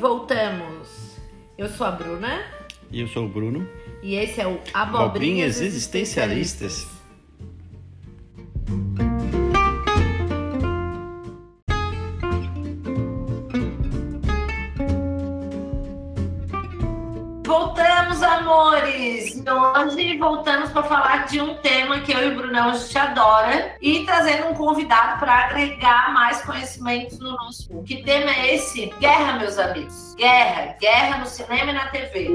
voltamos. Eu sou a Bruna. E eu sou o Bruno. E esse é o Abobrinhas, Abobrinhas Existencialistas. Voltamos, para falar de um tema que eu e o Brunão a gente adora e trazendo um convidado para agregar mais conhecimentos no nosso mundo. Que tema é esse? Guerra, meus amigos. Guerra. Guerra no cinema e na TV.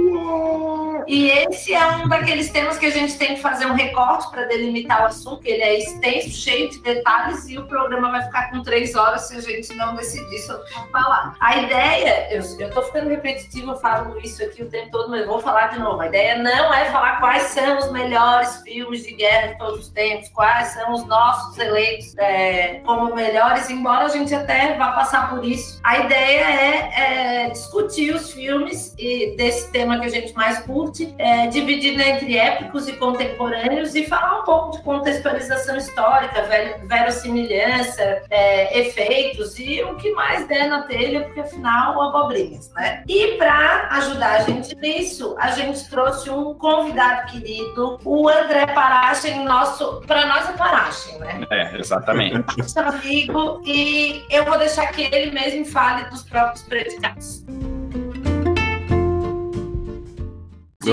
E esse é um daqueles temas que a gente tem que fazer um recorte para delimitar o assunto, ele é extenso, cheio de detalhes e o programa vai ficar com três horas se a gente não decidir sobre o que falar. A ideia, eu, tô ficando repetitiva, eu falo isso aqui o tempo todo, mas vou falar de novo. A ideia não é falar quais são os melhores filmes de guerra de todos os tempos, quais são os nossos eleitos é, como melhores, embora a gente até vá passar por isso. A ideia é, é discutir os filmes e desse tema que a gente mais curte, é, dividindo entre épicos e contemporâneos e falar um pouco de contextualização histórica, ver- verossimilhança, é, efeitos e o que mais der na telha, porque afinal, abobrinhas, né? E para ajudar a gente nisso, a gente trouxe um convidado querido, o André Parachen, nosso, para nós é Parachen, né? É, exatamente. Nosso amigo, e eu vou deixar que ele mesmo fale dos próprios predicados.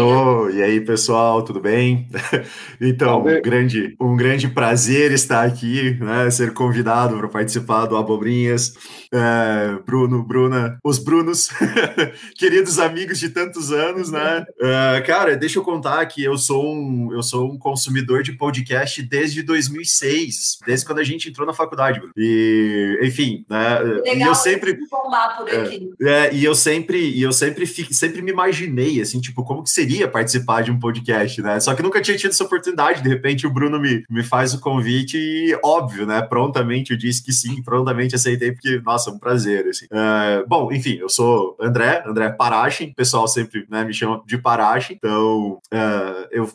Oh, e aí, pessoal, tudo bem? Então, um grande, um grande prazer estar aqui, né? Ser convidado para participar do Abobrinhas. É, Bruno, Bruna, os Brunos, queridos amigos de tantos anos, né? É, cara, deixa eu contar que eu sou um, eu sou um consumidor de podcast desde 2006, desde quando a gente entrou na faculdade, Bruno. E, enfim, né? E Legal eu sempre bombar por aqui. é, e eu sempre, e eu sempre, fi- sempre me imaginei, assim, tipo, como que seria participar de um podcast, né? Só que nunca tinha tido essa oportunidade. De repente, o Bruno me, me faz o convite e, óbvio, né? Prontamente eu disse que sim, prontamente aceitei, porque, nossa, é um prazer, assim. É, bom, enfim, eu sou André, André Parachen, o pessoal sempre né, me chama de Parachen. Então, é, eu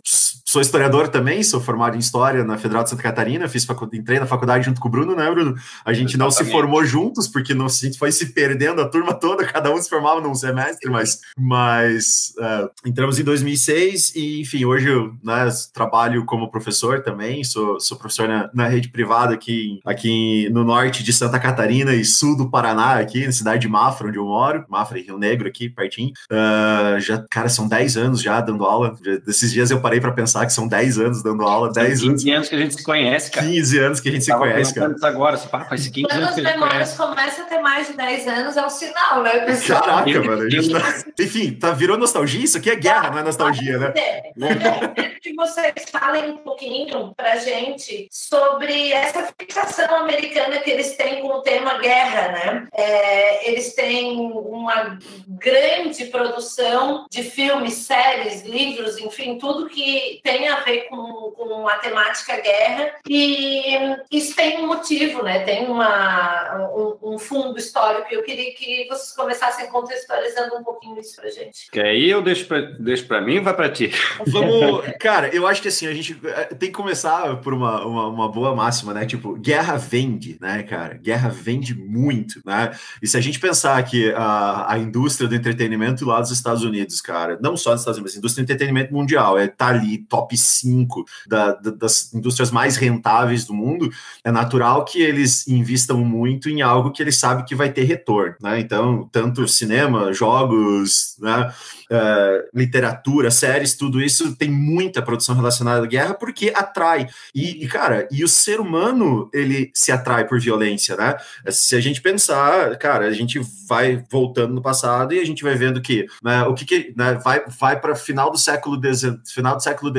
sou historiador também, sou formado em História na Federal de Santa Catarina, fiz entrei na faculdade junto com o Bruno, né, Bruno? A gente não se Exatamente. formou juntos, porque não, a gente foi se perdendo a turma toda, cada um se formava num semestre, mas, mas é, entramos em 2006 e, enfim, hoje eu né, trabalho como professor também, sou, sou professor na, na rede privada aqui, aqui no norte de Santa Catarina e sul do Paraná, aqui na cidade de Mafra, onde eu moro, Mafra e Rio Negro aqui, pertinho. Ah, já, cara, são 10 anos já dando aula, Já- desses dias eu parei para pensar que são 10 anos dando aula, 10 anos, 15 anos que a gente se conhece, cara. 15 anos que a gente se conhece, cara. isso agora, assim, pá, faz 15 Quando anos as que a gente memórias conhece. começam a ter mais de 10 anos, é um sinal, né, pessoal? Caraca, Eu- mano. eu- tá- Enfim, tá, virou nostalgia? Isso aqui é guerra, não é nostalgia, né? É, Eu quero que vocês falem um pouquinho pra gente sobre essa fixação americana que eles têm com o tema guerra, né? É, eles têm uma grande produção de filmes, séries, livros, enfim, tudo que tem a ver com, com a temática guerra. E isso tem um motivo, né? Tem uma, um, um fundo histórico. Eu queria que vocês começassem contextualizando um pouquinho isso pra gente. Que aí eu deixo pra, deixo pra mim ou vai pra ti? Vamos. Cara, eu acho que assim, a gente eh, tem que começar por uma, uma, uma boa máxima, né? Tipo, guerra vende, né, cara? Guerra vende muito, né? E se a gente pensar que a, a indústria do entretenimento lá dos Estados Unidos, cara, não só dos Estados Unidos, mas a indústria do entretenimento mundial, é tá ali, top 5 da- da- das indústrias mais rentáveis do mundo, é natural que eles invistam muito em algo que eles sabem que vai ter retorno, né? Então, tanto cinema, jogos, né? eh, literatura, séries, tudo isso tem muita produção relacionada à guerra porque atrai. E, e, cara, e o ser humano, ele se atrai por violência, né? Se a gente pensar, cara, a gente vai voltando no passado e a gente vai vendo que, né, o que que, né, vai, vai para final do século XIX, final do século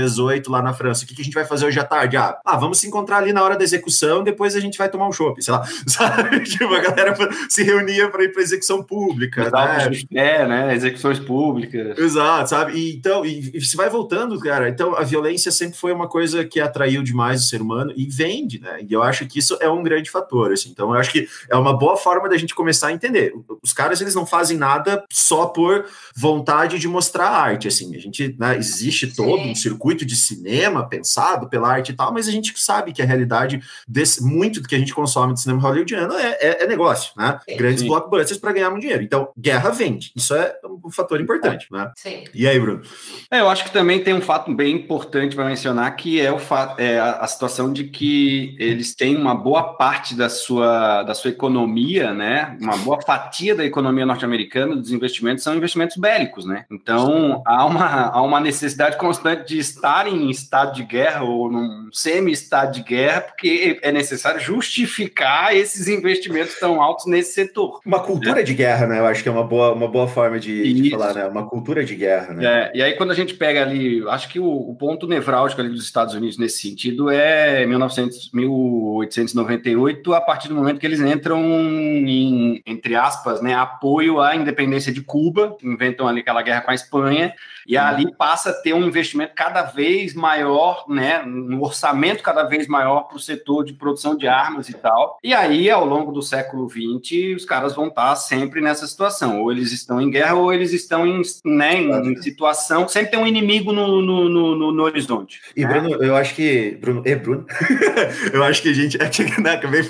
Lá na França, o que, que a gente vai fazer hoje à tarde? Ah, ah, vamos se encontrar ali na hora da execução, depois a gente vai tomar um chopp, sei lá, sabe? Tipo, a galera se reunia para ir para execução pública, né? É, né? Execuções públicas. Exato, sabe? E, então, e, e se vai voltando, cara. Então, a violência sempre foi uma coisa que atraiu demais o ser humano e vende, né? E eu acho que isso é um grande fator, assim. Então, eu acho que é uma boa forma da gente começar a entender. Os caras, eles não fazem nada só por vontade de mostrar arte, assim. A gente, né, existe todo Sim. um circuito intuito de cinema pensado pela arte e tal, mas a gente sabe que a realidade desse muito do que a gente consome do cinema hollywoodiano é, é, é negócio, né? Sim. Grandes Sim. blockbusters para ganhar muito dinheiro. Então, guerra vende. Isso é um fator importante, né? Sim. E aí, Bruno? É, eu acho que também tem um fato bem importante para mencionar, que é, o fato, é a, a situação de que eles têm uma boa parte da sua, da sua economia, né? Uma boa fatia da economia norte-americana dos investimentos são investimentos bélicos, né? Então há uma, há uma necessidade constante de estar em estado de guerra ou num semi-estado de guerra, porque é necessário justificar esses investimentos tão altos nesse setor. Uma cultura de guerra, né? Eu acho que é uma boa, uma boa forma de, de falar, né? Uma cultura de guerra, né? É, e aí, quando a gente pega ali, acho que o, o ponto nevrálgico ali dos Estados Unidos nesse sentido é 1900, 1898, a partir do momento que eles entram em, entre aspas, né, apoio à independência de Cuba, inventam ali aquela guerra com a Espanha, e ali passa a ter um investimento cada vez maior, né, um orçamento cada vez maior para o setor de produção de armas e tal. E aí, ao longo do século XX, os caras vão estar sempre nessa situação. Ou eles estão em guerra, ou eles estão em, né, em, situação. Sempre tem um inimigo no, no, no, no- horizonte. E né? Bruno, eu acho que. Bruno, e Bruno? eu acho que a gente. É que, né, acabei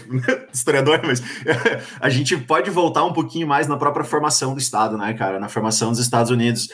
historiador, mas a gente pode voltar um pouquinho mais na própria formação do Estado, né, cara? Na formação dos Estados Unidos.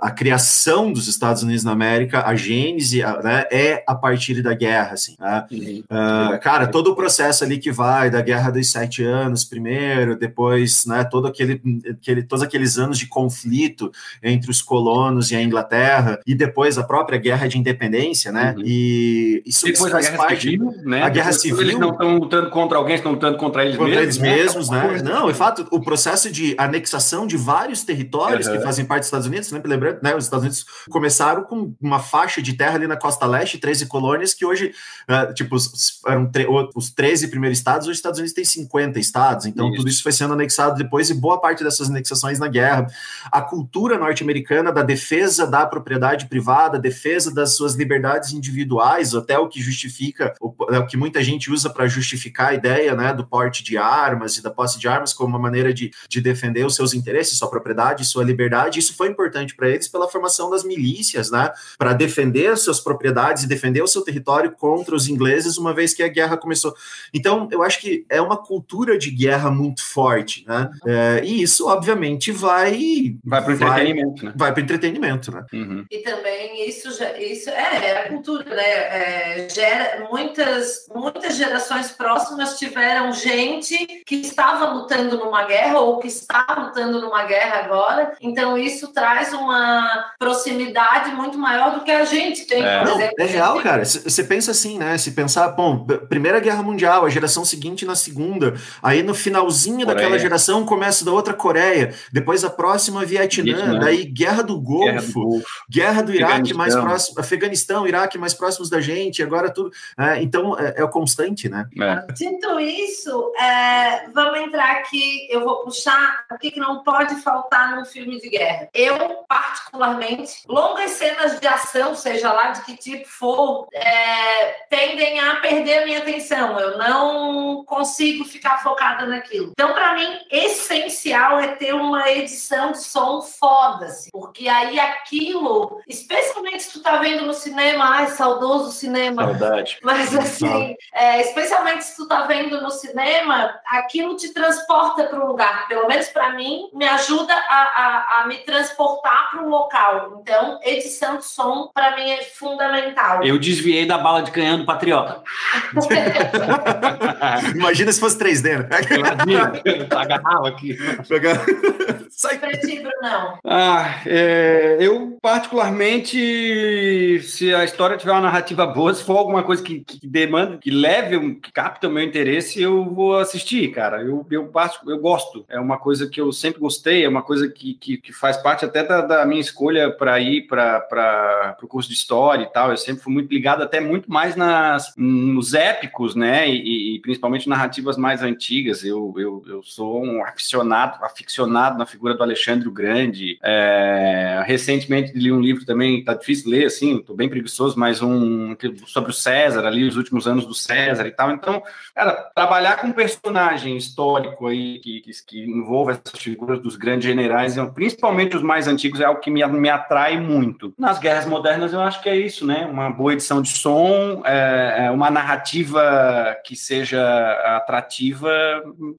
A, a criação dos Estados Unidos na América, a gênese, a- né, é a partir da guerra, assim. né? Ah, cara, todo o processo ali que vai da Guerra dos Sete Anos primeiro, depois, né, todo aquele, aquele, todos aqueles anos de conflito entre os colonos e a Inglaterra, e depois a própria Guerra de Independência, né? Uhum. E isso Depois faz Guerra parte Civil, né? a Guerra Depois, Civil- Eles não estão lutando contra alguém, estão lutando contra eles contra mesmos. eles né? mesmos, né? coisa- Não, de fato, o processo de anexação de vários territórios Uhum. que fazem parte dos Estados Unidos, sempre lembrando, né? Os Estados Unidos começaram com uma faixa de terra ali na costa leste, 13 colônias, que hoje, ah, tipo, os, eram os 13 primeiros estados, hoje os Estados Unidos têm 50 estados, então Isso. tudo isso foi sendo anexado depois, e boa parte dessas anexações na guerra. A cultura norte-americana da defesa da propriedade privada, defesa das suas liberdades individuais, até o que justifica, o, é o que muita gente usa para justificar a ideia né, do porte de armas e da posse de armas como uma maneira de, de defender os seus interesses, sua propriedade, sua liberdade. Isso foi importante para eles pela formação das milícias, né, para defender as suas propriedades e defender o seu território contra os ingleses, uma vez que a guerra começou. Então, eu acho que é uma cultura de guerra muito forte, né? É, e isso, obviamente, vai Vai para o Vai. entretenimento, né? vai para entretenimento, né? Uhum. E também isso, isso é, é a cultura, né? É, gera muitas, muitas gerações próximas tiveram gente que estava lutando numa guerra ou que está lutando numa guerra agora. Então isso traz uma proximidade muito maior do que a gente tem, É. por Não, é real, cara. Você pensa assim, né? Se pensar, bom, Primeira Guerra Mundial, a geração seguinte na Segunda, aí no finalzinho Coreia. daquela geração começa da outra Coreia, depois a próxima Vietnã, Vietnã. daí Guerra do Golfo, Guerra do Golfo. Guerra do Iraque mais próximo, Afeganistão, Iraque mais próximos da gente, agora tudo. é, então é, é o constante, né? É. Dito isso, é, vamos entrar aqui. Eu vou puxar o que, que não pode faltar num filme de guerra. Eu, particularmente, longas cenas de ação, seja lá de que tipo for, é, tendem a perder a minha atenção. Eu não consigo ficar focada naquilo. Então, para mim, essencial é ter uma edição de som foda-se, porque aí aquilo, especialmente se tu tá vendo no cinema, ai, saudoso cinema. Saudade. Mas assim, é, especialmente se tu tá vendo no cinema, aquilo te transporta para um lugar. Pelo menos para mim, me ajuda a, a, a me transportar para um local. Então, edição de som para mim é fundamental. Eu desviei da bala de canhão do Patriota. Imagina se fosse 3D, né? Eu agarrava aqui. Sai. Pra ti, Brunão. Ah, é, eu particularmente, se a história tiver uma narrativa boa, se for alguma coisa que, que demanda, que leve, um- que capta o meu interesse, eu vou assistir, cara. Eu, eu, eu gosto. É uma coisa que eu sempre gostei, é uma coisa que, que, que faz parte até da, da minha escolha para ir para o curso de história e tal. Eu sempre fui muito ligado, até muito mais na, nas, nos épicos, né? E, e principalmente narrativas mais antigas. Eu, eu, eu sou um aficionado, aficionado na figura do Alexandre o Grande. É, recentemente li um livro também, tá difícil ler, assim, tô bem preguiçoso, mas um sobre o César, ali, os últimos anos do César e tal. Então, cara, trabalhar com um personagem histórico aí que, que, que envolva essas figuras dos grandes generais, principalmente os mais antigos, é algo que me, me atrai muito. Nas guerras modernas, eu acho que é isso, né? Uma boa edição de som, é, é uma narrativa que seja atrativa,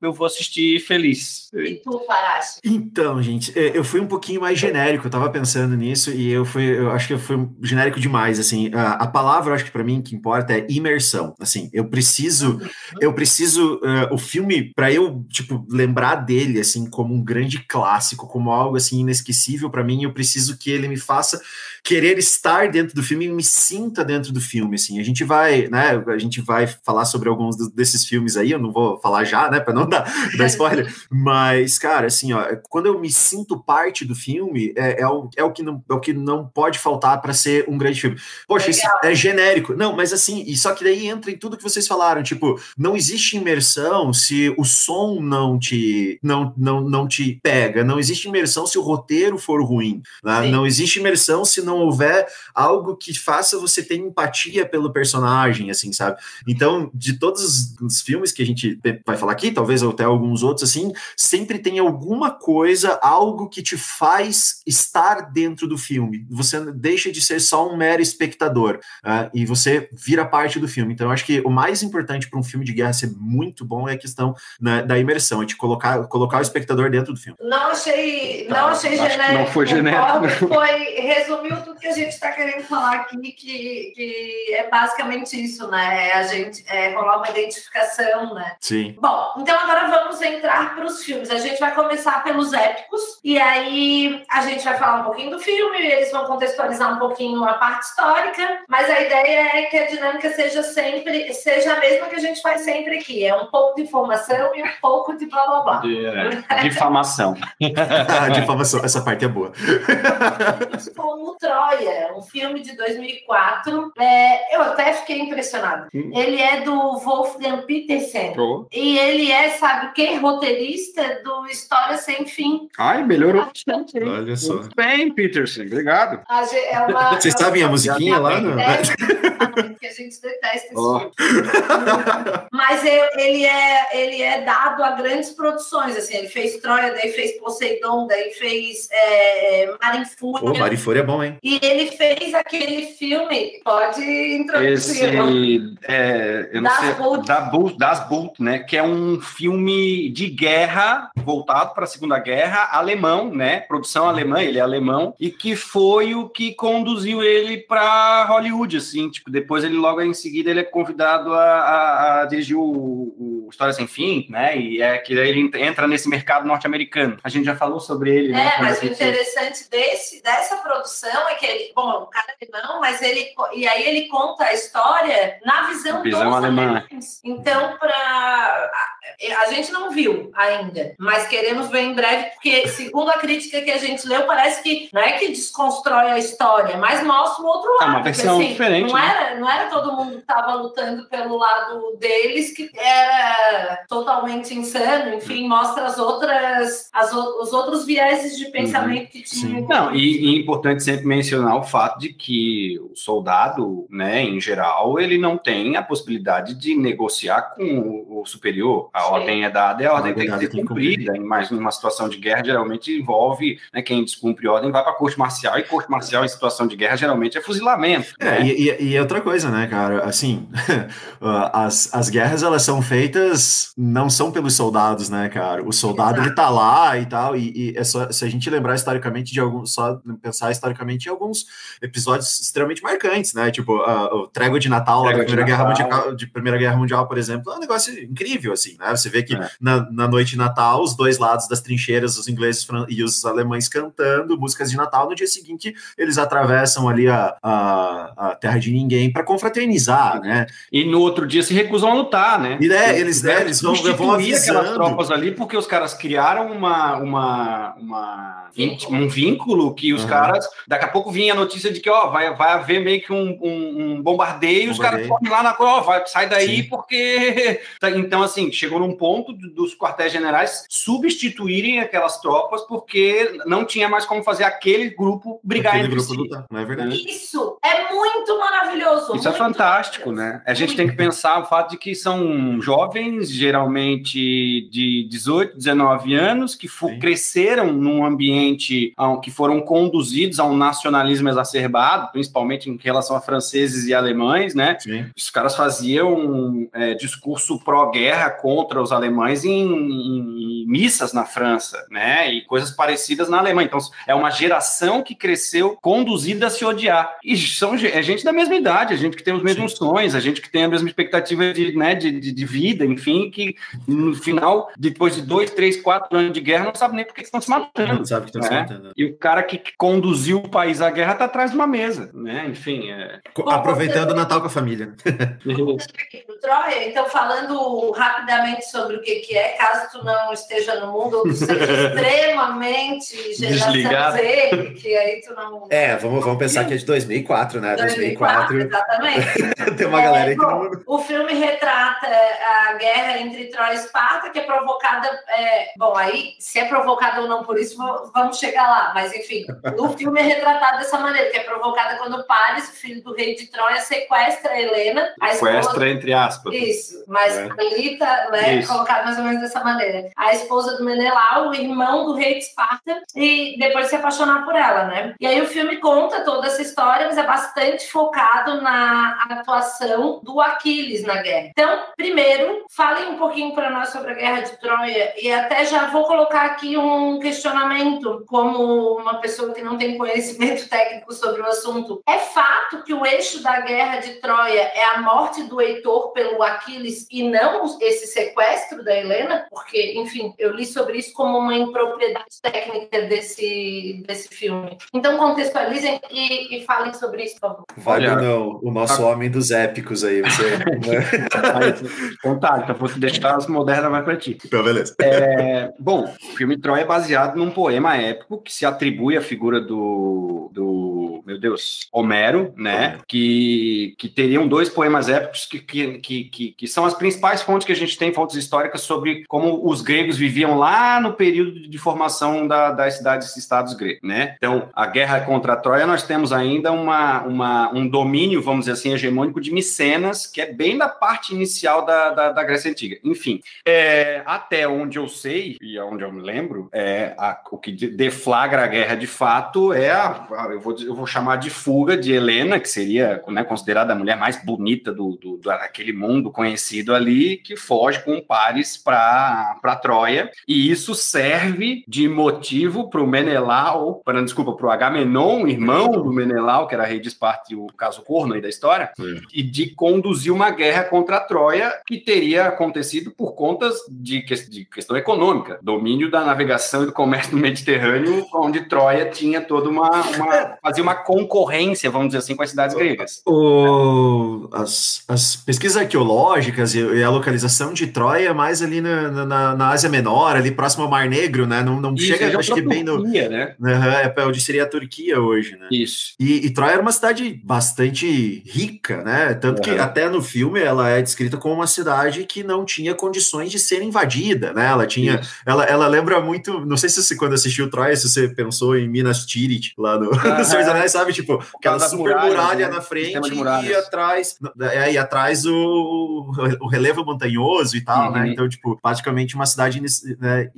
eu vou assistir feliz. E tu, Parás? Então, gente, é, eu fui um pouquinho mais genérico, eu tava pensando nisso e eu fui, eu acho que eu fui genérico demais, assim, a, a palavra, eu acho que para mim que importa é imersão, assim, eu preciso, eu preciso, uh, o filme, para eu, tipo, lembrar dele, assim, como um grande clássico, como algo, assim, inesquecível para mim, eu preciso que ele me faça querer estar dentro do filme e me sinta dentro do filme, assim, a gente vai, né, a gente vai falar sobre alguns desses filmes aí, eu não vou falar já, né, para não dar, dar spoiler, mas, cara, assim, ó, quando eu me sinto parte do filme, é, é, o, é, o, que não, é o que não pode faltar para ser um grande filme. Poxa, isso é genérico. Não, mas assim, e só que daí entra em tudo que vocês falaram, tipo, não existe imersão se o som não te não, não, não te pega, não existe imersão se o roteiro for ruim, né? não existe imersão se não houver algo que faça você ter empatia pelo personagem, assim, sabe? Então, de todos os filmes que a gente vai falar aqui, talvez até alguns outros assim, sempre tem alguma coisa, algo que te faz estar dentro do filme. Você deixa de ser só um mero espectador uh, e você vira parte do filme. Então, eu acho que o mais importante para um filme de guerra ser muito bom é a questão né, da imersão, é de colocar, colocar o espectador dentro do filme. Não achei, não tá, achei genérico. Não foi genérico. Foi, resumiu tudo que a gente está querendo falar aqui, que, que é basicamente isso, né? É a gente é, rolar uma identificação, né? Sim. Bom, então agora vamos entrar para os filmes. A gente vai começar pelos épicos, e aí a gente vai falar um pouquinho do filme, eles vão contextualizar um pouquinho a parte histórica, mas a ideia é que a dinâmica seja sempre, seja a mesma que a gente faz sempre aqui. É um pouco de informação e um pouco de blá blá blá. De, é, difamação. ah, difamação, essa parte é boa. Como Troia, um filme de 2004. É, eu até fiquei impressionado. Hum. Ele é do Wolfgang Petersen. Oh. E ele é, sabe o que? Roteirista do História Sem Fim. Ai, melhorou bastante. Olha só. Muito bem, Peterson. Obrigado. É uma, Vocês é sabem a musiquinha lá? Não? que a gente detesta esse oh. Mas ele é, ele é dado a grandes produções, assim, ele fez Troia, daí fez Poseidon, daí fez é, Marinfúria. Pô, Marinfúria é bom, hein? E ele fez aquele filme, pode introduzir. Esse, é, eu não das sei, Bolt. Da Bolt, das Bolt, né, que é um filme de guerra voltado para a Segunda Guerra, alemão, né, produção alemã, ele é alemão, e que foi o que conduziu ele para Hollywood, assim, tipo, depois ele logo em seguida ele é convidado a, a, a dirigir o, o, História Sem Fim, né? E é que ele entra nesse mercado norte-americano. A gente já falou sobre ele. É, né, mas o interessante desse, dessa produção é que ele, bom, o cara é alemão, mas ele e aí ele conta a história na visão, visão dos alemã. alemães. Então, para a gente não viu ainda, mas queremos ver em breve, porque segundo a crítica que a gente leu, parece que não é que desconstrói a história, mas mostra o outro lado. É uma versão porque, assim, diferente. Não, né? era, não era todo mundo que estava lutando pelo lado deles que era totalmente insano, enfim, mostra as outras, as, os outros vieses de pensamento uhum. que tinha. Não, e, e é importante sempre mencionar o fato de que o soldado, né, em geral, ele não tem a possibilidade de negociar com o superior. A Sim. ordem é dada e a ordem tem que ser cumprida. Mas numa situação de guerra, geralmente envolve né, quem descumpre ordem vai para a corte marcial, e corte marcial em situação de guerra geralmente é fuzilamento. É, né? e, e, e, outra coisa, né, cara? Assim, as, as guerras elas são feitas, não são pelos soldados, né, cara? O soldado ele tá lá e tal, e, e é só, se a gente lembrar historicamente de alguns, só pensar historicamente em alguns episódios extremamente marcantes, né? Tipo, a, o Trégua de Natal lá da Primeira Guerra, Mundial, de Primeira Guerra Mundial, por exemplo, é um negócio incrível, assim, né? Você vê que É. na, na noite de Natal, os dois lados das trincheiras, os ingleses e os alemães cantando músicas de Natal. No dia seguinte, eles atravessam ali a, a, a terra de ninguém para confraternizar, né? E no outro dia se recusam a lutar, né? E, é, eles, né, eles vão, vão substituir aquelas avisando. tropas ali porque os caras criaram uma, uma, uma um vínculo que os Uhum. caras daqui a pouco vinha a notícia de que ó vai, vai haver meio que um, um, um bombardeio, e os caras Bombardeio. correm lá na ó, vai sai daí Sim. porque Tá, então assim chegou num ponto do- dos quartéis generais substituírem aquelas tropas porque não tinha mais como fazer aquele grupo brigar Aquele entre grupo si. lutar, não é verdade? Isso é muito maravilhoso. Isso é muito fantástico, maravilhoso. né? A gente tem que pensar o fato de que são jovens, geralmente de 18, 19 anos, que Sim. cresceram num ambiente que foram conduzidos a um nacionalismo exacerbado, principalmente em relação a franceses e alemães, né? Sim. Os caras faziam é, discurso pró-guerra contra os alemães em, em- em missas na França, né? E coisas parecidas na Alemanha. Então, é uma geração que cresceu conduzida a se odiar. E são é gente da mesma idade, a gente que tem os mesmos sonhos, a gente que tem a mesma expectativa de, né, de, de, de vida, enfim, que no final, depois de dois, três, quatro anos de guerra, não sabe nem por que estão se matando. Não sabe que estão se É. matando. E o cara que que conduziu o país à guerra está atrás de uma mesa, né? Enfim, é... Co- Aproveitando o Natal com a família. Troia, então falando rapidamente sobre o que, que é, caso tu não esteja no mundo ou tu seja extremamente geração Desligado. Z, que aí tu não. É, vamos, vamos pensar que é de 2004, né? 2004, exatamente. Tem uma É, galera aí que bom, não. O filme retrata a guerra entre Troia e Esparta, que é provocada. é, bom, aí, se é provocada ou não por isso, vamos chegar lá. Mas, enfim, no filme é retratado dessa maneira, que é provocada quando Paris, o filho do rei de Troia, sequestra a Helena. A esposa Sequestra, entre aspas. isso, mas É. ali tá né, colocado mais ou menos dessa maneira. A esposa do Menelau, o irmão do rei de Esparta, e depois se apaixonar por ela, né? E aí o filme conta toda essa história, mas é bastante focado na atuação do Aquiles na guerra. Então, primeiro, falem um pouquinho para nós sobre a guerra de Troia e até já vou colocar aqui um questionamento como uma pessoa que não tem conhecimento técnico sobre o assunto. É fato que o eixo da guerra de Troia é a morte do Heitor pelo Aquiles e não esse sequestro da Helena? Porque, enfim, eu li sobre isso como uma impropriedade técnica desse, desse filme. Então, contextualizem e, e falem sobre isso, por favor. Wagner, Olha, não, o nosso homem dos épicos aí. Você, né? Aí, Então tá, então vou te deixar as modernas mais pra ti. Então, beleza. É, bom, o filme Troia é baseado num poema épico que se atribui à figura do, do meu Deus, Homero, né? Que, que teriam dois poemas épicos que, que, que, que, são as principais fontes que a gente tem, fontes históricas, sobre como os gregos viviam lá no período de formação da, das cidades e estados gregos, né? Então, a guerra contra a Troia, nós temos ainda uma, uma, um domínio, vamos dizer assim, hegemônico de Micenas, que é bem da parte inicial da, da, da Grécia Antiga. Enfim, é, até onde eu sei, e onde eu me lembro, é, a- o que de- deflagra a guerra de fato é a, eu, vou, eu vou chamar de fuga de Helena, que seria né, considerada a mulher mais bonita do, do, do- daquele mundo conhecido ali, que foge com Paris para Troia. E isso serve de motivo para o Menelau, para desculpa, para o Agamenon, irmão do Menelau, que era rei de Esparta e o caso corno aí da história, e de conduzir uma guerra contra a Troia que teria acontecido por contas de, que- de questão econômica, domínio da navegação e do comércio no Mediterrâneo, onde Troia tinha toda uma, uma fazia uma concorrência, vamos dizer assim, com as cidades gregas. O- as, as pesquisas arqueológicas e, e a localização de Troia é mais ali na, na, na Ásia Menor, ali próximo ao Mar Negro, né? Não, não Isso, chega, já acho que bem no. Né? Aham, é onde seria a Turquia hoje, né? Isso. E, e Troia era uma cidade bastante rica, né? Tanto que Uhum. até no filme ela é descrita como uma cidade que não tinha condições de ser invadida, né? Ela tinha, Isso. ela, ela lembra muito, não sei se você quando assistiu Troia, se você pensou em Minas Tirith lá no, no Senhor dos Anéis, sabe? Tipo, aquela super muralhas, muralha né? na frente e atrás, é, e atrás o, o relevo montanhoso e tal, Uhum. né? Então, tipo, praticamente uma cidade né,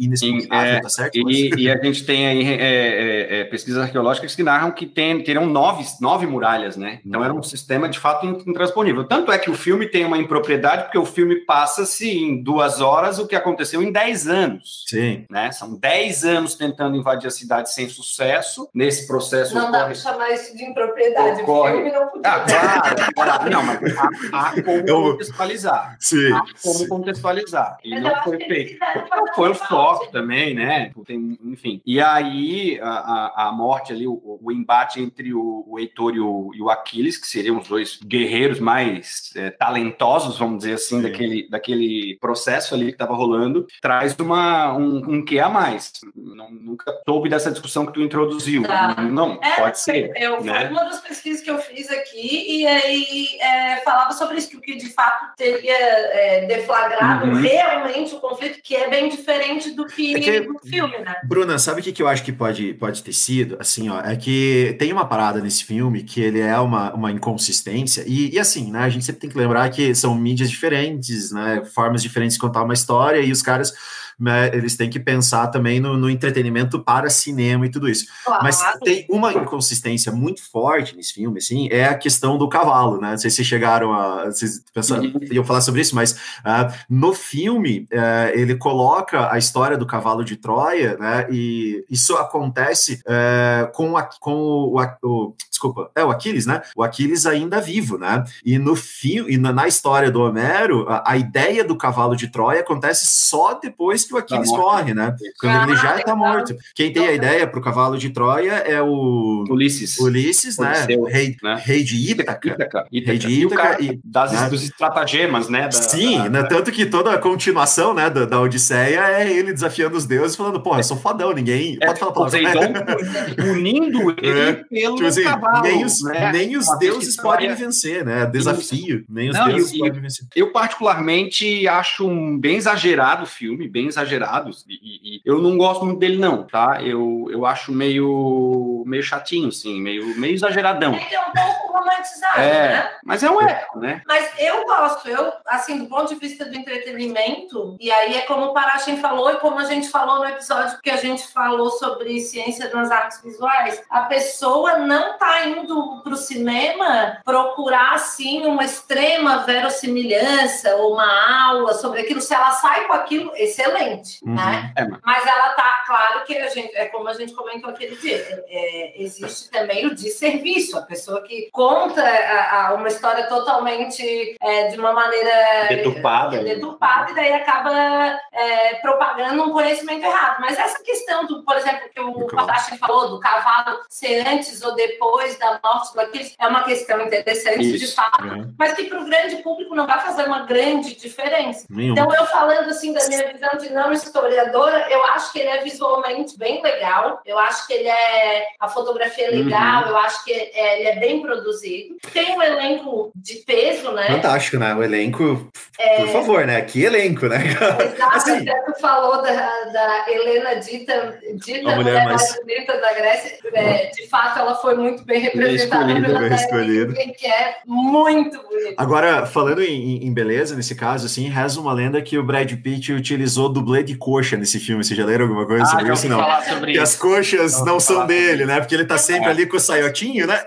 é, tá certo? E, e a gente tem aí é, é, é, pesquisas arqueológicas que narram que tem, terão nove, nove muralhas, né? Então era um sistema de fato intransponível. Tanto é que o filme tem uma impropriedade, porque o filme passa-se em duas horas o que aconteceu em dez anos. Sim. Né? São dez anos tentando invadir a cidade sem sucesso. Nesse processo Não dá ocorre- para chamar isso de impropriedade. Ocorre. O filme não podia. Ah, claro, claro. Não, mas há, há Eu, contextualizar. Sim. Há como contextualizar. E Mas não foi que feito. Não foi o foco também, né? Tem, enfim. E aí, a, a, a morte ali, o, o embate entre o, o Heitor e o, e o Aquiles, que seriam os dois guerreiros mais é, talentosos, vamos dizer assim, Sim. daquele, daquele processo ali que estava rolando, traz uma, um, um quê a mais. Não, nunca soube dessa discussão que tu introduziu. Tá. Não, É, pode ser. Eu, né? Foi uma das pesquisas que eu fiz aqui, e aí é, falava sobre isso, que de fato teria é, deflagrado Uhum. realmente o conflito, que é bem diferente do que, É que- no filme, né? Bruna, sabe o que, que eu acho que pode, pode ter sido? Assim, ó, é que tem uma parada nesse filme que ele é uma, uma inconsistência, e, e assim, né, a gente sempre tem que lembrar que são mídias diferentes, né, formas diferentes de contar uma história, e os caras, né, eles têm que pensar também no, no entretenimento para cinema e tudo isso. Claro. Mas tem uma inconsistência muito forte nesse filme, assim, é a questão do cavalo, né? Não sei se vocês chegaram a. Vocês pensaram, Uhum. iam falar sobre isso, mas ah, no filme eh, ele coloca a história do cavalo de Troia, né? E isso acontece eh, com, a, com o, a- o- Desculpa, é o Aquiles, né? O Aquiles ainda vivo, né? E no filme, e na, na história do Homero, a, a ideia do cavalo de Troia acontece só depois que o Aquiles morte. morre, né? Quando ele já está morto. Quem tem a ideia para o cavalo de Troia é o Ulisses. Ulisses, né? Odisseu, Rei, né? rei de Ítaca. Ítaca. Rei de E o Ítaca cara e- das, né? dos estratagemas, né? da- Sim, da- né? tanto que toda a continuação né, da, da Odisseia é ele desafiando os deuses, falando, porra, eu sou fodão, ninguém. É, Pode falar palavrão. Poseidon unindo ele É. pelo Tipo assim, cavalo. nem os, né? nem os deuses podem vencer, né? Desafio. Nem os Não, deuses e- e- podem vencer. Eu, particularmente, acho um bem exagerado o filme, bem exagerado. E, e- e eu não gosto muito dele, não, tá? Eu, eu acho meio, meio chatinho, assim, meio, meio exageradão. Ele é um pouco romantizado, né? É, mas é um eco, né? Mas eu gosto, eu, assim, do ponto de vista do entretenimento, e aí é como o Parachin falou e como a gente falou no episódio que a gente falou sobre ciência nas artes visuais, a pessoa não tá indo pro cinema procurar, assim, uma extrema verossimilhança ou uma aula sobre aquilo. Se ela sai com aquilo, excelente, Uhum. né? É, mas- Mas ela tá, claro que a gente, é como a gente comentou aquele dia, é, existe também o desserviço, a pessoa que conta a- a- uma história totalmente é, de uma maneira Deturpada. é, deturpada e daí acaba é, propagando um conhecimento errado. Mas essa questão do, por exemplo, que o. Patachi falou, do cavalo ser antes ou depois da morte do Aquiles, é uma questão interessante de Isso. fato, É, mas que para o grande público não vai fazer uma grande diferença. nenhum. Então, eu falando assim da minha visão de não historiadora, eu acho que ele é visualmente bem legal. Eu acho que ele é. A fotografia é legal, eu acho que é- ele é bem produzido. Tem um elenco de peso, né? Fantástico, né? O elenco, É. por favor, né? Que elenco, né? Exato, Assim- tu falou da, da Helena Dita, dita A mulher mulher mais- bonita da Grécia. É, de fato, ela foi muito bem representada escolhida, pela bem escolhida. Que é muito bonita. Agora, falando em, em beleza, nesse caso, assim, reza uma lenda que o Brad Pitt utilizou dublê de coxa nesse filme. Vocês já leram alguma coisa Ah, sobre isso? Não. falar sobre Que as isso. coxas Já não ouvi são dele, né? Porque ele tá sempre ali com o saiotinho, né?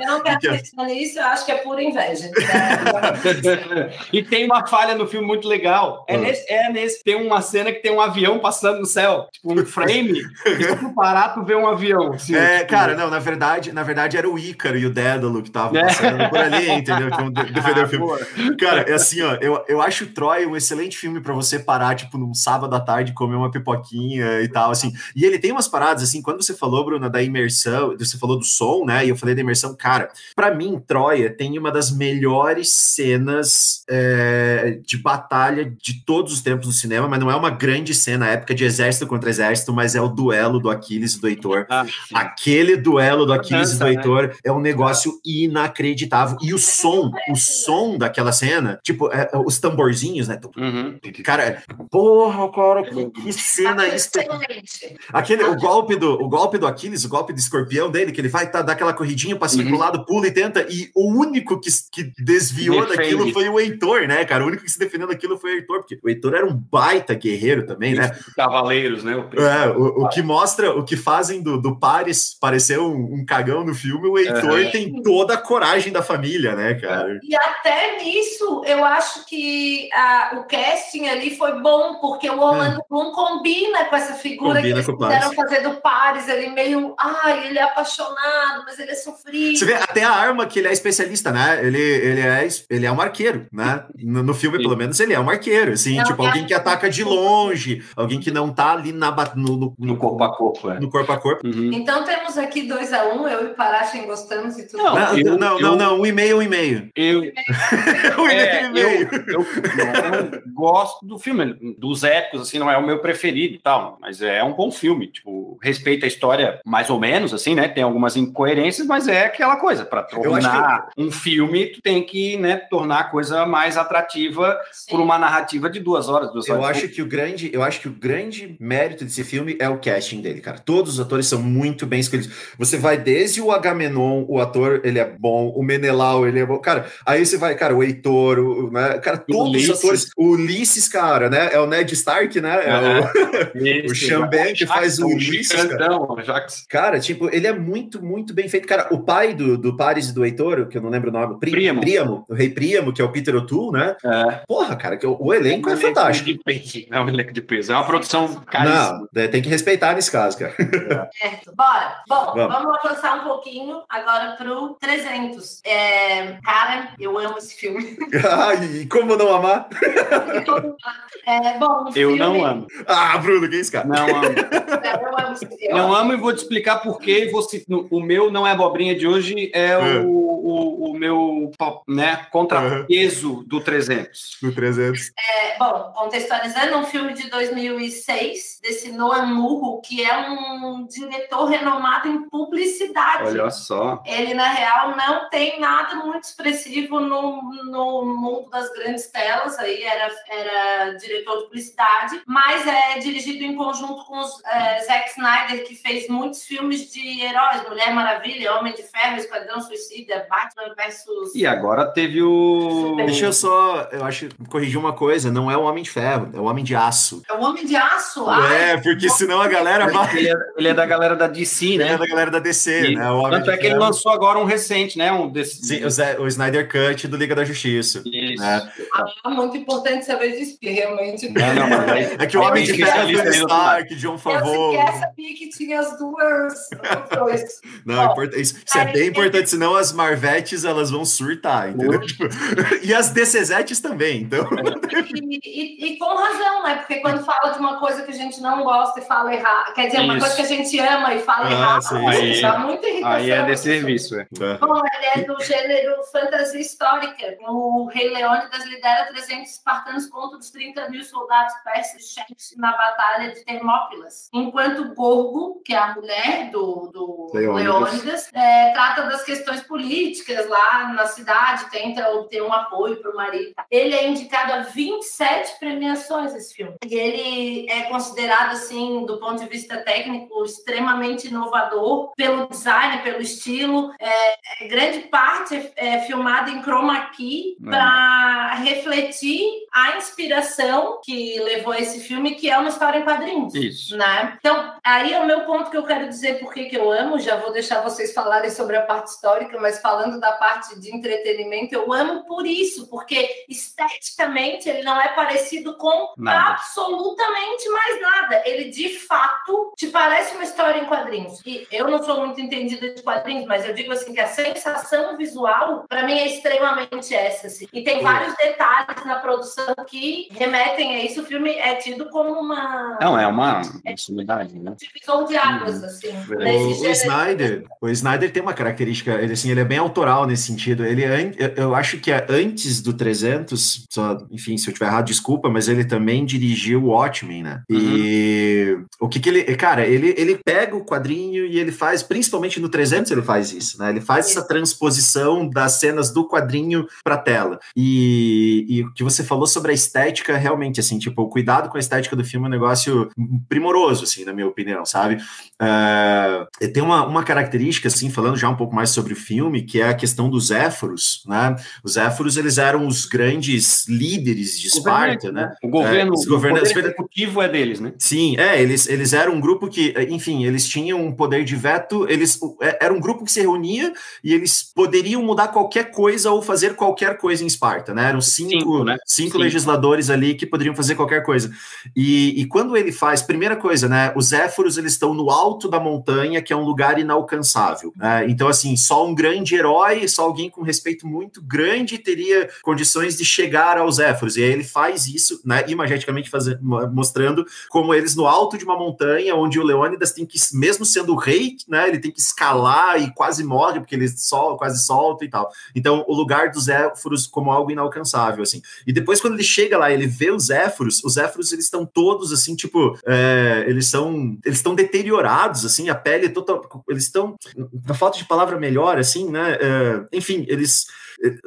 Eu não quero Que- acreditar nisso, eu acho que é pura inveja. né? e tem uma falha no filme muito legal. É, Ah. nesse, é nesse. Tem uma cena que tem um avião passando no céu. Tipo, um frame. E parar, tu vê um avião. assim, É, tipo, cara, não, na verdade, na verdade era o Ícaro e o Dédalo que estavam É. passando por ali, entendeu? Como de- defender ah, o filme. boa. Cara, é assim, ó, eu, eu acho Troy um excelente filme pra você parar, tipo, num sábado à tarde, comer uma pipoquinha e tal, assim. E ele tem umas paradas, assim, quando você falou, Bruna, da imersão, você falou do som, né, e eu falei da imersão, cara, pra mim, Troia tem uma das melhores cenas é, de batalha de todos os tempos no cinema, mas não é uma grande cena, época de exército contra exército, mas é o duelo do Aquiles e do Heitor. Ah. Aquele duelo do Aquiles e do né? Heitor é um negócio inacreditável. E o som, o som daquela cena, tipo, é, é, os tamborzinhos, né? Uhum. Cara, é- porra, cara, que, que cena isso. Excelente. Aquele, o golpe do, o golpe do Aquiles, o golpe do escorpião dele, que ele vai tá, dar aquela corridinha, passinho Uhum. pro lado, pula e tenta, e o único que, que desviou Defende. daquilo foi o Heitor, né, cara? O único que se defendeu naquilo foi o Heitor, porque o Heitor era um baita guerreiro também, né? Cavaleiros, né? O É, o, o que mostra, o que fazem do, do Paris parecer um, um cagão no filme, o Heitor Uhum. tem toda a coragem da família, né, cara? E até nisso, eu acho que ah, o casting ali foi bom, porque o Orlando Bloom combina com essa figura Combina que eles quiseram fazer do Paris, ele meio, ai, ele é apaixonado, mas ele é sofrido. Você vê até a arma que ele é especialista, né? Ele, ele, é, ele é um arqueiro, né? No, no filme, Sim. pelo menos, ele é um arqueiro, assim, Não, tipo, alguém que ataca de longe, alguém que não tá ali na, no, no, corpo a corpo, é. no corpo a corpo. Uhum. Então temos aqui 2 a 1 um, eu e Parachen gostamos e tudo. Não, Não, eu- não, eu- não, não, um e-mail, um e-mail. Eu, Um É, e-mail, um e-mail. eu, eu não gosto do filme, dos épicos, assim, não é o meu preferido e tal, mas é um bom filme, tipo, respeita a história mais ou menos, assim, né, tem algumas incoerências, mas é aquela coisa, para Eu tornar um filme, tu tem que, né, tornar a coisa mais atrativa Sim. por uma narrativa de duas horas, duas Eu horas. acho que o grande, eu acho que o grande mérito desse filme é o casting dele, cara. Todos os atores são muito bem escolhidos. Você vai desde o Agamenon, o ator, ele é bom, o Menelau, ele é bom. Cara, aí você vai, cara, o Heitor, o, né? Cara, todos Ulisses. os atores, o Ulisses, cara, né? É o Ned Stark, né? É o- o Xambé que faz o Ulisses, cara. Grandão, Jax. Cara, tipo, ele é muito, muito bem feito. Cara, o pai do, do Paris e do Heitor, que eu não lembro o nome, Pri- Príamo. Príamo, o rei Príamo, que é o Peter O'Toole, né? É. Porra, cara, que o, o elenco é fantástico. De peso, é um elenco de peso. É uma produção caríssima. Não, é, tem que respeitar nesse caso, cara. Certo, bora. Bom, Vamos. vamos, avançar um pouquinho agora pro 300. É, cara, eu amo esse filme. Ai, e como não amar? É, bom, Eu filme- não amo. Ah, Bruno, que é isso, cara? Não amo. Eu amo esse filme. Não amo e vou te explicar por quê. No- O meu não é abobrinha de hoje, é É. o, o, o meu né, contrapeso do 300. No 300. É, bom, contextualizando, um filme de 2006, desse Noah Que é um diretor renomado em publicidade. Olha só. Ele, na real, não tem nada muito expressivo no, no mundo das grandes telas. Aí era, era diretor de publicidade, mas é dirigido em conjunto com os, é, Zack Snyder, que fez muitos filmes de heróis: Mulher Maravilha, Homem de Ferro, Esquadrão Suicida, Batman versus. E agora teve o. Deixa eu só, eu acho, corrigir uma coisa, não é o Homem de Ferro, é o Homem de Aço. É o Homem de Aço. Ai, é, porque senão a galera vai... Ele é, ele é da galera da DC, Ele é né? da galera da DC, E né? O Tanto é que ele lançou agora um recente, né? Um desse. Sim, o, Zé- o Snyder Cut do Liga da Justiça. Isso. né? é muito importante saber disso, porque realmente. Não, não, mas aí- É que o Homem de Ferro é no Stark, John Eu Favreau. sequer sabia que tinha as duas. Não, Ó, importa- isso, isso é bem importante, senão as Marvetes elas vão surtar, entendeu? Tipo, e as DCZetes também, então. E, e- e com razão, né? Porque quando fala de uma coisa que a gente não gosta e fala errado, quer dizer, uma Isso. coisa que a gente ama e fala Ah, errado, sim, Aí- isso dá muita irritação. Aí é de serviço, é. Bom, ele é do gênero fantasia histórica. O Rei Leônidas lidera 300 espartanos contra os 30 mil soldados persas na Batalha de Termópilas. Enquanto Gorgo, que é a mulher do, do Leônidas. Leônidas, é, trata das questões políticas lá na cidade, tenta obter um apoio para o marido. Ele é indicado a 27 premiações, esse filme. E ele é considerado, assim, do ponto de vista técnico, extremamente inovador pelo design, pelo estilo. É, é, grande parte é, é filmada em chroma key É. refletir a inspiração que levou a esse filme, que é uma história em quadrinhos. Isso. Né? Então, aí é o meu ponto que eu quero dizer por que que eu amo. Já vou deixar vocês falarem sobre a parte histórica, mas falando da parte de entretenimento, eu amo por isso, porque esteticamente ele não é parecido com Nada. absolutamente mais nada. Ele de fato te parece uma história em quadrinhos. E eu não sou muito entendida de quadrinhos, mas eu digo assim que a sensação visual, para mim, é extremamente essa. assim. E tem vários detalhes na produção que remetem a isso. O filme é tido como uma Não, é uma sumidade, né? divisor de águas, assim. O- O. Snyder, o Snyder tem uma característica, ele, assim, ele é bem autoral nesse sentido. Ele, é eu, acho que é antes do 300, só, enfim, se eu tiver errado, desculpa, mas ele também dirigiu o Watchmen, né? E o que que ele, cara, ele, ele pega o quadrinho e ele faz, principalmente no 300 ele faz isso, né? Ele faz essa transposição das cenas do quadrinho para tela. E, e o que você falou sobre a estética, realmente, assim, tipo, o cuidado com a estética do filme é um negócio primoroso, assim, na minha opinião, sabe? Uh, tem uma, uma característica, assim, falando já um pouco mais sobre o filme, que é a questão dos Éforos, né? Os Éforos, eles eram os grandes líderes de Esparta, né? O governo, é, governo o executivo é deles, né? Sim, é, eles, eles eram um grupo que, enfim, eles tinham um poder de veto, eles é, era um grupo que se reunia e eles poderiam mudar qualquer coisa ou fazer qualquer coisa em Esparta, né? Eram cinco, cinco, né? cinco legisladores ali que poderiam fazer qualquer coisa. E, e quando ele faz, primeira coisa, né? Os Éforos, eles estão no alto da montanha, que é um lugar inalcançável. Né? Então, assim, só um grande herói, só alguém com respeito muito grande teria condições de chegar aos Éforos. E aí ele faz isso, né? Imageticamente fazendo, mostrando como eles no alto de uma montanha, onde o Leônidas tem que, mesmo sendo rei, né? Ele tem que escalar e quase morre, porque ele sol, quase solta e tal. Então, o lugar dos Éforos como algo inalcançável, assim. E depois, quando ele chega lá, ele vê os Éforos, os Éforos, eles estão todos, assim, tipo, é, eles são, eles estão deteriorados, assim, a pele total, eles estão, na falta de palavra melhor, assim, né, é, enfim, eles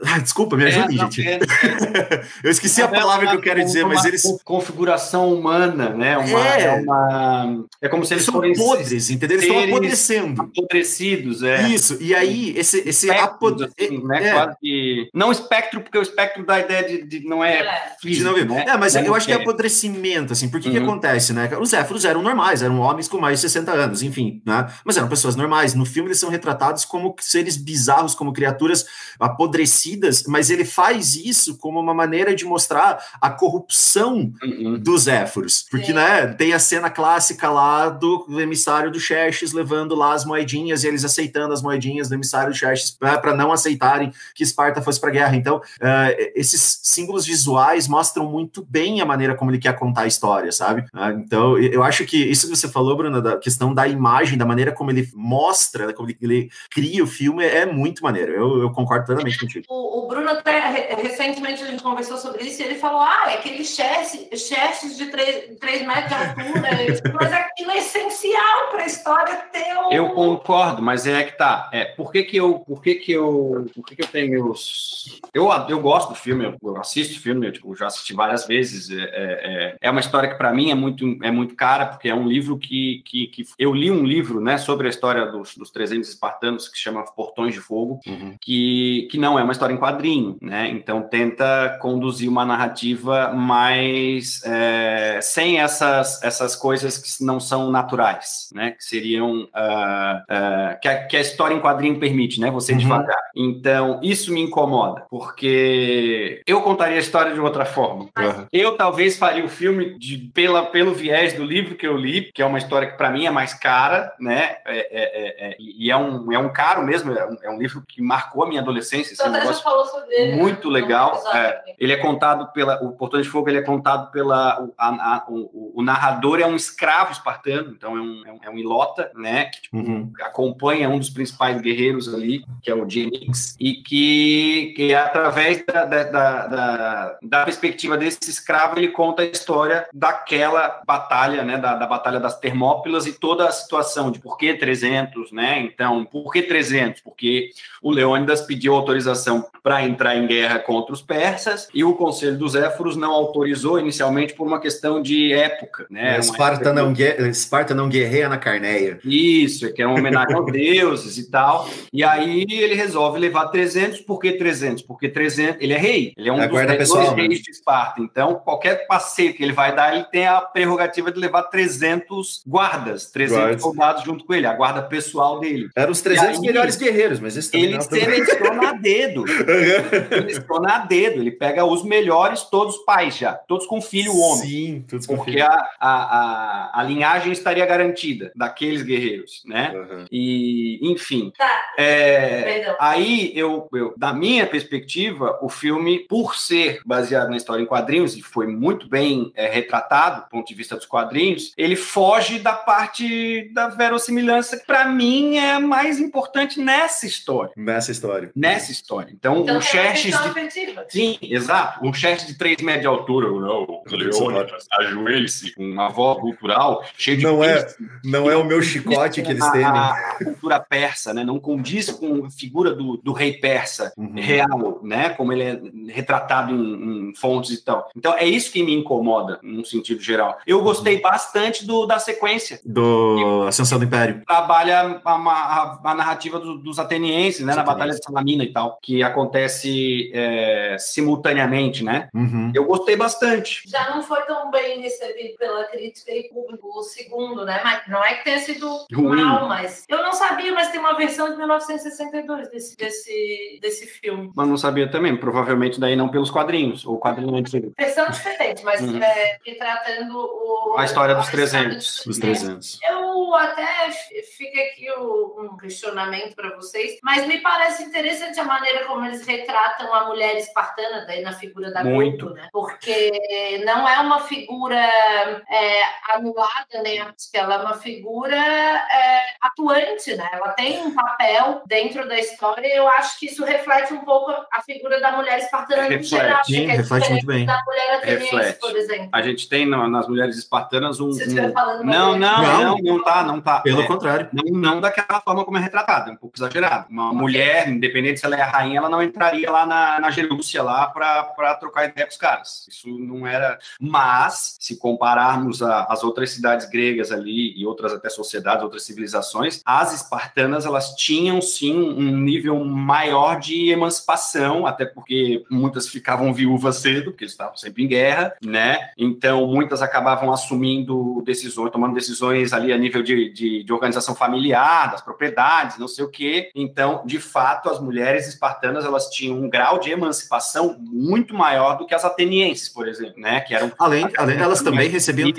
ah, desculpa, me ajude, é, gente. É, é, eu esqueci a palavra que eu quero dizer, mas eles. Configuração humana, né? Uma, é. é, uma... é como se eles, são podres, entendeu? Eles estão apodrecendo. Apodrecidos, é. Isso, e aí, esse, esse apod... assim, né? É. Quase Não espectro, porque o espectro dá a ideia de, de não é, físico. Não, né? É, mas eu acho que é apodrecimento, assim, porque uhum. que acontece, né? Os éforos eram normais, eram homens com mais de 60 anos, enfim, né? Mas eram pessoas normais. No filme, eles são retratados como seres bizarros, como criaturas apodrecidas parecidas, mas ele faz isso como uma maneira de mostrar a corrupção uhum. dos Éforos. Porque, é. né, tem a cena clássica lá do emissário do Xerxes levando lá as moedinhas e eles aceitando as moedinhas do emissário do Xerxes para não aceitarem que Esparta fosse para a guerra. Então, uh, esses símbolos visuais mostram muito bem a maneira como ele quer contar a história, sabe? Uh, então, eu acho que isso que você falou, Bruno, da questão da imagem, da maneira como ele mostra, como ele cria o filme, é muito maneiro. Eu, eu concordo plenamente contigo. O, o, Bruno até recentemente a gente conversou sobre isso e ele falou: ah, é aquele chestes de 3, 3 metros de altura, mas aquilo é essencial para a história ter um... Eu concordo, mas é que tá. É, por que, que eu. Por que, que eu. Por que, que eu tenho meus. Eu, eu gosto do filme, eu, assisto o filme, eu tipo, já assisti várias vezes. É, é, é uma história que para mim é muito, é muito cara, porque é um livro que, que, que. Eu li um livro né, sobre a história dos, dos 300 espartanos que se chama Portões de Fogo, uhum. que, que não é uma história em quadrinho, né? Então tenta conduzir uma narrativa mais é, sem essas, essas coisas que não são naturais, né? Que seriam uh, uh, que, a, que, a, história em quadrinho permite, né? Você uhum. devagar. Então isso me incomoda, porque eu contaria a história de outra forma. Uhum. Eu talvez faria o filme de, pela, pelo viés do livro que eu li, que é uma história que para mim é mais cara, né? É, é, é, e é um, é um caro mesmo, é um, é um livro que marcou a minha adolescência. Assim, já falou sobre ele. Muito né? legal. É, ele é contado pela. O Portão de Fogo ele é contado pela. O, a, a, o, o, narrador é um escravo espartano, então é um, é um, é um ilota, né? Que tipo, uhum. acompanha um dos principais guerreiros ali, que é o Genix, e que, que através da, da, da, da, perspectiva desse escravo, ele conta a história daquela batalha, né? Da, da Batalha das Termópilas e toda a situação de por que 300, né? Então, por que 300? Porque o Leônidas pediu autorização para entrar em guerra contra os persas e o Conselho dos Éforos não autorizou inicialmente por uma questão de época, né? Esparta, época não, que... Esparta não guerreia na Carneia. Isso, que é uma homenagem aos deuses e tal. E aí ele resolve levar 300, por que 300? Porque 300, ele é rei, ele é um é dos pessoal, reis né? de Esparta. Então, qualquer passeio que ele vai dar, ele tem a prerrogativa de levar 300 guardas, 300 Guardas. soldados junto com ele, a guarda pessoal dele. Eram os 300 aí, melhores guerreiros, mas esse ele seleciona a dedo. ele seleciona a dedo, ele pega os melhores, todos pais já, todos com filho homem. Sim, todos com Porque filho. A, a, a, a, linhagem estaria garantida daqueles guerreiros, né? Uhum. E, enfim. Tá. É, aí, eu, eu, da minha perspectiva, o filme, por ser baseado na história em quadrinhos, e foi muito bem é, retratado do ponto de vista dos quadrinhos, ele foge da parte da verossimilhança que, para mim, é mais importante nessa história. Nessa história. Nessa história história. Então, Então um Xerxes de. Sim, exato. Um chefe de 3 metros de altura, não, Leônidas, ajoelhe-se com uma avó cultural, cheio de Não é- Não é o meu chicote que eles temem. a, a cultura persa, né? Não condiz com a figura do, do rei persa Uhum. real, né? Como ele é retratado em, em fontes e tal. Então é isso que me incomoda, num sentido geral. Eu gostei bastante do, da sequência. Do Ascensão do Império. Trabalha a, a- a narrativa do- dos atenienses, né? Na. Batalha de Salamina e tal, que acontece é, simultaneamente, né? Uhum. Eu gostei bastante. Já não foi tão bem recebido pela crítica e público o segundo, né? Mas não é que tenha sido Ruim. mal, mas eu não sabia, mas tem uma versão de 1962 desse, desse, desse filme. Mas não sabia também, provavelmente daí não pelos quadrinhos, ou quadrinho antigo. Versão diferente, mas Uhum. é, retratando o, A história dos história 300. Os 300. Eu até fica aqui o- um questionamento para vocês, mas me parece interessante a maneira como eles retratam a mulher espartana, daí na figura da Muito. Goto, né? Porque não é uma figura é, anulada, né? Acho que ela é uma figura é, atuante, né? Ela tem um papel dentro da história e eu acho que isso reflete um pouco a figura da mulher espartana no Reflete, geral. sim, que é reflete muito bem. Da mulher ateniense, Reflete. por exemplo. A gente tem no- nas mulheres espartanas um. Um- Não, não, Não. não, não tá, não tá. Pelo É, contrário. não, não daquela forma como é retratada, é um pouco exagerado. Uma mulher, independente se ela é a ela não entraria lá na, na Gerúcia lá para trocar ideia com os caras. Isso não era. Mas, se compararmos a- as outras cidades gregas ali e outras até sociedades, outras civilizações, as espartanas elas tinham sim um nível maior de emancipação, até porque muitas ficavam viúvas cedo, porque eles estavam sempre em guerra, né? Então muitas acabavam assumindo decisões, tomando decisões ali a nível de, de, de organização familiar, das propriedades, não sei o quê. Então, de fato, as mulheres espartanas elas tinham um grau de emancipação muito maior do que as atenienses, por exemplo, né? Que eram Além, além elas também recebiam,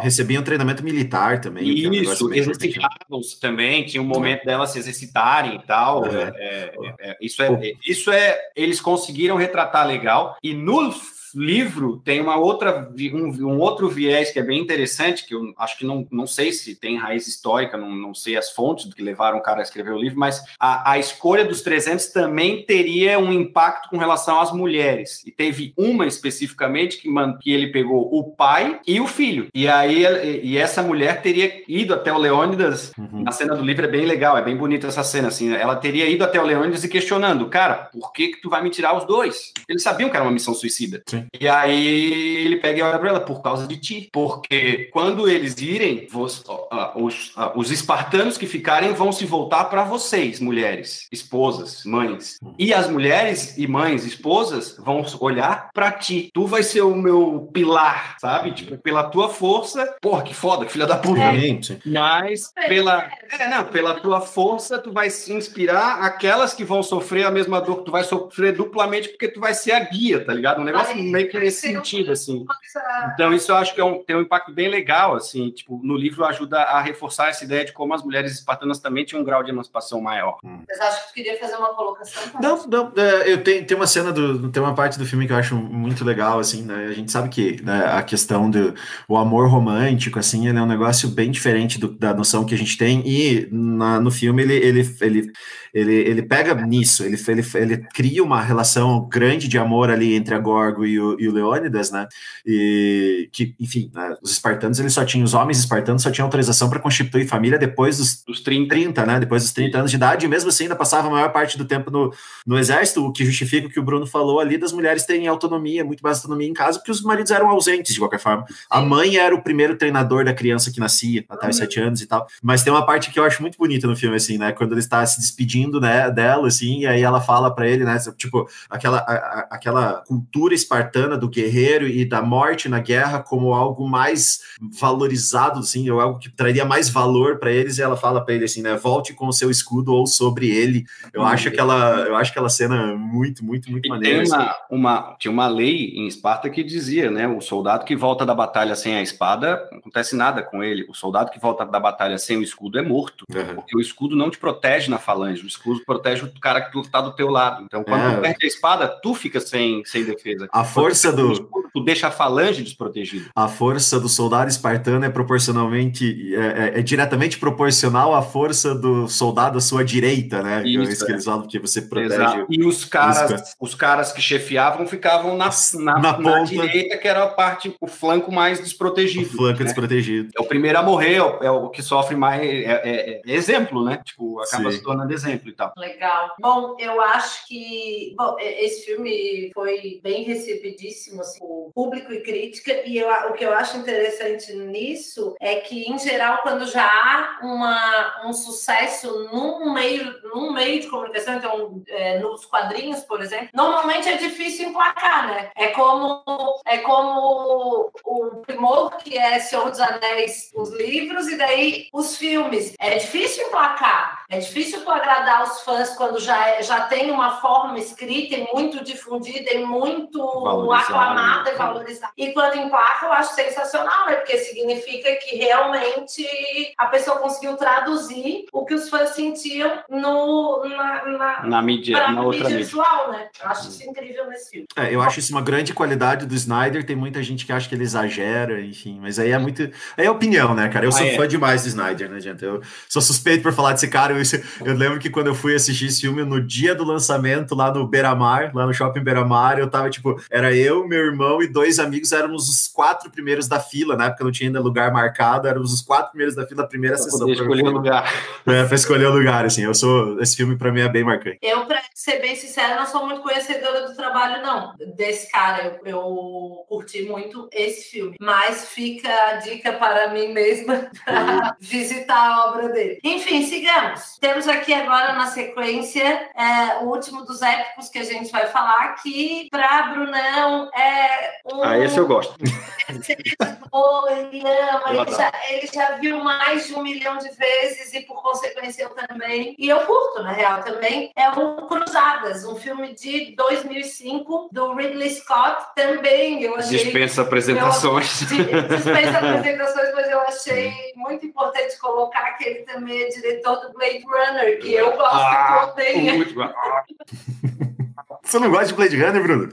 recebiam treinamento militar também. é um Isso, importante. exercitavam-se também, tinha um momento delas se exercitarem e tal. É. é, é, é, isso, é, isso é. Eles conseguiram retratar legal. E no livro tem uma outra, um, um outro viés que é bem interessante, que eu acho que não, não sei se tem raiz histórica, não, não sei as fontes do que levaram o cara a escrever o livro, mas a, a escolha dos 300 também teria um impacto com relação às mulheres. E teve uma especificamente que, man- que ele pegou o pai e o filho. E aí e, essa mulher teria ido até o Leônidas Uhum. na cena do livro é bem legal, é bem bonita essa cena, assim. né? Ela teria ido até o Leônidas e questionando, cara, por que que tu vai me tirar os dois? Eles sabiam que era uma missão suicida. Sim. E aí ele pega e olha pra ela, por causa de ti. Porque quando eles irem, vos- ah, os, ah, os espartanos que ficarem vão se voltar para vocês, mulheres, esposas, mães. E as mulheres e mães, esposas, vão olhar para ti. Tu vai ser o meu pilar, sabe? Tipo, pela tua força. Porra, que foda, que filha da puta. Sim. Mas pela, é, não, pela tua força, tu vai se inspirar aquelas que vão sofrer a mesma dor, que tu vai sofrer duplamente porque tu vai ser a guia, tá ligado? Um negócio Vai meio que nesse sentido, assim. Então, isso eu acho que é um- tem um impacto bem legal, assim, tipo, no livro ajuda a reforçar essa ideia de como as mulheres espartanas também tinham um grau de emancipação maior. Mas acho que tu queria fazer uma colocação. tá? Não, não, é, eu tenho, tem uma cena do, tem uma parte do filme que eu acho muito legal, assim, né? A gente sabe que né, a questão do o amor romântico, assim, ele é um negócio bem diferente do- da noção que a gente tem e na- no filme ele, ele, ele, ele, ele pega nisso, ele, ele, ele cria uma relação grande de amor ali entre a Gorgo e o, e o Leônidas, né? E que, enfim, né, os espartanos, eles só tinham, os homens espartanos só tinham autorização para constituir família depois dos Dos 30. 30, né? Depois dos 30 anos de idade, e mesmo assim ainda passava a maior parte do tempo no, no exército, o que justifica o que o Bruno falou ali das mulheres terem autonomia, muito mais autonomia em casa, porque os maridos eram ausentes de qualquer forma. A mãe era o primeiro treinador da criança que nascia, até os Uhum. sete anos e tal. Mas tem uma parte que eu acho muito bonita no filme, assim, né? Quando ele está se despedindo, né, dela, assim, e aí ela fala para ele, né? Tipo, aquela, a- a- aquela cultura espartana do guerreiro e da morte na guerra como algo mais valorizado, assim, ou algo que traria mais valor para eles, e ela fala para ele assim, né? Volte com o seu escudo ou sobre ele. Eu Uhum. acho aquela, eu acho aquela cena muito, muito, muito E maneira. tem assim. uma, uma, tinha uma lei em Esparta que dizia, né? O soldado que volta da batalha sem a espada, não acontece nada com ele. O soldado que volta da batalha sem o escudo é morto. Uhum. Porque o escudo não te protege na falange, o escudo protege o cara que tu tá do teu lado. Então, quando É. tu perde a espada, tu fica sem, sem defesa. A força do tu deixa a falange desprotegida. A força do soldado espartano é proporcionalmente, é, é, é diretamente proporcional à força do soldado à sua direita, né? Isso, é isso que eles falam, porque você protege. Exato. E os caras, os caras que chefiavam ficavam na, na, Na na, ponta. direita, que era a parte, o flanco mais O desprotegido. flanco né? desprotegido. É o primeiro a morrer, é o, é o que sofre mais. É, é- é exemplo, né? Tipo, acaba Sim. se tornando exemplo e tal. Legal. Bom, eu acho que bom, esse filme foi bem recebidíssimo, assim, por público e crítica, e eu, o que eu acho interessante nisso é que, em geral, quando já há uma, um sucesso num meio, num meio de comunicação, então, é, nos quadrinhos, por exemplo, normalmente é difícil emplacar, né? É como, é como o primor que é Senhor dos Anéis, os livros, e daí os filmes. É difícil emplacar. É difícil tu agradar os fãs quando já, é- já tem uma forma escrita e muito difundida e muito Aclamada e né? valorizada. E quando emplaca, eu acho sensacional, né? Porque significa que realmente a pessoa conseguiu traduzir o que os fãs sentiam no, na, na, Na mídia, na outra mídia mídia. visual, né? Eu acho isso incrível nesse filme. É, eu acho isso uma grande qualidade do Snyder. Tem muita gente que acha que ele exagera, enfim, mas aí é muito. Aí é opinião, né, cara? Eu sou Ah, é. fã demais do Snyder, né, gente? Eu sou suspeito por falar desse cara. Eu, eu lembro que quando eu fui assistir esse filme, no dia do lançamento, lá no Beira-Mar, lá no shopping Beira-Mar, eu tava tipo, era eu, meu irmão e dois amigos, éramos os quatro primeiros da fila, na época não tinha ainda lugar marcado, éramos os quatro primeiros da fila, a primeira Pra sessão. poder pra- escolher o lugar. É, pra escolher o lugar, assim. Eu sou. Esse filme pra mim é bem marcante. Eu, pra ser bem sincera, não sou muito conhecedora do trabalho, não. Desse cara, eu, eu curti muito esse filme. Mas fica a dica para mim mesma para visitar a obra dele. Enfim, sigamos. Temos aqui agora na sequência é, o último dos épicos que a gente vai falar, que para Brunão é um. Ah, esse eu gosto. Pô, ele Eu já, ele já viu mais de um milhão de vezes e por consequência eu também. E eu curto, na real, também. É o Cruzadas, um filme de 2005 do Ridley Scott, também eu achei... Dispensa apresentações. Dispensa apresentações, mas eu achei muito importante colocar que ele também é diretor do Blade Runner, que eu gosto Ah, odeia. Muito- Ah, Você não gosta de Blade Runner, Bruno?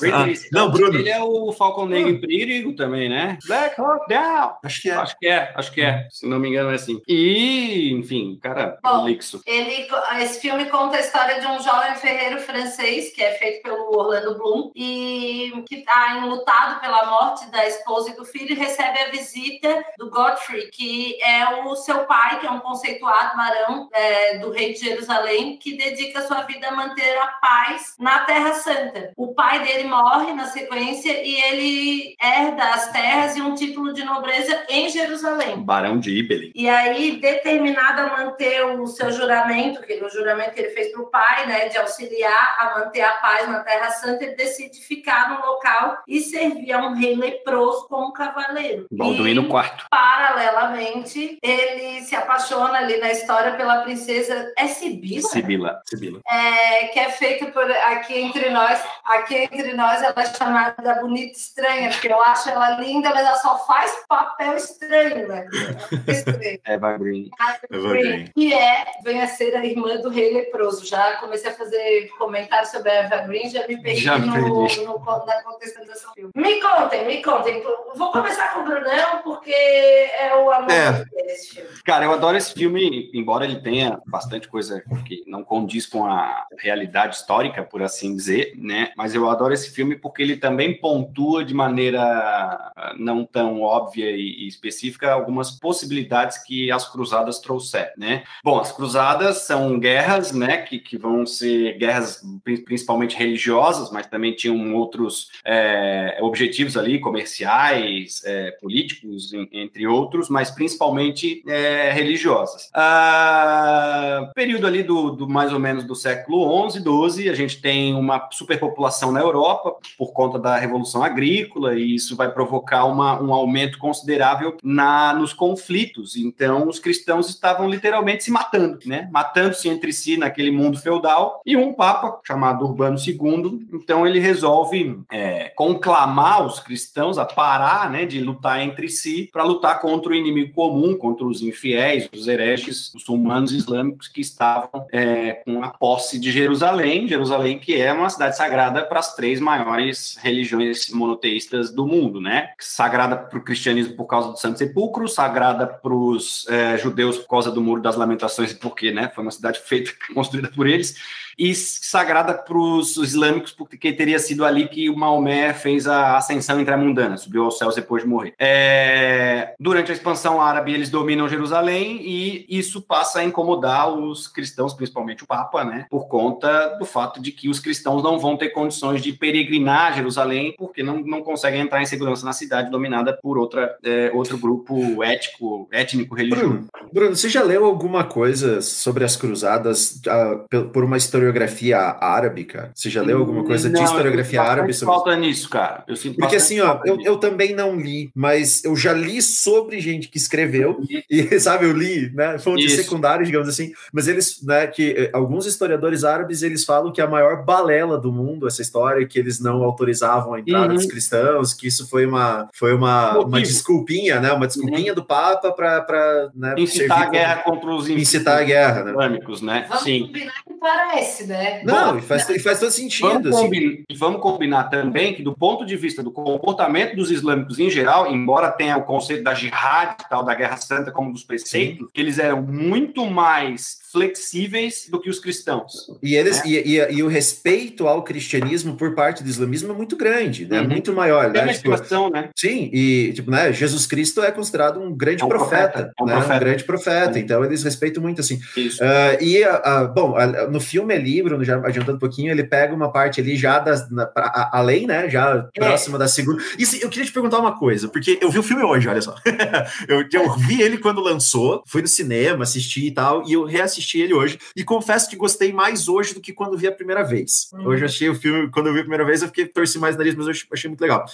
Ridley Ah, não, Bruno. Ele é o Falcon Negro em Perigo também, né? Black Hawk Down. Acho que é. Acho que é, acho que é. Se não me engano, é assim. E, enfim, cara, Bom. prolixo. Ele, esse filme conta a história de um jovem ferreiro francês, que é feito pelo Orlando Bloom, e que está enlutado pela morte da esposa e do filho, e recebe a visita do Godfrey, que é o seu pai, que é um conceituado barão é, do rei de Jerusalém, que dedica sua vida a manter a paz na Terra Santa. O pai dele morre na sequência e ele herda as terras e um título de nobreza em Jerusalém. Barão de Ibelin. E aí, determinado a manter o seu juramento, que o juramento que ele fez para o pai, né, de auxiliar a manter a paz na Terra Santa, ele decide ficar no local e servir a um rei leproso como cavaleiro. Balduíno quarto. paralelamente, ele se apaixona ali na história pela princesa. É Sibila? Sibila. Sibila. É, que é feita por aqui entre nós. Aqui entre nós ela é chamada da bonita estranha, porque eu acho ela linda, mas ela só faz papel estranho, né? Estranho. Eva Green. Eva Green. Que é, vem a ser a irmã do rei leproso. Já comecei a fazer comentários sobre a Eva Green, já me perdi, Já me no, perdi. no, na contextualização do filme. Me contem, me contem. Vou começar com o Brunão, porque é o amor É. dele esse filme. Cara, eu adoro esse filme, embora ele tenha bastante coisa que não condiz com a realidade histórica, por assim dizer, né? Mas eu adoro esse filme porque ele também pontua de maneira ah, não tão óbvia e específica algumas possibilidades que as cruzadas trouxeram, né? Bom, as cruzadas são guerras, né? Que, que vão ser guerras pri- principalmente religiosas, mas também tinham outros é, objetivos ali, comerciais, é, políticos, entre outros, mas principalmente é, religiosas. Ah, período ali do, do mais ou menos do século XI, XII, a gente tem uma superpopulação na Europa por conta da Revolução Agrícola e isso vai provocar uma, um aumento considerável na, nos conflitos. Então, os cristãos estavam literalmente se matando, né? Matando-se entre si naquele mundo feudal e um papa chamado Urbano II, então ele resolve é, conclamar os cristãos a parar, né, de lutar entre si para lutar contra o inimigo comum, contra os infiéis, os hereges muçulmanos islâmicos que estavam é, com a posse de Jerusalém, Jerusalém que é uma cidade sagrada para as três maiores religiões monoteístas do mundo, né? Sagrada para o cristianismo por causa do Santo Sepulcro, sagrada para os é, judeus por causa do Muro das Lamentações, porque né, foi uma cidade feita, construída por eles e sagrada para os islâmicos, porque teria sido ali que o Maomé fez a ascensão intramundana, subiu aos céus depois de morrer. É, durante a expansão árabe, eles dominam Jerusalém e isso passa a incomodar os cristãos, principalmente o Papa, né, por conta do fato de que os cristãos não vão ter condições de peregrinar Jerusalém, porque não, não conseguem entrar em segurança na cidade dominada por outra, é, outro grupo ético, étnico, religioso. Bruno, Bruno, você já leu alguma coisa sobre as cruzadas uh, por uma historiografia árabe, cara? Você já leu alguma coisa não, de historiografia árabe? Sobre... falta nisso, cara. Eu sinto Porque assim, ó, eu, eu, também não li, mas eu já li sobre gente que escreveu, e sabe, eu li, né, fontes secundárias, digamos assim, mas eles, né, que eh, alguns historiadores árabes, eles falam que a maior balela do mundo, essa história, que eles não autorizavam a entrada uhum. dos cristãos, que isso foi uma, foi uma, uma desculpinha, né, uma desculpinha uhum. do Papa para né, incitar a guerra como... contra os incitar a guerra, né? islâmicos, né? Vamos Sim. combinar que parece né? Não, Bom, faz, né? faz todo sentido. Vamos, assim. combinar, vamos combinar também que, do ponto de vista do comportamento dos islâmicos em geral, embora tenha o conceito da jihad, tal, da guerra santa, como dos preceitos, Sim. eles eram muito mais flexíveis do que os cristãos. E eles né? e, e, e, o respeito ao cristianismo por parte do islamismo é muito grande, né? Uhum. Muito maior. Tem né? Tipo, né? Sim, e tipo, né? Jesus Cristo é considerado um grande é um profeta, profeta, é um, né? profeta. um grande profeta. Então eles respeitam muito assim. Uh, e uh, bom, uh, no filme é livro, já adiantando um pouquinho, ele pega uma parte ali já das, na, pra, além, né? Já é. próxima da segunda. E eu queria te perguntar uma coisa, porque eu vi o filme hoje, olha só. eu, eu vi ele quando lançou, fui no cinema, assisti e tal, e eu reassisti assisti ele hoje e confesso que gostei mais hoje do que quando vi a primeira vez. Uhum. Hoje eu achei o filme, quando eu vi a primeira vez, eu fiquei torci mais nariz, mas eu achei muito legal.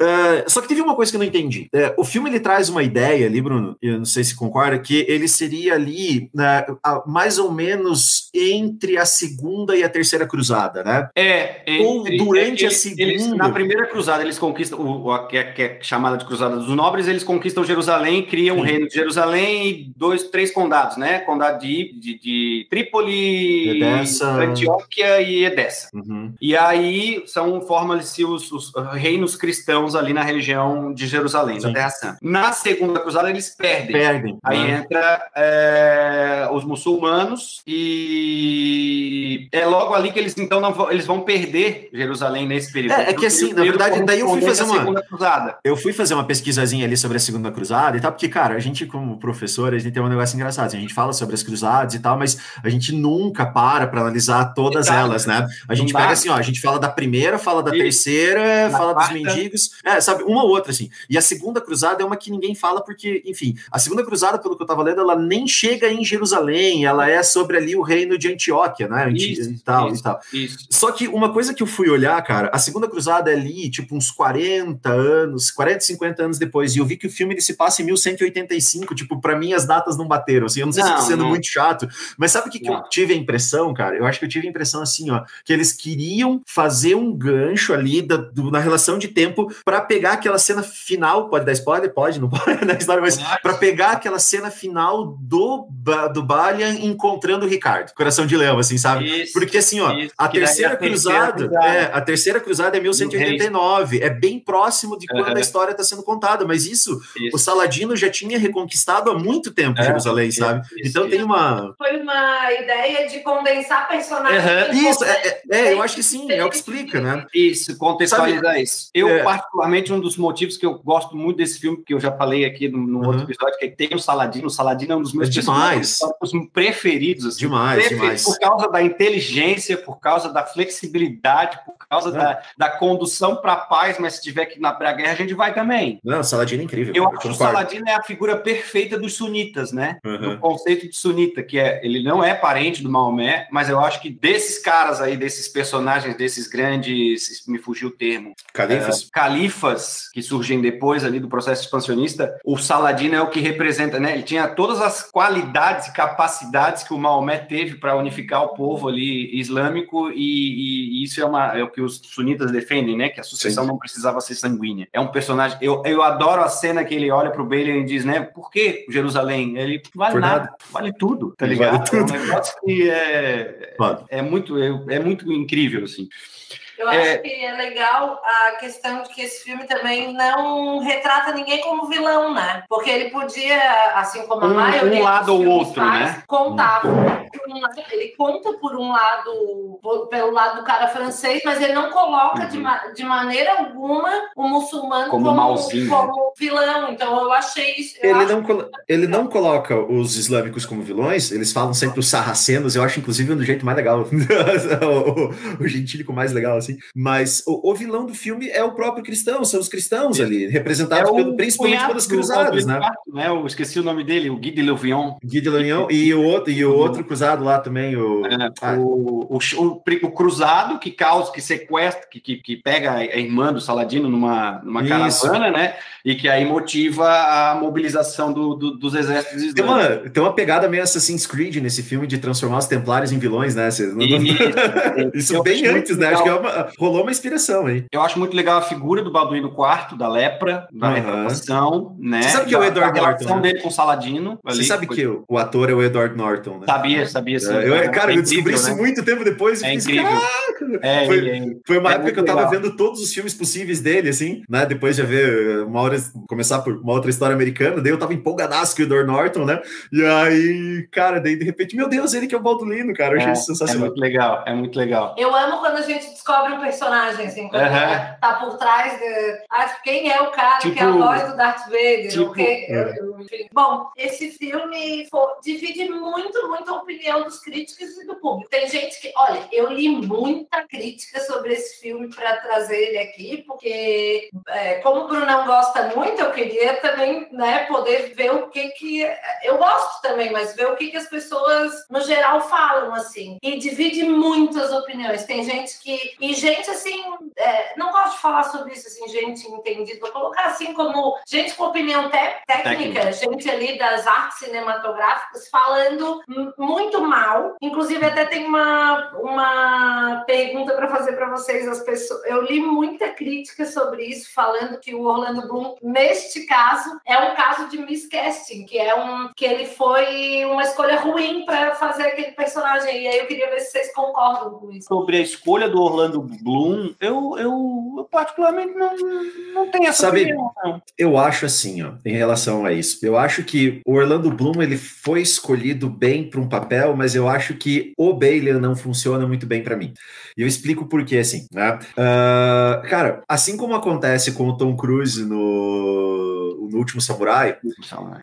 Uh, só que teve uma coisa que eu não entendi. Uh, o filme ele traz uma ideia ali, Bruno, eu não sei se concorda, que ele seria ali uh, mais ou menos entre a segunda e a terceira cruzada, né? É. Ou durante a segunda. Eles, na primeira cruzada, eles conquistam, o, é, que, é, chamada de Cruzada dos Nobres, eles conquistam Jerusalém, criam o um reino de Jerusalém e dois, três condados, né? Condado de, de de, Trípoli, Edessa. Antioquia e Edessa. Uhum. E aí são formam-se os, os, reinos cristãos ali na região de Jerusalém, Sim. da Terra Santa. Na Segunda Cruzada eles perdem. Perdem. Aí né? entra é, os muçulmanos e é logo ali que eles então vão, eles vão perder Jerusalém nesse período. É, é que assim, na verdade, daí eu fui fazer uma Eu fui fazer uma pesquisazinha ali sobre a Segunda Cruzada e tal, porque cara, a gente como professor, a gente tem um negócio engraçado, assim, a gente fala sobre as cruzadas e tal, mas a gente nunca para para analisar todas Exato. elas, né? A gente pega assim, ó, a gente fala da primeira, fala da terceira, fala quarta. dos mendigos, é, sabe, uma ou outra, assim. E a segunda cruzada é uma que ninguém fala, porque, enfim, a segunda cruzada, pelo que eu tava lendo, ela nem chega em Jerusalém, ela é sobre ali o reino de Antioquia, né? Isso, e tal, isso, e tal. Isso. Só que uma coisa que eu fui olhar, cara, a segunda cruzada é ali, tipo, uns 40 anos, 40, 50 anos depois, e eu vi que o filme ele se passa em 1185, tipo, para mim as datas não bateram, assim, eu não sei não, se tô sendo não. muito chato, mas sabe o que, que eu tive a impressão, cara? Eu acho que eu tive a impressão assim, ó, que eles queriam fazer um gancho ali da, do, na relação de tempo para pegar aquela cena final, pode dar spoiler? Pode, não pode na história, mas para pegar aquela cena final do, do Balian encontrando o Ricardo, coração de leão, assim, sabe? Isso, Porque assim, ó, isso, a terceira cruzada, é, a terceira cruzada é 1189, é bem próximo de quando uhum. a história está sendo contada, mas isso, isso, o Saladino já tinha reconquistado há muito tempo é, Jerusalém, sabe? então tem uma foi uma ideia de condensar personagens. Uhum. Isso, é, é, eu acho que sim, é o que explica, né? Isso, contextualizar Sabe, isso. Eu, é. Particularmente, um dos motivos que eu gosto muito desse filme, que eu já falei aqui no, no uhum. outro episódio, que tem o Saladino. O Saladino é um dos meus é demais. preferidos. Assim, demais, preferidos, demais. Por causa da inteligência, por causa da flexibilidade, por causa da, da condução para a paz, mas se tiver que ir para a guerra, a gente vai também. Não, o Saladino é incrível. Eu, eu acho que o Saladino é a figura perfeita dos sunitas, né? Uhum. O conceito de sunita, que é ele não é parente do Maomé, mas eu acho que desses caras aí, desses personagens, desses grandes, me fugiu o termo, califas, é, califas que surgem depois ali do processo expansionista, o Saladino é o que representa, né? Ele tinha todas as qualidades e capacidades que o Maomé teve para unificar o povo ali islâmico e, e, isso é, uma, é o que os sunitas defendem, né? Que a sucessão Sim. não precisava ser sanguínea. É um personagem. Eu, eu adoro a cena que ele olha para o Balian e diz, né? Por que Jerusalém? Ele vale nada, nada, vale tudo, tá ligado? Vale tudo. É um negócio que é, é muito. É, é muito incrível, assim. Eu acho é... que é legal a questão de que esse filme também não retrata ninguém como vilão, né? Porque ele podia, assim como a um, maioria. Um lado ou outro, faz, né? Contar. Ele conta por um lado, pelo lado do cara francês, mas ele não coloca uhum. de, ma de maneira alguma o muçulmano como, como, malzinho, como vilão. Então eu achei isso. Eu ele, não ele não coloca os islâmicos como vilões, eles falam sempre os sarracenos, eu acho, inclusive, do jeito mais legal. o, o gentílico mais legal, assim. Mas o, o, vilão do filme é o próprio cristão, são os cristãos ali, representados é pelo, principalmente pelos cruzados, né? né? Eu esqueci o nome dele, o Guy de Louvion. Guy de e o outro, e o outro cruzado lá também, o... É, ah. o, o, o, o, cruzado que causa, que sequestra, que, que, que, pega a irmã do Saladino numa, numa caravana, né? E que aí motiva a mobilização do, do, dos exércitos islâmicos. Tem uma, tem uma pegada meio Assassin's Creed nesse filme de transformar os templários em vilões, né? Isso, Isso bem antes, né? Acho que é uma, rolou uma inspiração aí. Eu acho muito legal a figura do Balduino quarto, da lepra, da uhum. né? Você sabe que é o Edward Norton? A relação dele com o Saladino. Ali, Você sabe foi... que o, o, ator é o Edward Norton, né? Sabia, sabia sim. É, eu, cara, é eu descobri isso né? muito tempo depois e é fiz, incrível. É, foi, é, foi uma época que eu tava legal. vendo todos os filmes possíveis dele, assim, né? Depois de ver uma hora, começar por uma outra história americana, daí eu tava empolgadaço com o Edward Norton, né? E aí, cara, daí de repente, meu Deus, ele que é o Baldulino, cara. Eu achei é, isso sensacional. É muito legal, é muito legal. Eu amo quando a gente descobre um personagem, assim, quando uhum. tá por trás de. Ah, quem é o cara tipo, que é a tipo, voz do Darth Vader? Tipo, é. Bom, esse filme for, divide muito, muito a opinião dos críticos e do público. Tem gente que. Olha, eu li muita crítica sobre esse filme para trazer ele aqui, porque, é, como o Brunão gosta muito, eu queria também né, poder ver o que que. Eu gosto também, mas ver o que, que as pessoas, no geral, falam, assim. E divide muitas opiniões. Tem gente que. E gente, assim, é, não gosto de falar sobre isso, assim, gente entendida. Vou colocar assim como gente com opinião técnica, técnica, gente ali das artes cinematográficas, falando muito mal. Inclusive, até tem uma, uma pergunta para fazer para vocês. As pessoas, eu li muita crítica sobre isso, falando que o Orlando Bloom, neste caso, é um caso de miscasting, que é um que ele foi uma escolha ruim para fazer aquele personagem. E aí eu queria ver se vocês concordam com isso. Sobre a escolha do Orlando Bloom, eu, eu, eu particularmente não, não tenho essa Sabe, opinião, não. Eu acho assim, ó, em relação a isso. Eu acho que o Orlando Bloom ele foi escolhido bem para um papel, mas eu acho que o Bailey não funciona muito bem para mim. E eu explico por quê, assim, né? Uh, cara, assim como acontece com o Tom Cruise no no Último Samurai,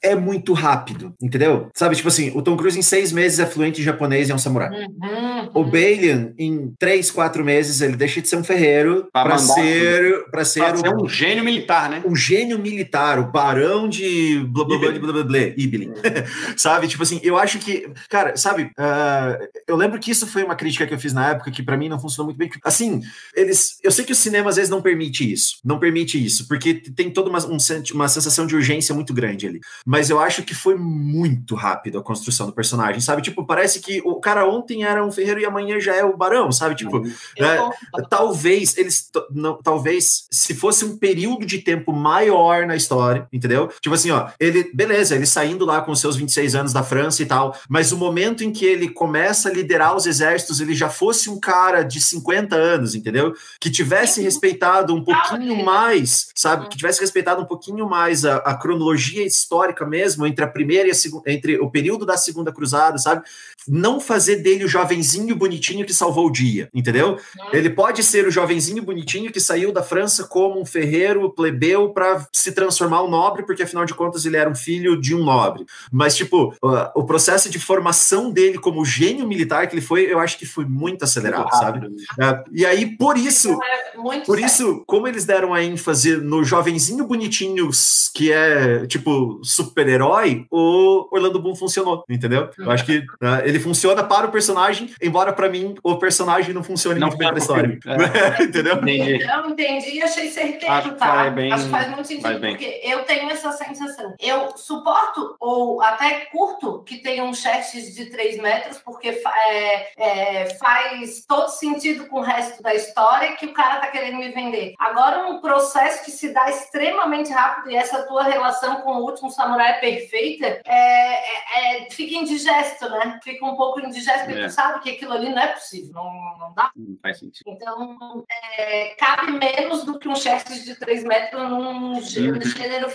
é muito rápido, entendeu? Sabe, tipo assim, o Tom Cruise em seis meses é fluente em japonês e é um samurai. Uhum. O Balian, em três, quatro meses, ele deixa de ser um ferreiro para ser, pra ser, pra ser um gênio militar, né? Um gênio militar, o barão de blá blá blá blá blá blá, Ibelin. sabe, tipo assim, eu acho que, cara, sabe, uh, eu lembro que isso foi uma crítica que eu fiz na época que para mim não funcionou muito bem. Assim, eles, eu sei que o cinema às vezes não permite isso, não permite isso, porque tem toda uma, um, uma sensação sensação de urgência muito grande ali. Mas eu acho que foi muito rápido a construção do personagem, sabe? Tipo, parece que o cara ontem era um ferreiro e amanhã já é o barão, sabe? Tipo, uhum. né? talvez eles, não, talvez se fosse um período de tempo maior na história, entendeu? Tipo assim, ó, ele, beleza, ele saindo lá com seus 26 anos da França e tal, mas o momento em que ele começa a liderar os exércitos, ele já fosse um cara de 50 anos, entendeu? Que tivesse respeitado um pouquinho mais, sabe? Que tivesse respeitado um pouquinho mais a, a, cronologia histórica mesmo entre a primeira e a segunda, entre o período da segunda cruzada, sabe? Não fazer dele o jovenzinho bonitinho que salvou o dia, entendeu? Ele pode ser o jovenzinho bonitinho que saiu da França como um ferreiro plebeu para se transformar um nobre, porque afinal de contas ele era um filho de um nobre. Mas tipo, o processo de formação dele como gênio militar que ele foi, eu acho que foi muito acelerado, muito sabe? Uh, e aí por isso, é por certo. isso, como eles deram a ênfase no jovenzinho bonitinho que é, tipo, super-herói, o Orlando Bloom funcionou, entendeu? Eu acho que uh, ele funciona para o personagem, embora para mim o personagem não funcione não muito bem para a história. É. entendeu? Entendi. Eu entendi e achei certeiro, acho tá? Bem, acho que faz muito sentido, porque eu tenho essa sensação. Eu suporto, ou até curto, que tenham chats de 3 metros, porque é, é, faz todo sentido com o resto da história que o cara tá querendo me vender. Agora, um processo que se dá extremamente rápido, e essa tua relação com o último samurai perfeita, é, é, é, fica indigesto, né? Fica um pouco indigesto, porque É. tu sabe que aquilo ali não é possível, não, não dá. Não faz sentido. Então, é, cabe menos do que um chefe de 3 metros num Uhum. gênero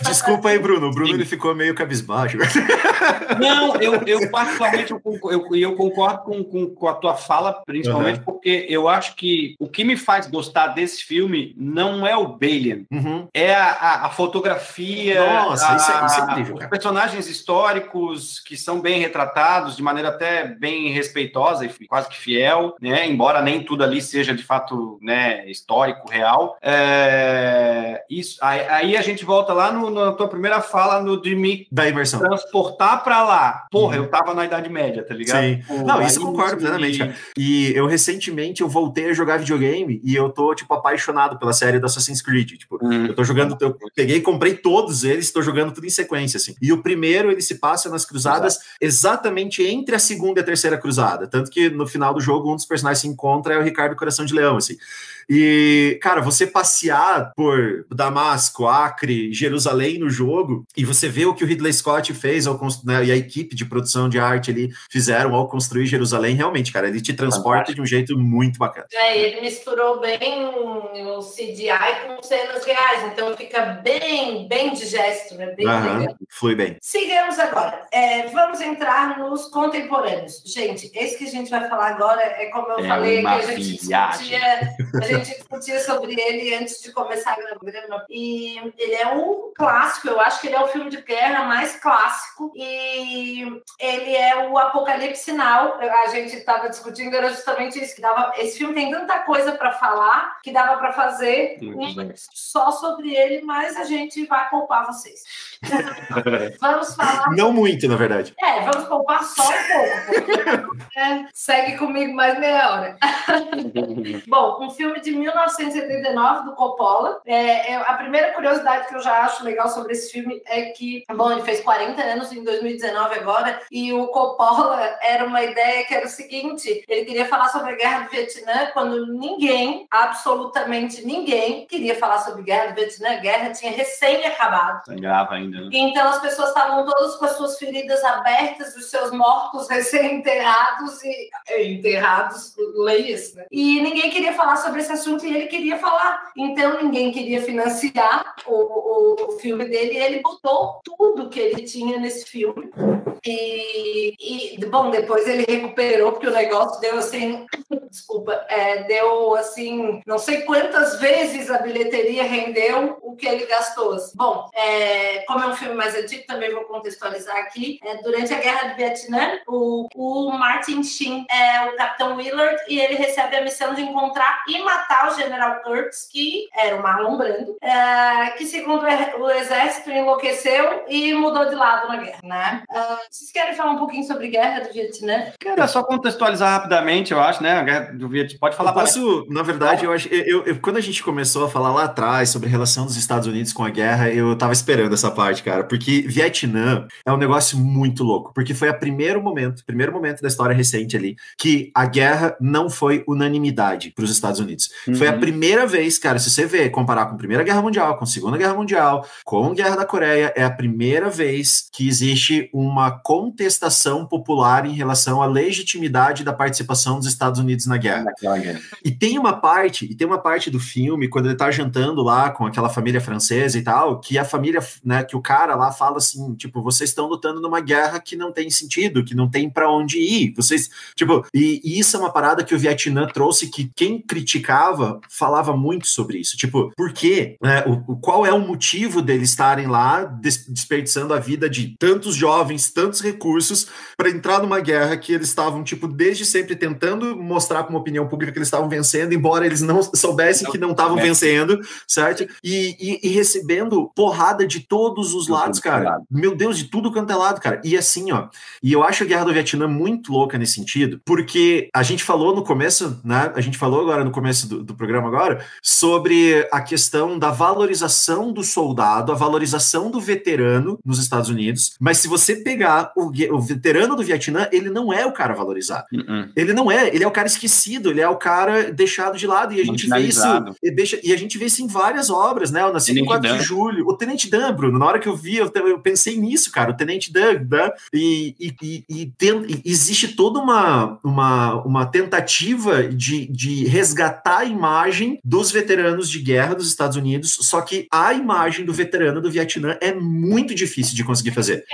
Desculpa aí, Bruno. O Bruno Sim. ele ficou meio cabisbaixo. Não, eu, eu particularmente eu, eu, eu concordo com, com, com a tua fala, principalmente porque eu acho que o que me faz gostar desse filme não é o Balian, Uhum. é a, a- a fotografia, Nossa, isso é- isso é a- incrível, os personagens históricos que são bem retratados de maneira até bem respeitosa e quase que fiel, né? Embora nem tudo ali seja de fato né, histórico, real. É, isso, aí, aí a gente volta lá no- na tua primeira fala no, de me Da imersão. transportar pra lá. Porra, Uhum. eu tava na Idade Média, tá ligado? Sim. Pô, Não, isso eu concordo me- plenamente, cara. E eu recentemente eu voltei a jogar videogame e eu tô, tipo, apaixonado pela série do Assassin's Creed. Tipo, Hum. eu tô jogando, eu peguei comprei todos eles, tô jogando tudo em sequência, assim. E o primeiro, ele se passa nas cruzadas exatamente entre a segunda e a terceira cruzada. Tanto que no final do jogo, um dos personagens se encontra é o Ricardo Coração de Leão, assim. E, cara, você passear por Damasco, Acre, Jerusalém no jogo, e você vê o que o Ridley Scott fez ao né, e a equipe de produção de arte ali fizeram ao construir Jerusalém, realmente, cara, ele te transporta de um jeito muito bacana. É, ele misturou bem o CGI com cenas reais, então fica bem, bem digesto, né? Bem legal. flui bem. Sigamos agora. É, vamos entrar nos contemporâneos. Gente, esse que a gente vai falar agora é como eu É falei, que a gente, viagem. discutia, a gente discutia sobre ele antes de começar a gravar. E ele é um clássico, eu acho que ele é o filme de guerra mais clássico. E ele é o Apocalipse Now. A gente estava discutindo, era justamente isso. Que dava, esse filme tem tanta coisa para falar que dava para fazer um só sobre ele, mas a gente vai poupar vocês. Vamos falar Não muito, na verdade. é, vamos poupar só um pouco. é, segue comigo mais meia hora. Bom, um filme de 1979 do Coppola. É, é, a primeira curiosidade que eu já acho legal sobre esse filme é que, bom, ele fez 40 anos em 2019 agora, e o Coppola era uma ideia que era o seguinte: ele queria falar sobre a guerra do Vietnã quando ninguém, absolutamente ninguém, queria falar sobre a guerra do Vietnã. A guerra tinha recém acabado. Tá grava ainda, né? Então as pessoas estavam todas com as suas feridas abertas, os seus mortos recém-enterrados e enterrados, leia-se, né? E ninguém queria falar sobre esse assunto e ele queria falar. Então ninguém queria financiar o, o, o filme dele e ele botou tudo que ele tinha nesse filme. E, e, bom, depois ele recuperou, porque o negócio deu assim, desculpa, é, deu assim, não sei quantas vezes a bilheteria rendeu o que ele gastou. assim. Bom, é, como é um filme mais antigo, também vou contextualizar aqui. É, durante a Guerra do Vietnã, o, o Martin Sheen é o Capitão Willard e ele recebe a missão de encontrar e matar o General Kurtz, que era o Marlon Brando, é, que segundo o exército enlouqueceu e mudou de lado na guerra, né? Ah, vocês querem falar um pouquinho sobre Guerra do Vietnã? Cara, só contextualizar rapidamente, eu acho, né? A guerra do Vietnã. Pode falar Eu posso, na verdade, eu acho. Eu, eu- quando a gente começou a falar lá atrás sobre a relação dos Estados Unidos com a guerra, eu tava esperando essa parte, cara. Porque Vietnã é um negócio muito louco. Porque foi o primeiro momento, primeiro momento da história recente ali, que a guerra não foi unanimidade para os Estados Unidos. Foi a Uhum. primeira vez, cara, se você vê, comparar com a Primeira Guerra Mundial, com a Segunda Guerra Mundial, com a Guerra da Coreia, é a primeira vez que existe uma contestação popular em relação à legitimidade da participação dos Estados Unidos na guerra. Naquela guerra. E tem uma parte, e tem uma parte do filme, quando ele tá jantando lá com aquela família francesa e tal, que a família, né, que o cara lá fala assim, tipo, vocês estão lutando numa guerra que não tem sentido, que não tem para onde ir. Vocês, tipo, e, e isso é uma parada que o Vietnã trouxe que quem falava muito sobre isso. Tipo, por quê? Né, o, qual é o motivo deles estarem lá des- desperdiçando a vida de tantos jovens, tantos recursos para entrar numa guerra que eles estavam, tipo, desde sempre tentando mostrar para uma opinião pública que eles estavam vencendo, embora eles não soubessem que não estavam É. vencendo, certo? E, e- e recebendo porrada de todos os lados, cara. Meu Deus, de tudo quanto é lado, cara. E assim, ó, e eu acho a Guerra do Vietnã muito louca nesse sentido, porque a gente falou no começo, né? A gente falou agora no começo do, do programa agora sobre a questão da valorização do soldado, a valorização do veterano nos Estados Unidos. Mas se você pegar o, o veterano do Vietnã, ele não é o cara valorizado. Uhum. Ele não é, ele é o cara esquecido, ele é o cara deixado de lado. E a gente vê isso. E, deixa, e a gente vê isso em várias obras, né? Eu nasci Tenente no 4 Dan. de julho. O Tenente Dan, Bruno, na hora que eu vi, eu, eu pensei nisso, cara, o Tenente Doug, né? E, e, e, e, tem, e existe toda uma, uma, uma tentativa de, de resgatar a imagem dos veteranos de guerra dos Estados Unidos, só que a imagem do veterano do Vietnã é muito difícil de conseguir fazer.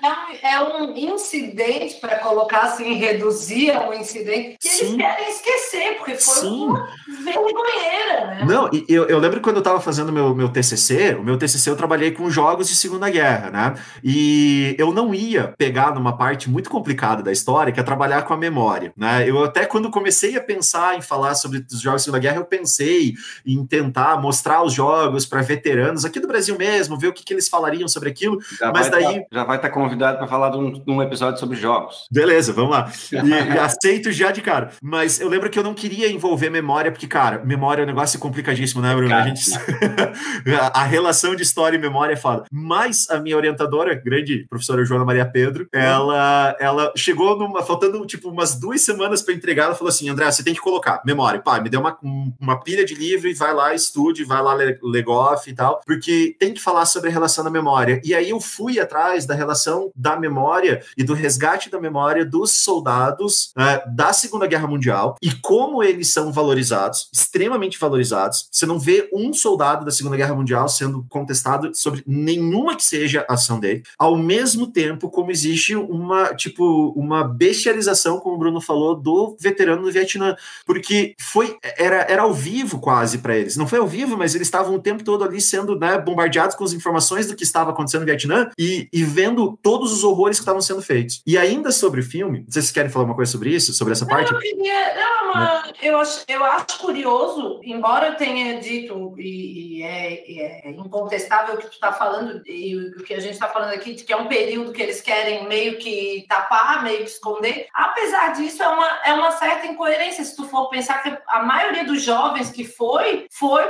É, é um incidente, para colocar assim, reduzir a um incidente, que Sim. eles querem esquecer, porque foi Sim. uma vergonheira, né? Não, eu, eu lembro quando eu estava fazendo meu, meu TCC, o meu TCC eu trabalhei com jogos de Segunda Guerra, né? E eu não ia pegar numa parte muito complicada da história, que é trabalhar com a memória, né? Eu até quando comecei a pensar em falar sobre os jogos de Segunda Guerra, eu pensei em tentar mostrar os jogos para veteranos aqui do Brasil mesmo, ver o que, que eles falariam sobre aquilo. Já mas daí. Tá, já vai estar tá convidado para falar de um, de um, episódio sobre jogos. Beleza, vamos lá. E, aceito já de cara. Mas eu lembro que eu não queria envolver memória, porque, cara, memória é um negócio complicadíssimo, né, Bruno? Cara, a, gente... a relação de história e memória é foda. Mas a minha orientadora, grande professora Joana Maria Pedro, ela, ela chegou numa, faltando tipo umas duas semanas para entregar, ela falou assim: André, você tem que colocar memória. Pá, me deu uma, uma pilha de livro e vai lá, estude, vai lá, legoff e tal, porque tem que falar sobre a relação da memória. E aí eu fui atrás da relação da memória e do resgate da memória dos soldados uh, da Segunda Guerra Mundial e como eles são valorizados, extremamente valorizados. Você não vê um soldado da Segunda Guerra Mundial sendo contestado sobre nenhuma que seja a ação dele, ao mesmo tempo como existe uma, tipo, uma bestialização, como o Bruno falou, do veterano do Vietnã, porque foi, era, era ao vivo quase para eles. Não foi ao vivo, mas eles estavam o tempo todo ali sendo né, bombardeados com as informações do que estava acontecendo no Vietnã e, e vendo todos os horrores que estavam sendo feitos. E ainda sobre o filme, vocês querem falar uma coisa sobre isso, sobre essa parte? Eu queria, não, uma, eu, acho, eu acho curioso, embora eu tenha dito, e, e é, é, incontestável o que tu está falando, e o que a gente está falando aqui, de que é um período que eles querem meio que tapar, meio que esconder, apesar disso, é uma, é uma certa incoerência, se tu for pensar que a maioria dos jovens que foi, foi,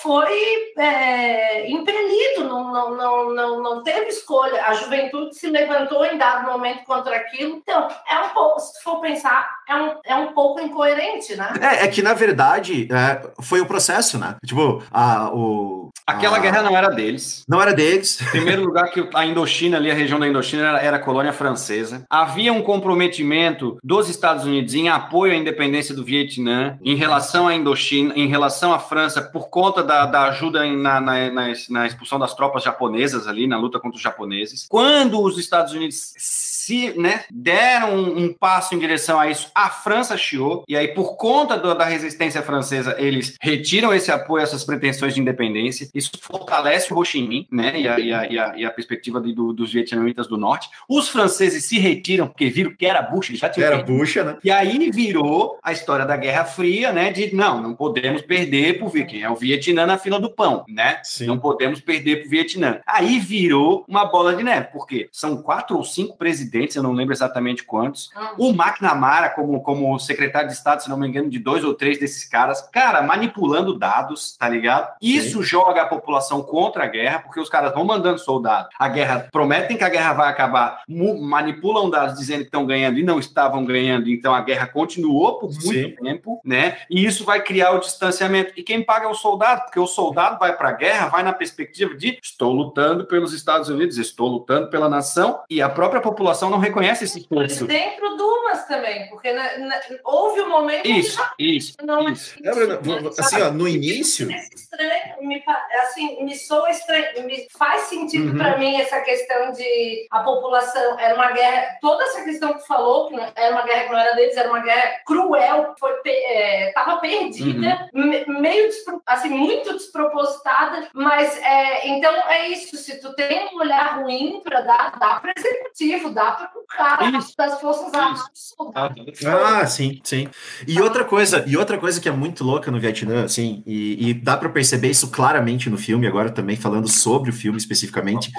foi é, impelido, não, não, não, não, não teve escolha, a juventude se levantou em dado momento contra aquilo, então, é um pouco, se for pensar, é um, é um pouco incoerente, né? É, é que, na verdade, é, foi o processo, né? Tipo, a, o... Aquela a... guerra não era deles. Não era deles. Em primeiro lugar, que a Indochina, ali, a região da Indochina, era, era colônia francesa. Havia um comprometimento dos Estados Unidos em apoio à independência do Vietnã, em relação à Indochina, em relação à França, por conta da, da ajuda na, na, na, na expulsão das tropas japonesas ali, na luta contra os japoneses. Quando os Estados Unidos se né, deram um, um, passo em direção a isso, a França chiou, e aí, por conta do, da resistência francesa, eles retiram esse apoio, essas pretensões de independência. Isso fortalece o Ho Chi Minh, né, e a, e a, e a, e a perspectiva de, do, dos vietnamitas do norte. Os franceses se retiram, porque viram que era Bush, já tinha. Era Bush, né? E aí virou a história da Guerra Fria, né, de não, não podemos perder por quem é o Vietnã na fila do pão, né? Sim. Não podemos perder para o Vietnã. Aí virou uma bola de neve, porque são quatro ou cinco presidentes presidentes, eu não lembro exatamente quantos. Ah. O McNamara, como, como secretário de Estado, se não me engano, de dois ou três desses caras, cara, manipulando dados, tá ligado? Isso Sim. joga a população contra a guerra, porque os caras vão mandando soldado. A guerra, prometem que a guerra vai acabar, manipulam dados dizendo que estão ganhando e não estavam ganhando, então a guerra continuou por muito Sim. tempo, né? E isso vai criar o distanciamento. E quem paga é o soldado, porque o soldado vai para a guerra, vai na perspectiva de estou lutando pelos Estados Unidos, estou lutando pela nação, e a própria população população não reconhece esse esforço. Dentro Também, porque na, na, houve um momento isso, já, isso, não isso. É, assim, ó, no início. É estranho, me, assim, me soa estranho, me faz sentido uhum. para mim essa questão de a população era uma guerra, toda essa questão que tu falou, que era uma guerra que não era deles, era uma guerra cruel, foi é, perdida, uhum. meio assim muito despropositada, mas é, então é isso. Se tu tem um olhar ruim para dar, dá para executivo, dá para o cara Isso. das Forças Armadas. Ah, sim, sim. E outra coisa, e outra coisa que é muito louca no Vietnã, assim, e, e dá para perceber isso claramente no filme, agora também falando sobre o filme especificamente,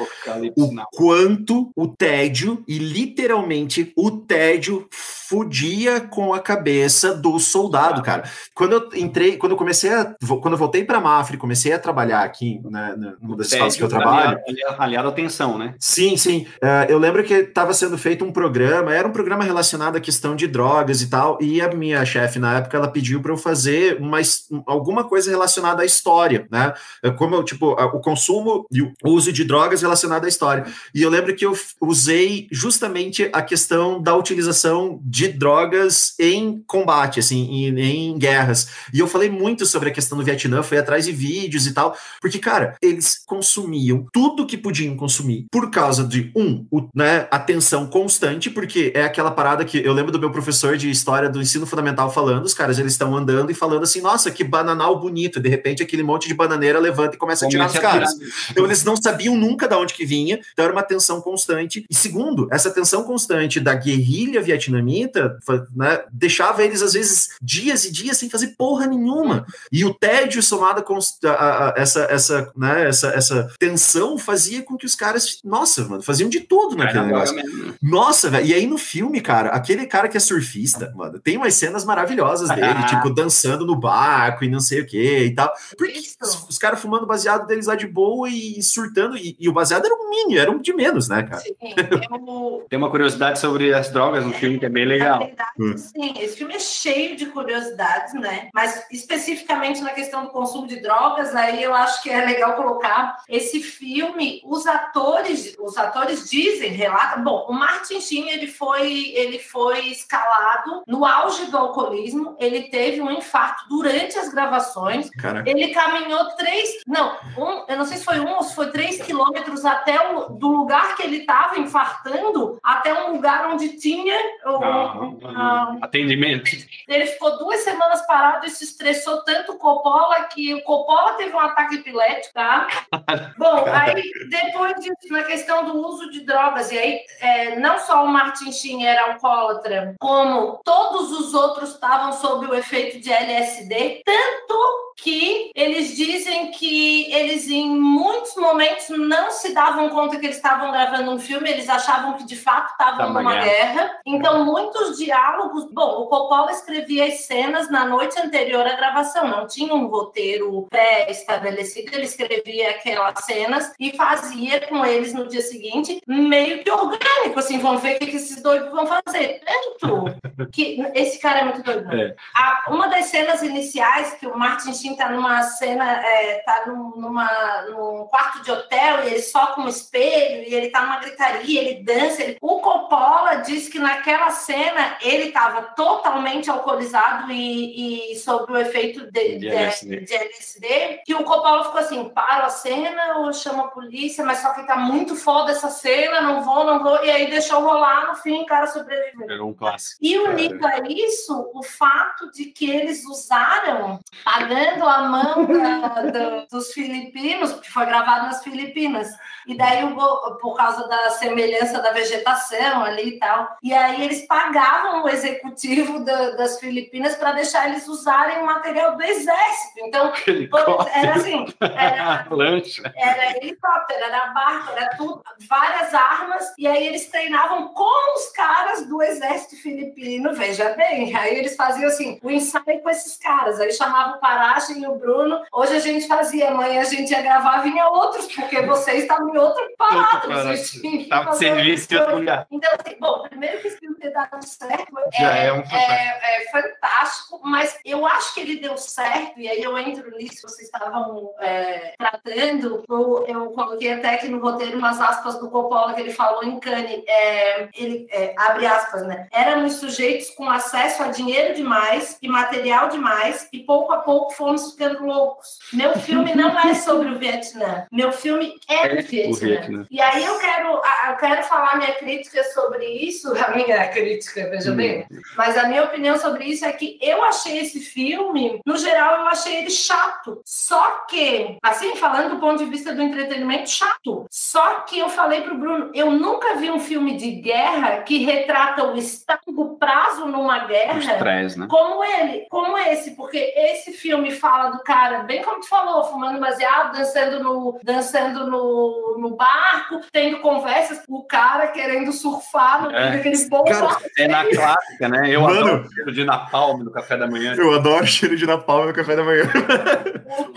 o quanto o tédio, e literalmente o tédio fudia com a cabeça do soldado, cara. Quando eu entrei, quando eu comecei a. Quando eu voltei para Mafra e comecei a trabalhar aqui, né, numa das escolas que eu trabalho. Aliado, aliado à tensão, né? Sim, sim. Uh, eu lembro que estava sendo feito um programa, era um programa relacionado à questão de drogas e tal, e a minha chefe na época ela pediu para eu fazer uma, alguma coisa relacionada à história, né? Como eu, tipo, o consumo e o uso de drogas relacionado à história. E eu lembro que eu usei justamente a questão da utilização de drogas em combate, assim, em, em guerras. E eu falei muito sobre a questão do Vietnã, fui atrás de vídeos e tal, porque, cara, eles consumiam tudo que podiam consumir por causa de, um, o, né, a tensão constante, porque é aquela parada que eu lembro do meu professor de história do ensino fundamental falando, os caras eles estão andando e falando assim, nossa, que bananal bonito, de repente aquele monte de bananeira levanta e começa a tirar os caras. Então eles não sabiam nunca de onde que vinha, então era uma tensão constante. E segundo, essa tensão constante da guerrilha vietnamita, né, deixava eles às vezes dias e dias sem fazer porra nenhuma. E o tédio somado com a, a, essa, essa, né, essa, essa tensão fazia com que os caras, nossa, mano, faziam de tudo naquele negócio. Nossa, velho. E aí no filme, cara, aquele cara que é surfista, mano, tem umas cenas maravilhosas dele, tipo, dançando no barco e não sei o que e tal. Porque os, os caras fumando baseado deles lá de boa e surtando, e, e, o baseado era um mini, era um de menos, né, cara? Sim, eu... Tem uma curiosidade sobre as drogas no filme que é bem legal. Verdade, hum. sim, esse filme é cheio de curiosidades, né? Mas especificamente na questão do consumo de drogas, aí eu acho que é legal colocar esse filme, os atores, os atores dizem, relatam, bom, o Martin Sheen, ele foi, ele foi escalado no auge do alcoolismo, ele teve um infarto durante as gravações, Caraca. ele caminhou três, não, um, eu não sei se foi um ou se foi três quilômetros até o, do lugar que ele estava infartando até um lugar onde tinha um, um, atendimento. Ele ficou duas semanas parado e se estressou tanto o Coppola que o Coppola teve um ataque epilético, tá? Bom, aí depois disso, na questão do uso de drogas, e aí é, não só o Martin Sheen era alcoólatra, como todos os outros estavam sob o efeito de LSD, tanto que eles dizem que eles em muitos momentos não se davam conta que eles estavam gravando um filme, eles achavam que de fato estavam numa guerra. guerra. Então, muitos diálogos. Bom, o Coppola escrevia as cenas na noite anterior à gravação, não tinha um roteiro pré-estabelecido, ele escrevia aquelas cenas e fazia com eles no dia seguinte, meio que orgânico, assim, vamos ver o que, esses doidos vão fazer. Que esse cara é muito doido. É. A, uma das cenas iniciais que o Martin Sheen tá numa cena, é, tá num, numa, num quarto de hotel e ele só com um espelho e ele tá numa gritaria, ele dança. Ele... O Coppola diz que naquela cena ele estava totalmente alcoolizado e, e sob o efeito de, de, LSD. de, LSD. Que o Coppola ficou assim: para a cena ou chama a polícia, mas só que tá muito foda essa cena, não vou, não vou. E aí deixou rolar, no fim, o cara sobreviveu. Era um clássico. E unido a isso, o fato de que eles usaram, pagando a mão da, da, dos filipinos, que foi gravado nas Filipinas. E daí, por causa da semelhança da vegetação ali e tal. E aí eles pagavam o executivo da, das Filipinas para deixar eles usarem o material do exército. Então, era assim, era, era helicóptero, era barco, era tudo, várias armas, e aí eles treinavam com os caras do exército filipino, veja bem. Aí eles faziam assim, o ensaio com esses caras. Aí chamavam o Parache e o Bruno. Hoje a gente fazia, amanhã a gente ia gravar, vinha outros, porque vocês estavam em outro parado. Estava de serviço de outro lugar. Então, assim, bom, primeiro que esse filme ter dado certo Já é, é, um é, é, fantástico, mas eu acho que ele deu certo, e aí eu entro nisso, vocês estavam é, tratando, eu, eu, coloquei até aqui no roteiro umas aspas do Coppola que ele falou em Cannes, é, ele é, abre aspas, né? Éramos sujeitos com acesso a dinheiro demais e material demais, e pouco a pouco fomos ficando loucos. Meu filme não é sobre o Vietnã, meu filme é, do Vietnã. Vietnã. E aí eu quero, eu quero falar minha crítica sobre isso, a minha crítica, veja hum. bem, mas a minha opinião sobre isso é que eu achei esse filme, no geral, eu achei ele chato. Só que, assim, falando do ponto de vista do entretenimento, chato. Só que eu falei pro Bruno, eu nunca vi um filme de guerra que retrata o estado prazo numa guerra Stress, né? como ele, como esse, porque esse filme fala do cara, bem como tu falou, fumando baseado, dançando no, dançando no, no barco, tendo conversas, o cara querendo surfar no É. aquele bom Cara. É na clássica, né? Eu Mano. adoro o cheiro de napalm no café da manhã. Eu adoro cheiro de napalm no café da manhã.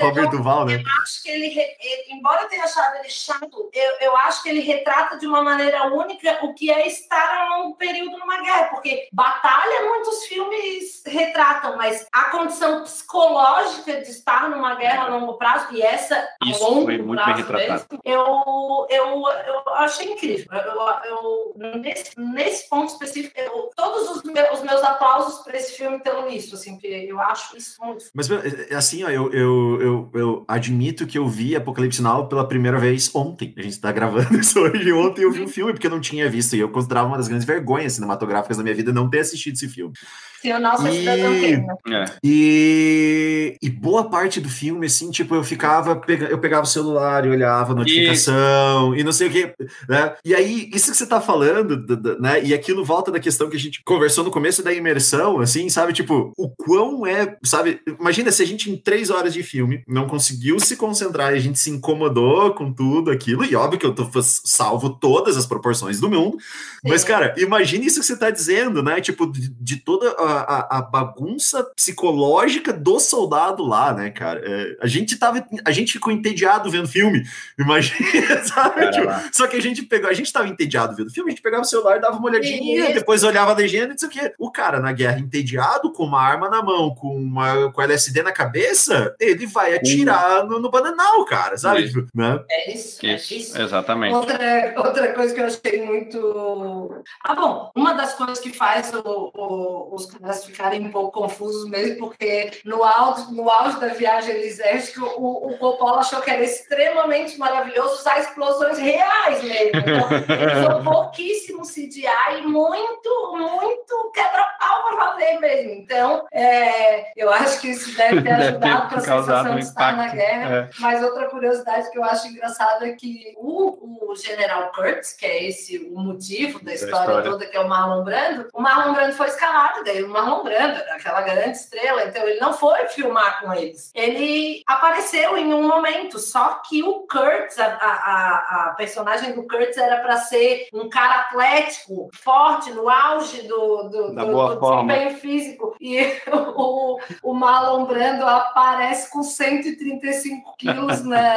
Robert Duval, né? Eu acho que ele, ele- embora eu tenha achado ele chato, eu, eu acho que ele retrata de uma maneira única o que é estar a longo período numa guerra, porque batalha muitos filmes retratam, mas a condição psicológica de estar numa guerra a longo prazo, e essa a Isso longo foi muito bem prazo retratado. mesmo, eu, eu, eu achei incrível. Eu, eu- nesse, nesse ponto específico, eu- todos os meus, os meus aplausos para esse filme estão nisso, assim, porque eu acho isso muito Mas é, assim, ó, eu, eu, eu, eu admito que eu vi Apocalipse Now pela primeira vez ontem. A gente tá gravando isso hoje. Ontem eu vi o filme porque eu não tinha visto. E eu considerava uma das grandes vergonhas cinematográficas da minha vida não ter assistido esse filme. Sim, o nosso E- né? É. E, e boa parte do filme, assim, tipo, eu ficava, pega- eu pegava o celular e olhava a notificação e não sei o quê, né? E aí, isso que você tá falando, né? E aquilo volta da questão que a gente conversou no começo da imersão, assim, sabe? Tipo, o quão é, sabe? Imagina se a gente em três horas de filme não conseguiu se concentrar e a gente se incomodou com tudo aquilo, e óbvio que eu tô salvo todas as proporções do mundo, mas, Sim. cara, imagine isso que você tá dizendo, né? Tipo, de, de toda a, a- a bagunça psicológica do soldado lá, né, cara? É, a gente tava. A gente ficou entediado vendo filme. Imagina, sabe? Tipo, só que a gente pegou, a gente tava entediado vendo filme, a gente pegava o celular, dava uma olhadinha, depois olhava a legenda e disse o quê? O cara na guerra entediado, com uma arma na mão, com uma com LSD na cabeça, ele vai atirar no, no bananal, cara, sabe? Isso. Tipo, né? É isso, é Isso, isso. exatamente. Outra, outra coisa que eu achei muito. Ah, bom, uma das coisas que faz o- o- os caras ficarem um pouco confusos mesmo, porque no auge, no auge da viagem exército, o, o Coppola achou que era extremamente maravilhoso usar explosões reais mesmo. Então, ele usou pouquíssimo CGI e muito, muito quebra-pau para valer mesmo. Então, é, eu acho que isso deve ter ajudado para a sensação de estar na impacto, guerra. é. Mas outra curiosidade que eu acho engraçada é que o, o General Kurtz, que é esse o motivo da história, história. toda, que é o Marlon Brando, o Marlon Brando foi escalado, daí o Marlon Brando, era aquela grande estrela, então ele não foi filmar com eles. Ele apareceu em um momento, só que o Kurtz, a, a, a- personagem do Kurtz era para ser um cara atlético, forte, no auge do, do, Da do- boa do forma. desempenho físico. E o, o Marlon Brando aparece com 135 quilos na,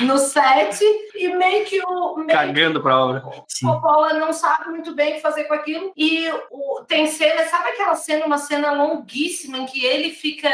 no set e meio que o. Meio Cagando pra obra. o Coppola não sabe muito bem o que fazer com aquilo. E o, tem cena, sabe aquela cena, uma cena longuíssima em que ele fica,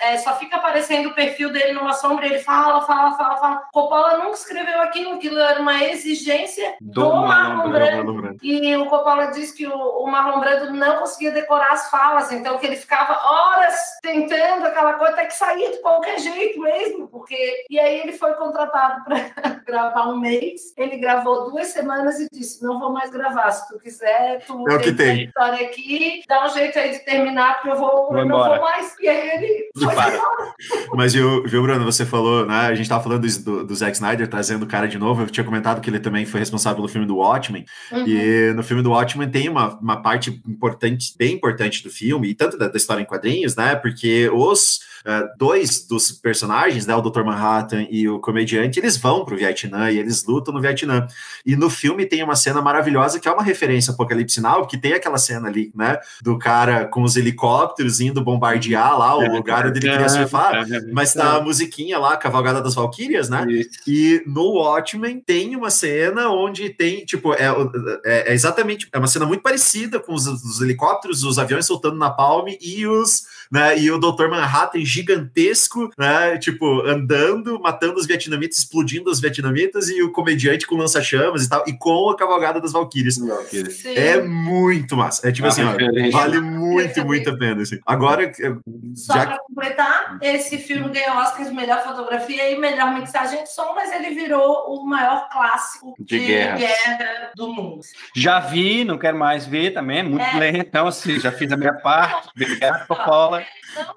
é, só fica aparecendo o perfil dele numa sombra ele fala, fala, fala, fala. Coppola nunca escreveu aquilo, aquilo era uma exigência do, Do Marlon Brando. Brando. E o Coppola disse que o, o Marlon Brando não conseguia decorar as falas, então que ele ficava horas tentando aquela coisa, até que saía de qualquer jeito mesmo, porque. E aí ele foi contratado para gravar um mês. Ele gravou duas semanas e disse: Não vou mais gravar. Se tu quiser, tu É o que tem. história aqui, dá um jeito aí de terminar, porque eu vou, Vou eu não vou mais. E aí ele foi Para. embora. Mas viu, viu, Bruno, você falou, né? A gente tava falando do, do, do Zack Snyder trazendo o cara de novo. Eu tinha comentado que ele também foi responsável pelo filme do Watchmen. Uhum. E no filme do Watchmen tem uma, uma parte importante, bem importante do filme, e tanto da, da história em quadrinhos, né? Porque os eh, dois dos personagens, né? O Dr. Manhattan e o comediante, eles vão pro Vietnã e eles lutam no Vietnã. E no filme tem uma cena maravilhosa que é uma referência ao Apocalipse Now, que tem aquela cena ali, né? Do cara com os helicópteros indo bombardear lá o lugar onde ele queria surfar. Mas tá a musiquinha lá, Cavalgada das Valquírias, né? Isso. E no Watchmen tem uma cena onde tem, tipo, é, é- é exatamente, é uma cena muito parecida com os, os helicópteros, os aviões soltando na palme e os, né, e o Dr. Manhattan gigantesco, né, tipo, andando, matando os vietnamitas, explodindo os vietnamitas e o comediante com lança-chamas e tal, e com a Cavalgada das. Sim. É muito massa. É tipo Uma assim, ó, vale muito, muito a pena, assim. Agora, Só já para completar, esse filme ganhou Oscar de melhor fotografia e melhor mixagem de som, mas ele virou o maior clássico De de, guerra. guerra. do mundo. Já vi, não quero mais ver também, é muito É. lento. Então, assim, já fiz a minha parte. Obrigado, Coppola. Não,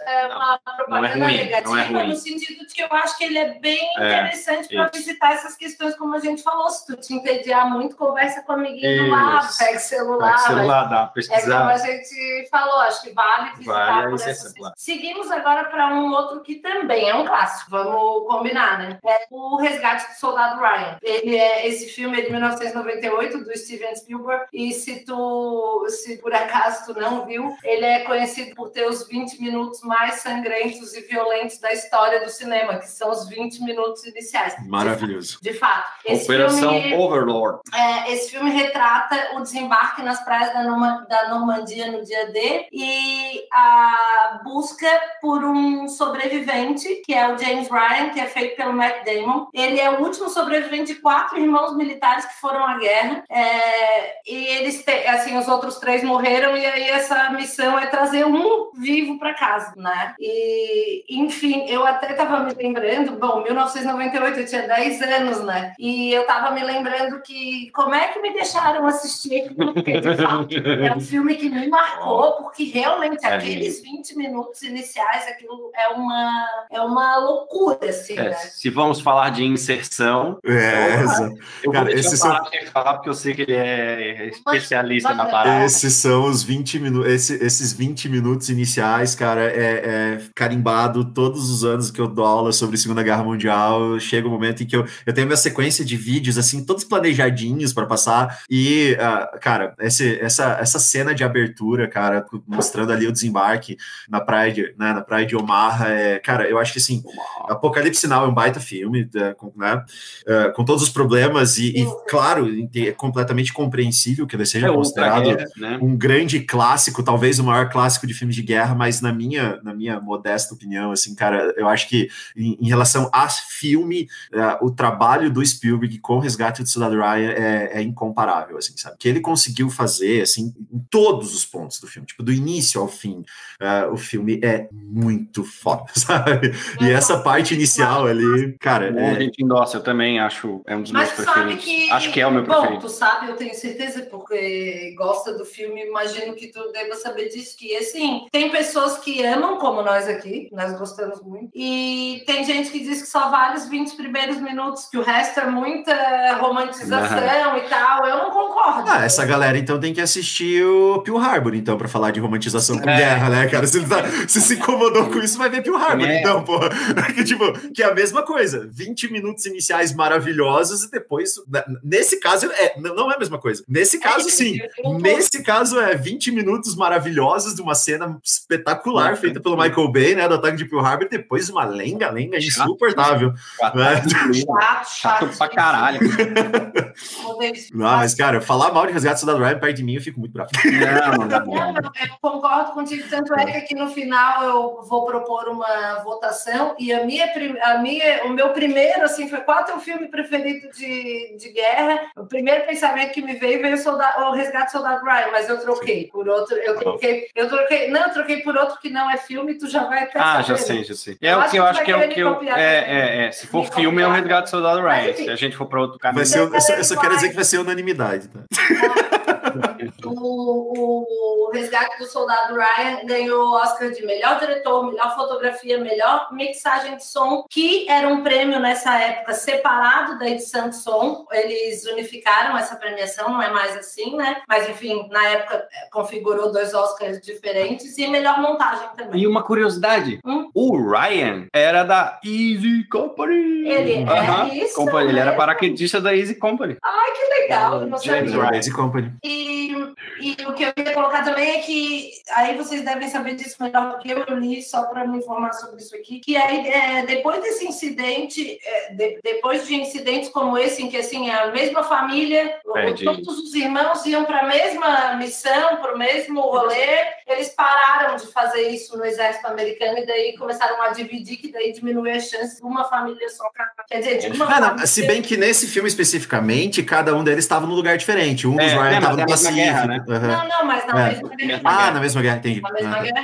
é uma propaganda ruim, negativa, não é ruim. no sentido de que eu acho que ele é bem É, interessante para visitar essas questões, como a gente falou. Se tu te entediar muito, conversa com o amiguinho lá, Isso. pega o celular. Pega o celular, dá uma É como a pesquisada. gente falou, acho que vale visitar Vale por essas. Seguimos agora para um outro que também é um clássico, vamos combinar, né? É o Resgate do Soldado Ryan. Ele é esse filme é de 1998 do Steven Spielberg e se tu, se por acaso tu não viu, ele é conhecido por ter os 20 minutos mais sangrentos e violentos da história do cinema, que são os 20 minutos iniciais. Maravilhoso. De fato, esse Operação filme Overlord. é, esse filme retrata o desembarque nas praias da, Norma- da Normandia no dia D e a busca por um sobrevivente, que é o James Ryan, que é feito pelo Matt Damon. Ele é o último sobrevivente de quatro irmãos militares que foram à guerra. É, e eles, te- assim, os outros três morreram, e aí essa missão é trazer um vivo para casa, né? E, enfim, eu até estava me lembrando, bom, 1998 eu tinha 10 anos, né? E eu estava me lembrando que como é que me deixaram assistir aquilo, porque de fato é um filme que me marcou, porque realmente É aqueles 20 minutos iniciais, aquilo é uma, é uma loucura, assim, É, né? se vamos falar de inserção, É, exato. eu Cara, vou esses falar falar, porque eu sei que ele é especialista Manda- na parada. Esses são os 20 minutos. Esse, esses 20 minutos iniciais, cara, é, é carimbado todos os anos que eu dou aula sobre Segunda Guerra Mundial. Chega o momento em que eu, eu tenho minha sequência de vídeos, assim, todos planejadinhos para passar. E, ah, cara, esse, essa, essa cena de abertura, cara, mostrando ali o desembarque na praia de, né, na praia de Omaha, é, cara, eu acho que assim. Apocalipse Now é um baita filme, né, com, né, eh, com todos os problemas e, e, claro, é completamente compreensível que ele seja É considerado guerra, né? um grande clássico, talvez o maior clássico de filmes de guerra, mas na minha, na minha modesta opinião, assim, cara, eu acho que em, em relação a filme, eh, o trabalho do Spielberg com o Resgate do Soldado Ryan é, é incomparável, assim, sabe? Que ele conseguiu fazer, assim, em todos os pontos do filme, tipo, do início ao fim, eh, o filme é muito foda, sabe? E essa parte inicial ali, cara, Bom, é, A gente endossa, eu também acho, é um dos Mas meus preferidos. que. Acho que é o meu Bom, preferido. tu sabe, eu tenho certeza, porque gosta do filme, imagino que tu deva saber disso, que assim, tem pessoas que amam, como nós aqui, nós gostamos muito, e tem gente que diz que só vale os 20 primeiros minutos, que o resto é muita romantização e tal. Eu não concordo. Ah, essa galera então tem que assistir o Pearl Harbor, então, pra falar de romantização com É. guerra, né, cara? Se, tá- se se incomodou com isso, vai ver Pearl Harbor, É. então, pô. Que, tipo, que é a mesma coisa. 20 minutos iniciais maravilhosos e depois. na- Nesse caso, é, não não é a mesma coisa. Nesse caso, sim. Nesse caso, é 20 minutos maravilhosos de uma cena espetacular Uhum. Feita pelo Michael Bay, né? Do ataque de Pearl Harbor, depois uma lenga-lenga insuportável. né? Chato, Chato pra caralho. Não, mas, cara, falar mal de Resgate do Soldado Ryan perto de mim, eu fico muito bravo. Não, não Não, eu, concordo contigo, tanto é que aqui no final eu vou propor uma votação e a minha, a minha, o meu primeiro, assim, foi qual é o teu filme preferido de, de guerra? O primeiro pensamento que me veio veio o, soldado, o Resgate do Soldado Ryan, mas eu troquei por outro, eu troquei, eu troquei, não, eu troquei por outro que não é filme, tu já vai até Ah, já saber. sei, já sei. É Eu o que eu acho que é o que eu. copiar É, também. é, é. Se for Me filme, é o copiar. Resgate do Soldado Mas, Ryan. enfim. Se a gente for para outro caminho. Vai ser, eu, só, eu só quero dizer que vai ser unanimidade, tá? O, o Resgate do Soldado Ryan ganhou o Oscar de melhor diretor, melhor fotografia, melhor mixagem de som, que era um prêmio nessa época separado da edição de som. Eles unificaram essa premiação, não é mais assim, né? Mas enfim, na época eh, configurou dois Oscars diferentes e melhor montagem também. E uma curiosidade: Hum? o Ryan era da Easy Company. Ele é Aham, isso Company, Ele era paraquedista da Easy Company. Ai, que legal, não James sabia. Ryan. Lazy Company. E, e o que eu ia colocar também é que aí vocês devem saber disso melhor do que eu, eu li só para me informar sobre isso aqui, que aí é, depois desse incidente, é, de- depois de incidentes como esse, em que assim a mesma família, todos os irmãos iam para a mesma missão, para o mesmo rolê, eles pararam de fazer isso no exército americano e daí começaram a dividir, que daí diminuiu a chance de uma família só. pra- Quer dizer, de uma Ah, não, família- se bem que nesse filme especificamente, cada um deles estava num lugar diferente. Um dos É, Ryan né, estava mas é guerra, né? Aham. Não, não, mas na É. mesma guerra. Ah, na mesma guerra, entendi. Na mesma Ah. guerra.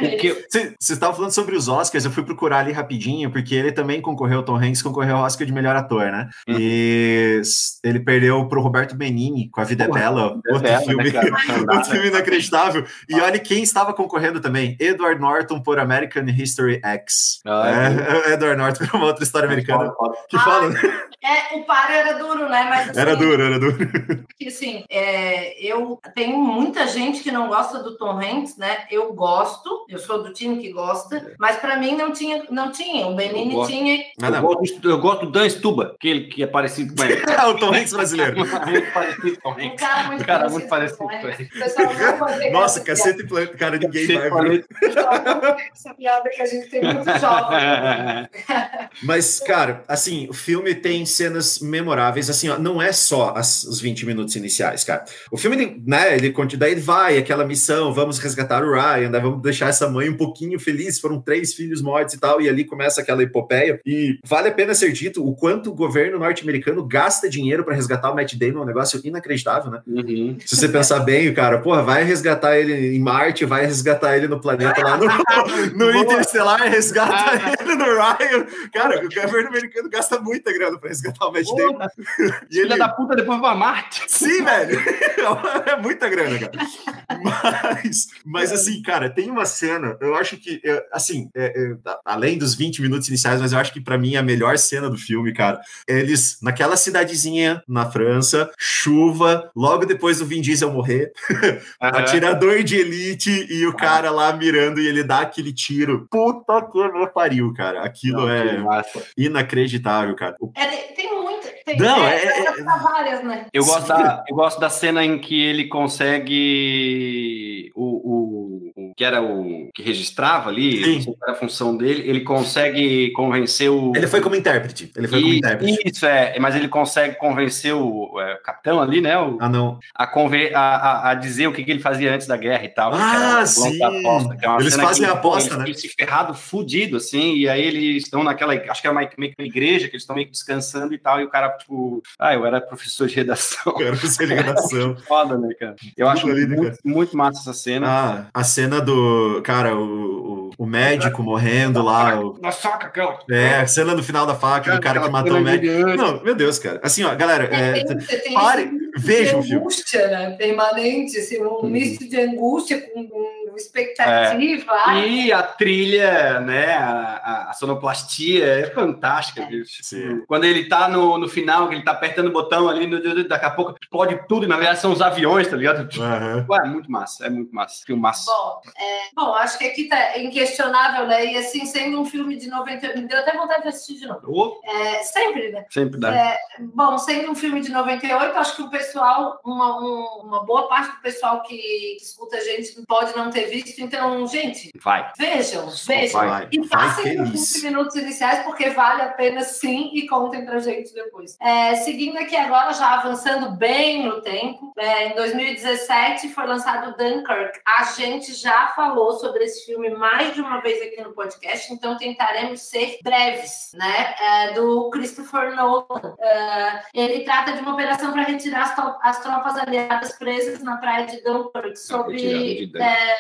Vocês estavam falando sobre os Oscars, eu fui procurar ali rapidinho, porque ele também concorreu, o Tom Hanks concorreu ao Oscar de melhor ator, né? Uhum. E ele perdeu pro Roberto Benini com A Vida Porra, é Bela, É outro bela, filme. né? Não dá, Outro filme né? inacreditável. E olha quem estava concorrendo também: Edward Norton por American History X. Ah, é, Edward Norton por uma outra história americana que Ah, fala. né? É, o paro era duro, né? Mas assim, Era duro, era duro. Porque, assim, é, eu tenho muita gente que não gosta do Tom Hanks, né? Eu gosto, eu sou do time que gosta, mas pra mim não tinha, não tinha. O Benini Eu gosto. tinha. Ah, Eu gosto, eu gosto do Dan Stuba, aquele que é parecido com ele. É o Tom Hanks brasileiro. Muito parecido com Um cara muito Um cara parecido muito parecido com ele. O Nossa, cacete e planeta. Cara, ninguém Cacete vai. O pegar essa piada que a gente tem muito jovem. Mas, cara, assim, o filme tem cenas memoráveis, assim, ó, não é só as, os 20 minutos iniciais, cara. O filme, né, ele continua, daí ele vai, aquela missão, vamos resgatar o Ryan, né, vamos deixar essa mãe um pouquinho feliz, foram três filhos mortos e tal, e ali começa aquela epopeia, e vale a pena ser dito o quanto o governo norte-americano gasta dinheiro para resgatar o Matt Damon, é um negócio inacreditável, né? Uhum. Se você pensar bem, cara, porra, vai resgatar ele em Marte, vai resgatar ele no planeta lá no, no. Interstellar, resgata ele no Ryan. Cara, o governo americano gasta muita grana pra resgatar o Matt Damon. E Filha ele... da puta depois vai pra Marte. Sim, velho! É muita grana, cara. Mas, mas assim, cara, tem uma cena, eu acho que, assim, é, é, além dos 20 minutos iniciais, mas eu acho que pra mim é a melhor cena do filme, cara. Eles, naquela cidadezinha na França, chuva, logo depois do Vin Diesel morrer, atirador de elite e o cara lá mirando e ele dá aquele tiro. Puta que me pariu, cara. Aquilo Não, é massa. inacreditável, cara. O- É, tem- muita. Tem, Não, é, é- várias, né? Eu gosto, da, eu gosto da cena em que ele consegue. O, o, o que era o que registrava ali, era a função dele, ele consegue convencer o. Ele foi como intérprete. Ele foi como Isso, intérprete. isso, é, mas ele consegue convencer o, é, o capitão ali, né? o- Ah, não. a, conver, a, a, a dizer o que, que ele fazia antes da guerra e tal. Ah, sim. aposta, é Eles fazem que, a aposta, né? Eles se ferrado, fudido, assim, e aí eles estão naquela, acho que é uma, meio que uma igreja, que eles estão meio que descansando e tal, e o cara, tipo, ah, eu era professor de redação. Era pra ser ligação. Foda, né, cara? Eu acho ali, né, muito, muito massa essa cena. Ah, a cena do. Cara, o, o, o médico morrendo lá. o- Na soca, aquela. é, a cena do final da faca, do cara que matou o médico. Não, meu Deus, cara. Assim, ó, galera, é, tem, você tem pare, esse vejam o de angústia, né? Permanente, assim, um Uhum. misto de angústia com, com expectativa. Ai, E a trilha, né, a, a- sonoplastia é fantástica, bicho. Sim. Quando ele tá no, no final, que ele tá apertando o botão ali, no- daqui a pouco explode tudo, e na verdade são os aviões, tá ligado? Aham. Ué, é muito massa, é muito massa. Filmaço. Bom, é, bom, acho que aqui tá inquestionável, né? E assim, sendo um filme de 90, me deu até vontade de assistir de novo. Ô, É, sempre, né? sempre dá. É, bom, sendo um filme de 98, acho que o pessoal, uma, um- uma boa parte do pessoal que, escuta a gente pode não ter visto. Então, gente, Vai. vejam, vejam. vai, e passem os feliz. 20 minutos iniciais, porque vale a pena sim, e contem pra gente depois. É, seguindo aqui agora, já avançando bem no tempo, é, em 2017 foi lançado Dunkirk. A gente já falou sobre esse filme mais de uma vez aqui no podcast, então tentaremos ser breves, né? É, do Christopher Nolan. É, ele trata de uma operação para retirar as, tropas aliadas presas na praia de Dunkirk de é,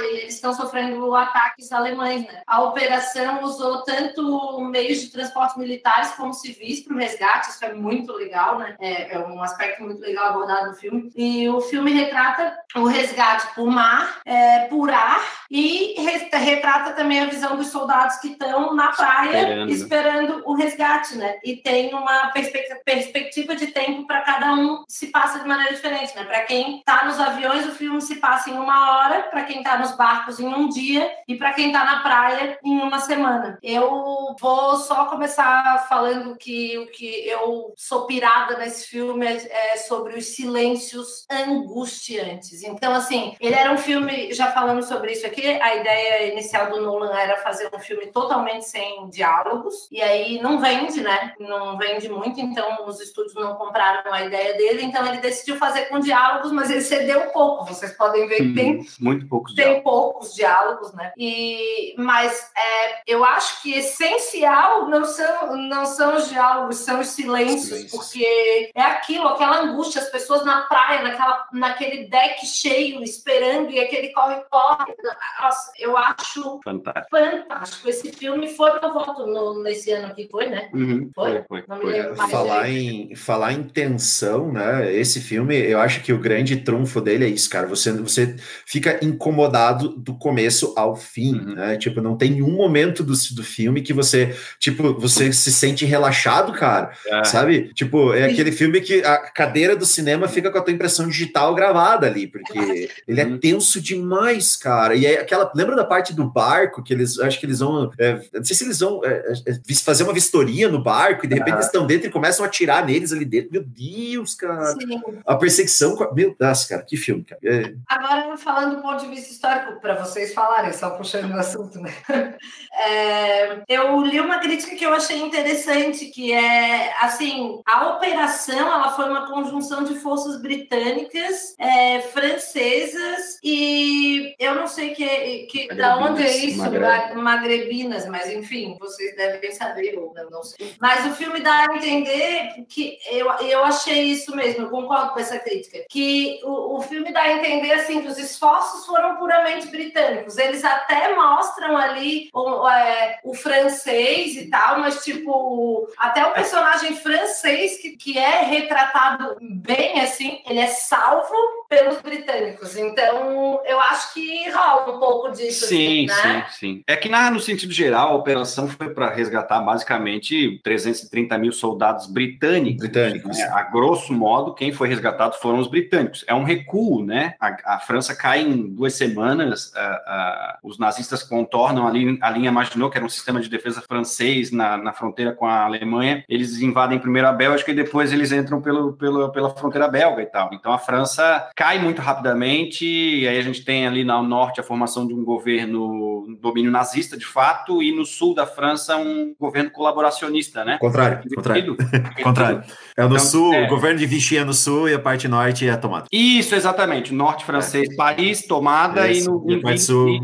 eles estão sofrendo ataques alemães. Né? A operação usou tanto meios de transporte militares como civis para o resgate, isso é muito legal, né? É, é um aspecto muito legal abordado no filme. E o filme retrata o resgate por mar, é, por ar e re- retrata também a visão dos soldados que estão na praia Esperando. esperando o resgate, né? E tem uma perspe- perspectiva de tempo para cada um se passa de maneira diferente, né? Para quem está nos aviões, o filme se passa em uma hora, para quem está nos barcos em um dia e para quem está na praia em uma semana. Eu vou só começar falando que o que eu sou pirada nesse filme é, é sobre os silêncios angustiantes. Então, assim, ele era um filme, já falamos sobre isso aqui, a ideia inicial do Nolan era fazer um filme totalmente sem diálogos, e aí não vende, né? Não vende muito, então os estúdios não compraram a ideia dele, então ele decidiu fazer com diálogos, mas ele cedeu um pouco. Vocês podem ver que tem Muito poucos tem diálogos. poucos diálogos, né? E, mas é, eu acho que essencial não são, não são os diálogos, são os silêncios, Silêncios. porque é aquilo, aquela angústia, as pessoas na praia, naquela, naquele deck cheio, esperando, e aquele corre-corre. Nossa, eu acho Fantástico. fantástico. Esse filme foi meu voto no, nesse ano que foi, né? Uhum, Foi? Foi, foi. Não me lembro mais. Falar em, falar em tensão, né? Esse filme, eu acho que o grande trunfo dele é isso, cara. Você, você fica incomodado do começo ao fim, Uhum. né? Tipo, não tem um momento do, do filme que você, tipo, você se sente relaxado, cara. É. Sabe? Tipo, é aquele filme que a cadeira do cinema fica com a tua impressão digital gravada ali, porque ele é Uhum. tenso demais, cara. E é aquela. Lembra da parte do barco que eles acho que eles vão. é, não sei se eles vão é, é, vis- fazer uma vistoria no barco e de repente eles estão dentro e começam a atirar neles ali dentro. Meu Deus, cara. Sim. A perseguição. com a- Meu Deus, cara, que filme, cara. É, Agora, falando do ponto de vista histórico, para vocês falarem, só puxando o assunto, né? É, eu li uma crítica que eu achei interessante, que é, assim, a operação, ela foi uma conjunção de forças britânicas, é, francesas e eu não sei que, que, da onde é isso, Magrebinas, ma- magrebinas, mas enfim, vocês devem saber, ou não sei. Mas o filme dá a entender que eu, eu achei isso mesmo, eu concordo com essa crítica, que o, o filme dá a entender assim que os esforços foram puramente britânicos. Eles até mostram ali o, é, o francês e tal, mas tipo, até o personagem francês que, que é retratado bem assim, ele é salvo pelos britânicos. Então, eu acho que rola um pouco disso. Sim, assim, né? sim, sim. É que na, no sentido geral, a operação foi para resgatar basicamente 330 mil soldados britânicos. Britânicos. né? A grosso modo, quem foi resgatado foram os britânicos. É um recuo, né? A, a França cai em duas semanas, a- a- os nazistas contornam ali a linha Maginot, que era um sistema de defesa francês na, na fronteira com a Alemanha. Eles invadem primeiro a Bélgica e depois eles entram pelo, pelo, pela fronteira belga e tal. Então a França cai muito rapidamente, e aí a gente tem ali no norte a formação de um governo um domínio nazista, de fato, e no sul da França um governo colaboracionista, né? contrário, contrário. Contrário. É no Então, sul, é. o governo de Vichy é no sul e a parte norte é tomada. Isso, exatamente. Norte francês, Paris, tomada, É. E no e em sul.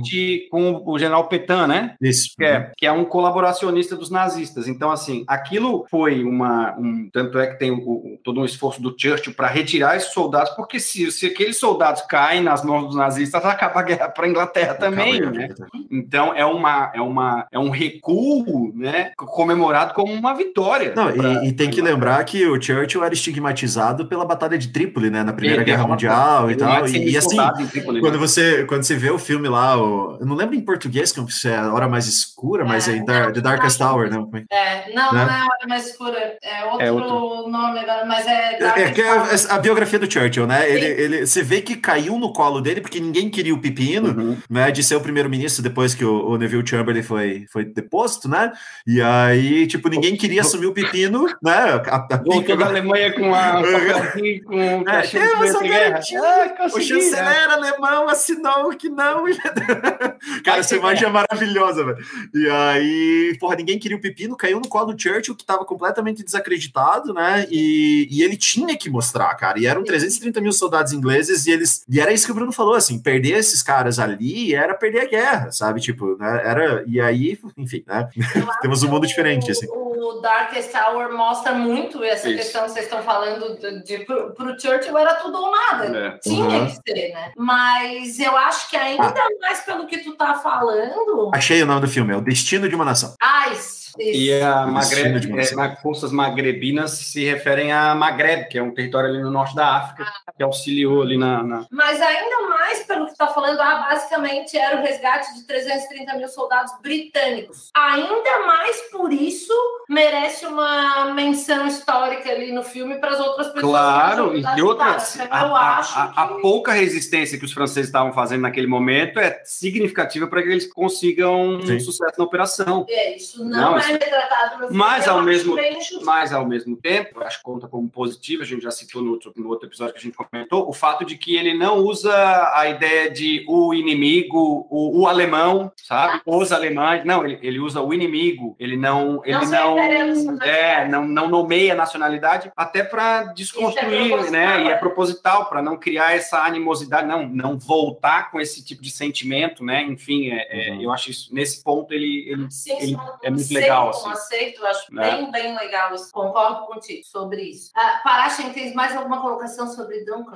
Com o general Petain, né? Isso. que é, que é um colaboracionista dos nazistas. Então, assim, aquilo foi uma. Um, tanto é que tem o- o- todo um esforço do Churchill para retirar esses soldados, porque se, se aqueles soldados caem nas mãos dos nazistas, acaba a guerra para a Inglaterra também, né? Então é uma é uma é um recuo, né, comemorado como uma vitória. Não, pra- e, e tem que lembrar que o Churchill era estigmatizado pela Batalha de Trípoli, né? Na Primeira Ele Guerra Mundial e tal. mata E, 100 e assim, Trípoli, né? quando você, quando você vê o filme lá, o, eu não lembro em português, que é a hora mais escura, mas é, É, Dar- não, The Darkest não. Hour, não? É, não, Né? não é Hora Mais Escura, é outro, É outro. nome agora, mas é... É, que é a, a biografia do Churchill, né? Ele, Sim. ele, você vê que caiu no colo dele porque ninguém queria o pepino, Uhum. né? De ser o primeiro-ministro depois que o, o Neville Chamberlain foi, foi deposto, né? E aí, tipo, ninguém queria assumir o pepino, né? A, a Voltou da Alemanha com a papelzinho com É, de guerra. Ah, O consegui, né? chanceler alemão assinou que não. Cara, essa imagem é maravilhosa, velho. E aí, porra, ninguém queria o pepino, caiu no colo do Churchill, que tava completamente desacreditado, né? E, e ele tinha que mostrar, cara. E eram 330 mil soldados ingleses, e eles. E era isso que o Bruno falou, assim, perder esses caras ali era perder a guerra, sabe? Tipo, né? Era. E aí, enfim, né? Temos um mundo diferente, assim. O Darkest Hour mostra muito essa Isso. questão que vocês estão falando de, de pro, pro Churchill era tudo ou nada. É. Tinha Uhum. que ser, né? Mas eu acho que ainda mais pelo que tu tá falando. Achei o nome do filme, é O Destino de uma Nação. Ah, isso. isso. E a Magreb, é, forças magrebinas se referem a Magreb, que é um território ali no norte da África, que auxiliou ali na. na- Mas ainda mais pelo que tu tá falando, ah, basicamente era o resgate de 330 mil soldados britânicos. Ainda mais por isso merece uma menção histórica ali no filme para as outras pessoas. Claro, e outras. cara. A, Eu a- acho a- a que- pouca resistência que os franceses estavam fazendo naquele momento é significativa para que eles consigam Sim. um sucesso na operação. É, isso não, Não, é isso- retratado no filme. Mas, ao mesmo-. Mas, ao mesmo tempo, acho que conta como positivo, a gente já citou no outro, no outro episódio que a gente comentou, o fato de que ele não usa a ideia de o inimigo, o, o alemão, sabe? Os alemães. Não, ele, ele usa o inimigo. Ele não. Ele Não não, se é, não, não nomeia nacionalidade, até para desconstruir, é né? E é, é proposital, para não criar essa animosidade, não, não voltar com esse tipo de sentimento, né? Enfim, é, é uhum. eu acho isso, nesse ponto ele, ele, Sim, ele é muito legal. Assim. Um aceito, eu acho né? bem, bem legal isso. Concordo contigo sobre isso. Ah, Parachem, tem mais alguma colocação sobre Duncan?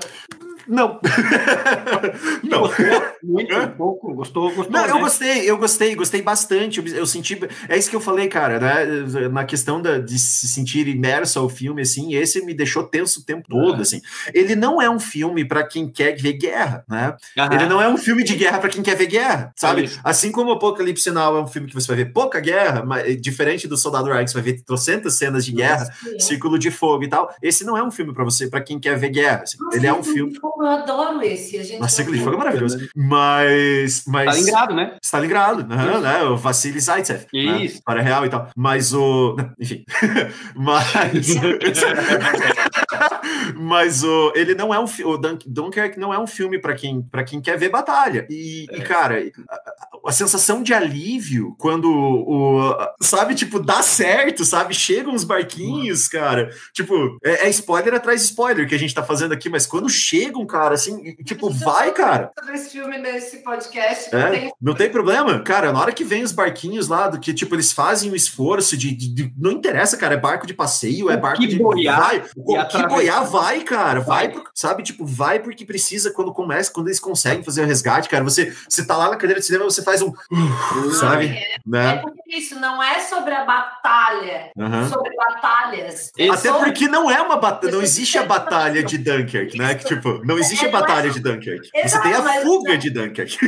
Não. não. Muito, um pouco. Gostou, gostou. Não, né? eu gostei, eu gostei, gostei bastante. Eu, eu, senti. É isso que eu falei, cara, né? Na questão da, de se sentir imerso ao filme, assim, esse me deixou tenso o tempo todo, assim. Ele não é um filme para quem quer ver guerra, né? Ele não é um filme de guerra para quem quer ver guerra, sabe? É assim como o Apocalipse Sinal é um filme que você vai ver pouca guerra, mas, diferente do Soldado Ryan, que você vai ver trocentas cenas de guerra, Nossa, círculo de fogo e tal. Esse não é um filme para você, para quem quer ver guerra. Assim. Nossa, ele é um filme. Eu adoro esse. A gente Nossa, círculo de fogo é maravilhoso. Mas. mas... Stalingrado, né? Stalingrado, uhum, né? O Vassili Zaitsev. Né? Isso. Né? Para real e tal. Mas o. Enfim. mas. mas o, ele não é um o Dunk, Dunkirk não é um filme para quem para quem quer ver batalha. E, é. e cara a, a, sensação de alívio quando o sabe tipo dá certo sabe? Chegam os barquinhos cara. Tipo é, é, spoiler atrás de spoiler que a gente tá fazendo aqui mas quando chegam cara assim tipo vai cara. esse filme nesse podcast é, tem... não tem problema? Cara na hora que vem os barquinhos lá do que tipo eles fazem o esforço de, de, de não interessa cara é barco de passeio é barco de boiar vai, o que boiar vai cara vai, vai sabe tipo vai porque precisa quando começa quando eles conseguem fazer o resgate cara você você tá lá na cadeira de cinema você faz um sabe é, né? é porque isso não é sobre a batalha uhum. sobre batalhas é Até sobre... porque não é uma batalha, não existe a batalha de Dunkirk, né? Que, tipo, não existe a é, batalha é... de Dunkirk. Exato, Você tem a fuga não... de Dunkirk.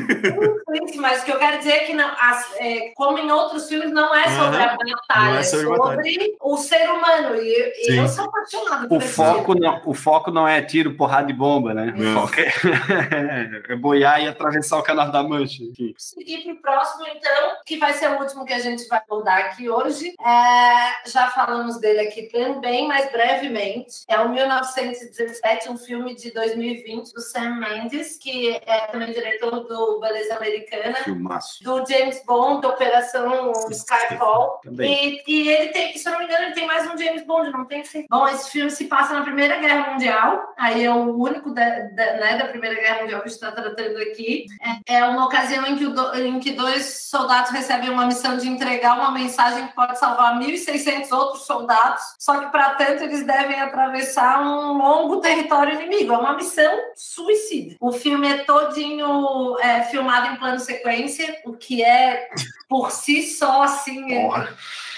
Mas o que eu quero dizer é que, não, as, é, como em outros filmes, não é sobre uhum. a batalha, é sobre, sobre o ser humano. E, e eu sou apaixonada por o foco não, O foco não é tiro, porrada de bomba, né? O foco é, é boiar e atravessar o Canal da Mancha. Seguir para o próximo, então, que vai ser o último que a gente vai abordar aqui hoje. É, já falamos dele aqui também, mas brevemente. É o 1917, um filme de 2020 do Sam Mendes, que é também diretor do Beleza Americana. Filmaço. Do James Bond, da Operação Skyfall. E, e, ele tem, se eu não me engano, ele tem mais um James Bond, não tem? Bom, esse filme se passa na Primeira Guerra Mundial, aí é o único da, da, né, da Primeira Guerra Mundial que está tratando aqui. É, é uma ocasião em que, o, em que dois soldados recebem uma missão de entregar uma mensagem que pode salvar 1.600 outros soldados, só que para tanto eles devem atravessar um longo território inimigo. É uma missão suicida. O filme é todinho é, filmado em plano sequência, o que é por si só assim. É,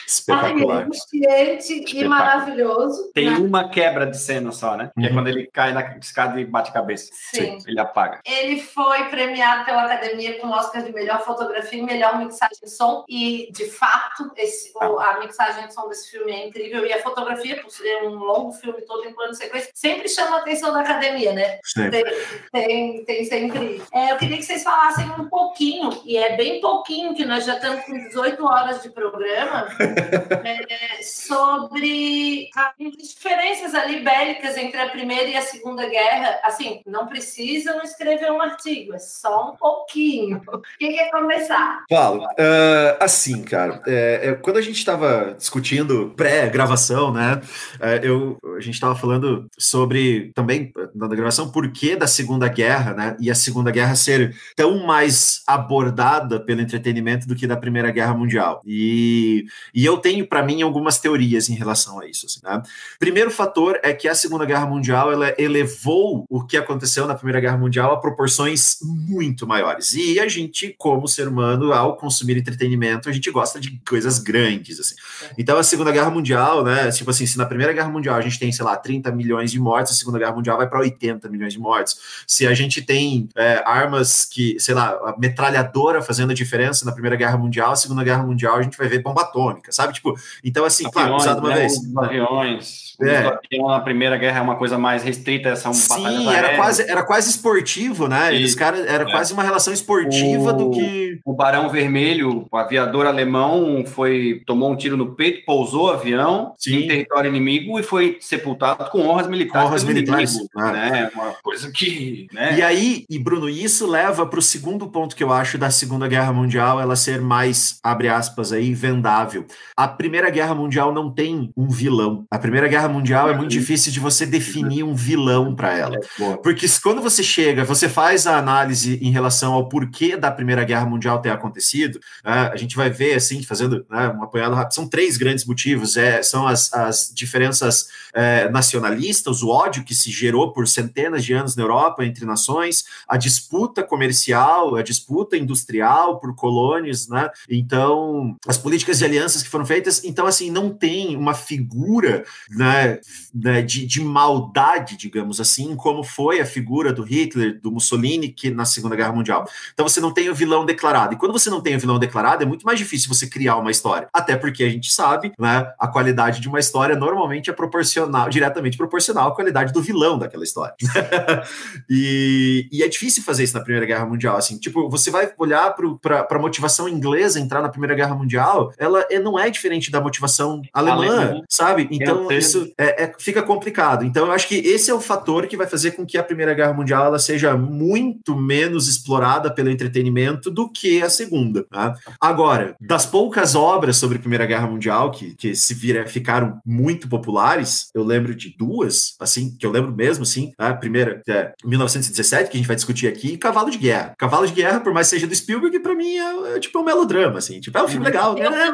Espetacular. Ai, angustiante e maravilhoso. Tem né? uma quebra de cena só, né? Que é uhum. quando ele cai na escada e bate a cabeça. Sim. Ele apaga. Ele foi premiado pela Academia com o Oscar de melhor fotografia e melhor mixagem de som. E, de fato, esse, ah. a mixagem de som desse filme é incrível. E a fotografia, por ser um longo filme todo em plano sequência, sempre chama a atenção da Academia, né? Tem, tem, tem sempre. É, eu queria que vocês falassem um pouquinho, e é bem pouquinho, que nós já estamos com 18 horas de programa. É, sobre as diferenças ali bélicas entre a Primeira e a Segunda Guerra. Assim, não precisam escrever um artigo, é só um pouquinho. Quem quer começar? Paulo, uh, assim, cara, é, é, quando a gente estava discutindo pré-gravação, né, é, eu, a gente estava falando sobre também na gravação por que da Segunda Guerra, né, e a Segunda Guerra ser tão mais abordada pelo entretenimento do que da Primeira Guerra Mundial. E, e e eu tenho, para mim, algumas teorias em relação a isso. Assim, né? Primeiro fator é que a Segunda Guerra Mundial ela elevou o que aconteceu na Primeira Guerra Mundial a proporções muito maiores. E a gente, como ser humano, ao consumir entretenimento, a gente gosta de coisas grandes. Assim. Então, a Segunda Guerra Mundial, né? Tipo assim, se na Primeira Guerra Mundial a gente tem, sei lá, 30 milhões de mortes, a Segunda Guerra Mundial vai para 80 milhões de mortes. Se a gente tem é, armas que, sei lá, a metralhadora fazendo a diferença na Primeira Guerra Mundial, a Segunda Guerra Mundial a gente vai ver bomba atômica sabe? Tipo, então assim, aviões, claro, usado uma né? vez. Os aviões. É. na Primeira Guerra é uma coisa mais restrita, são Sim, era quase, era quase esportivo, né? E, Os caras era é. quase uma relação esportiva o, do que o Barão Vermelho, o aviador alemão, foi tomou um tiro no peito, pousou o avião Sim. em território inimigo e foi sepultado com honras militares. Honras militares. É. né? Uma coisa que. Né? E aí, e Bruno, isso leva para o segundo ponto que eu acho da Segunda Guerra Mundial ela ser mais, abre aspas aí, vendável. A Primeira Guerra Mundial não tem um vilão. A Primeira Guerra Mundial é muito difícil de você definir um vilão para ela. É, Porque quando você chega, você faz a análise em relação ao porquê da Primeira Guerra Mundial ter acontecido, né, a gente vai ver, assim, fazendo né, um apanhado rápido, são três grandes motivos. É, são as, as diferenças é, nacionalistas, o ódio que se gerou por centenas de anos na Europa entre nações, a disputa comercial, a disputa industrial por colônias, né? Então, as políticas de alianças que foram feitas, então, assim, não tem uma figura né, né, de, de maldade, digamos assim, como foi a figura do Hitler, do Mussolini, que na Segunda Guerra Mundial. Então, você não tem o vilão declarado. E quando você não tem o vilão declarado, é muito mais difícil você criar uma história. Até porque a gente sabe, né, a qualidade de uma história normalmente é proporcional, diretamente proporcional à qualidade do vilão daquela história. e, e, é difícil fazer isso na Primeira Guerra Mundial. Assim, tipo, você vai olhar para a motivação inglesa entrar na Primeira Guerra Mundial, ela é, não é diferente da motivação alemã, Alemã. sabe? Então, isso é, é, fica complicado. Então, eu acho que esse é o fator que vai fazer com que a Primeira Guerra Mundial ela seja muito menos explorada pelo entretenimento do que a Segunda. Tá? Agora, das poucas obras sobre a Primeira Guerra Mundial que, que se vira, ficaram muito populares, eu lembro de duas, assim, que eu lembro mesmo, assim, a primeira, é 1917, que a gente vai discutir aqui, e Cavalo de Guerra. Cavalo de Guerra, por mais seja do Spielberg, para mim é, é, tipo um melodrama, assim, tipo, é um filme legal, né?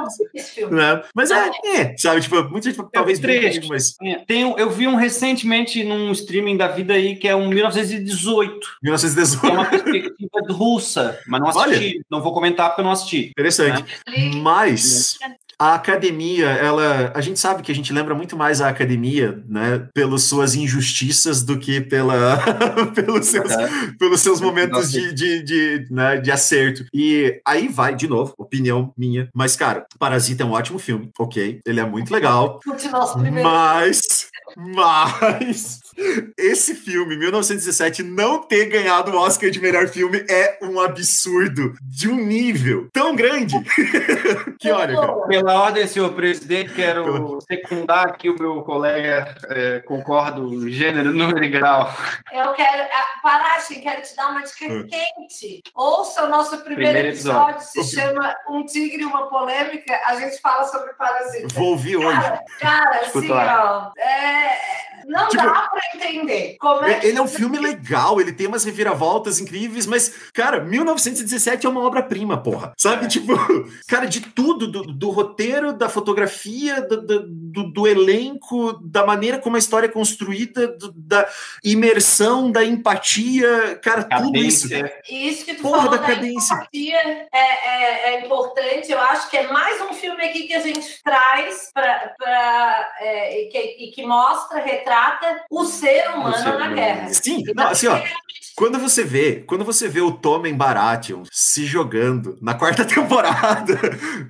Né? Mas é, é, sabe, tipo, muita gente talvez trecho, mas... É, tem, eu vi um recentemente num streaming da vida aí, que é um 1918. 1918. É uma perspectiva russa, mas não assisti, Olha, não vou comentar porque eu não assisti. Interessante. Né? Mas a academia, ela, a gente sabe que a gente lembra muito mais a academia, né, pelas suas injustiças do que pela, pelos seus, é. pelos seus momentos de, de, de, né, de acerto. E aí vai, de novo, opinião minha, mas, cara, Parasita é um ótimo filme, ok? Ele é muito legal, mas, mas esse filme, 1917, não ter ganhado o Oscar de melhor filme é um absurdo de um nível tão grande que, olha, cara, Pela ordem, senhor presidente, quero secundar aqui o meu colega, é, concordo, gênero, número e grau. Eu quero, Parachi, quero te dar uma dica hum. quente. Ouça o nosso primeiro, primeiro episódio, episódio, se chama Um Tigre e uma Polêmica, a gente fala sobre parasita. Vou ouvir hoje. Cara, cara assim, ó, é, não tipo, dá pra entender. Como é ele é um filme legal, ele tem umas reviravoltas incríveis, mas, cara, 1917 é uma obra-prima, porra. Sabe? É. Tipo, cara, de tudo, do, do roteiro, da fotografia, do, do, do, elenco, da maneira como a história é construída, da imersão, da empatia, cara, cadência. tudo isso. Isso que tu porra falou da, da cadência. empatia é, é, é, importante. Eu acho que é mais um filme aqui que a gente traz pra, pra é, e, que, e que mostra, retrata o ser humano ser na guerra. Sim, não, assim, ó, quando você vê, quando você vê o Tommen Baratheon se jogando na quarta temporada,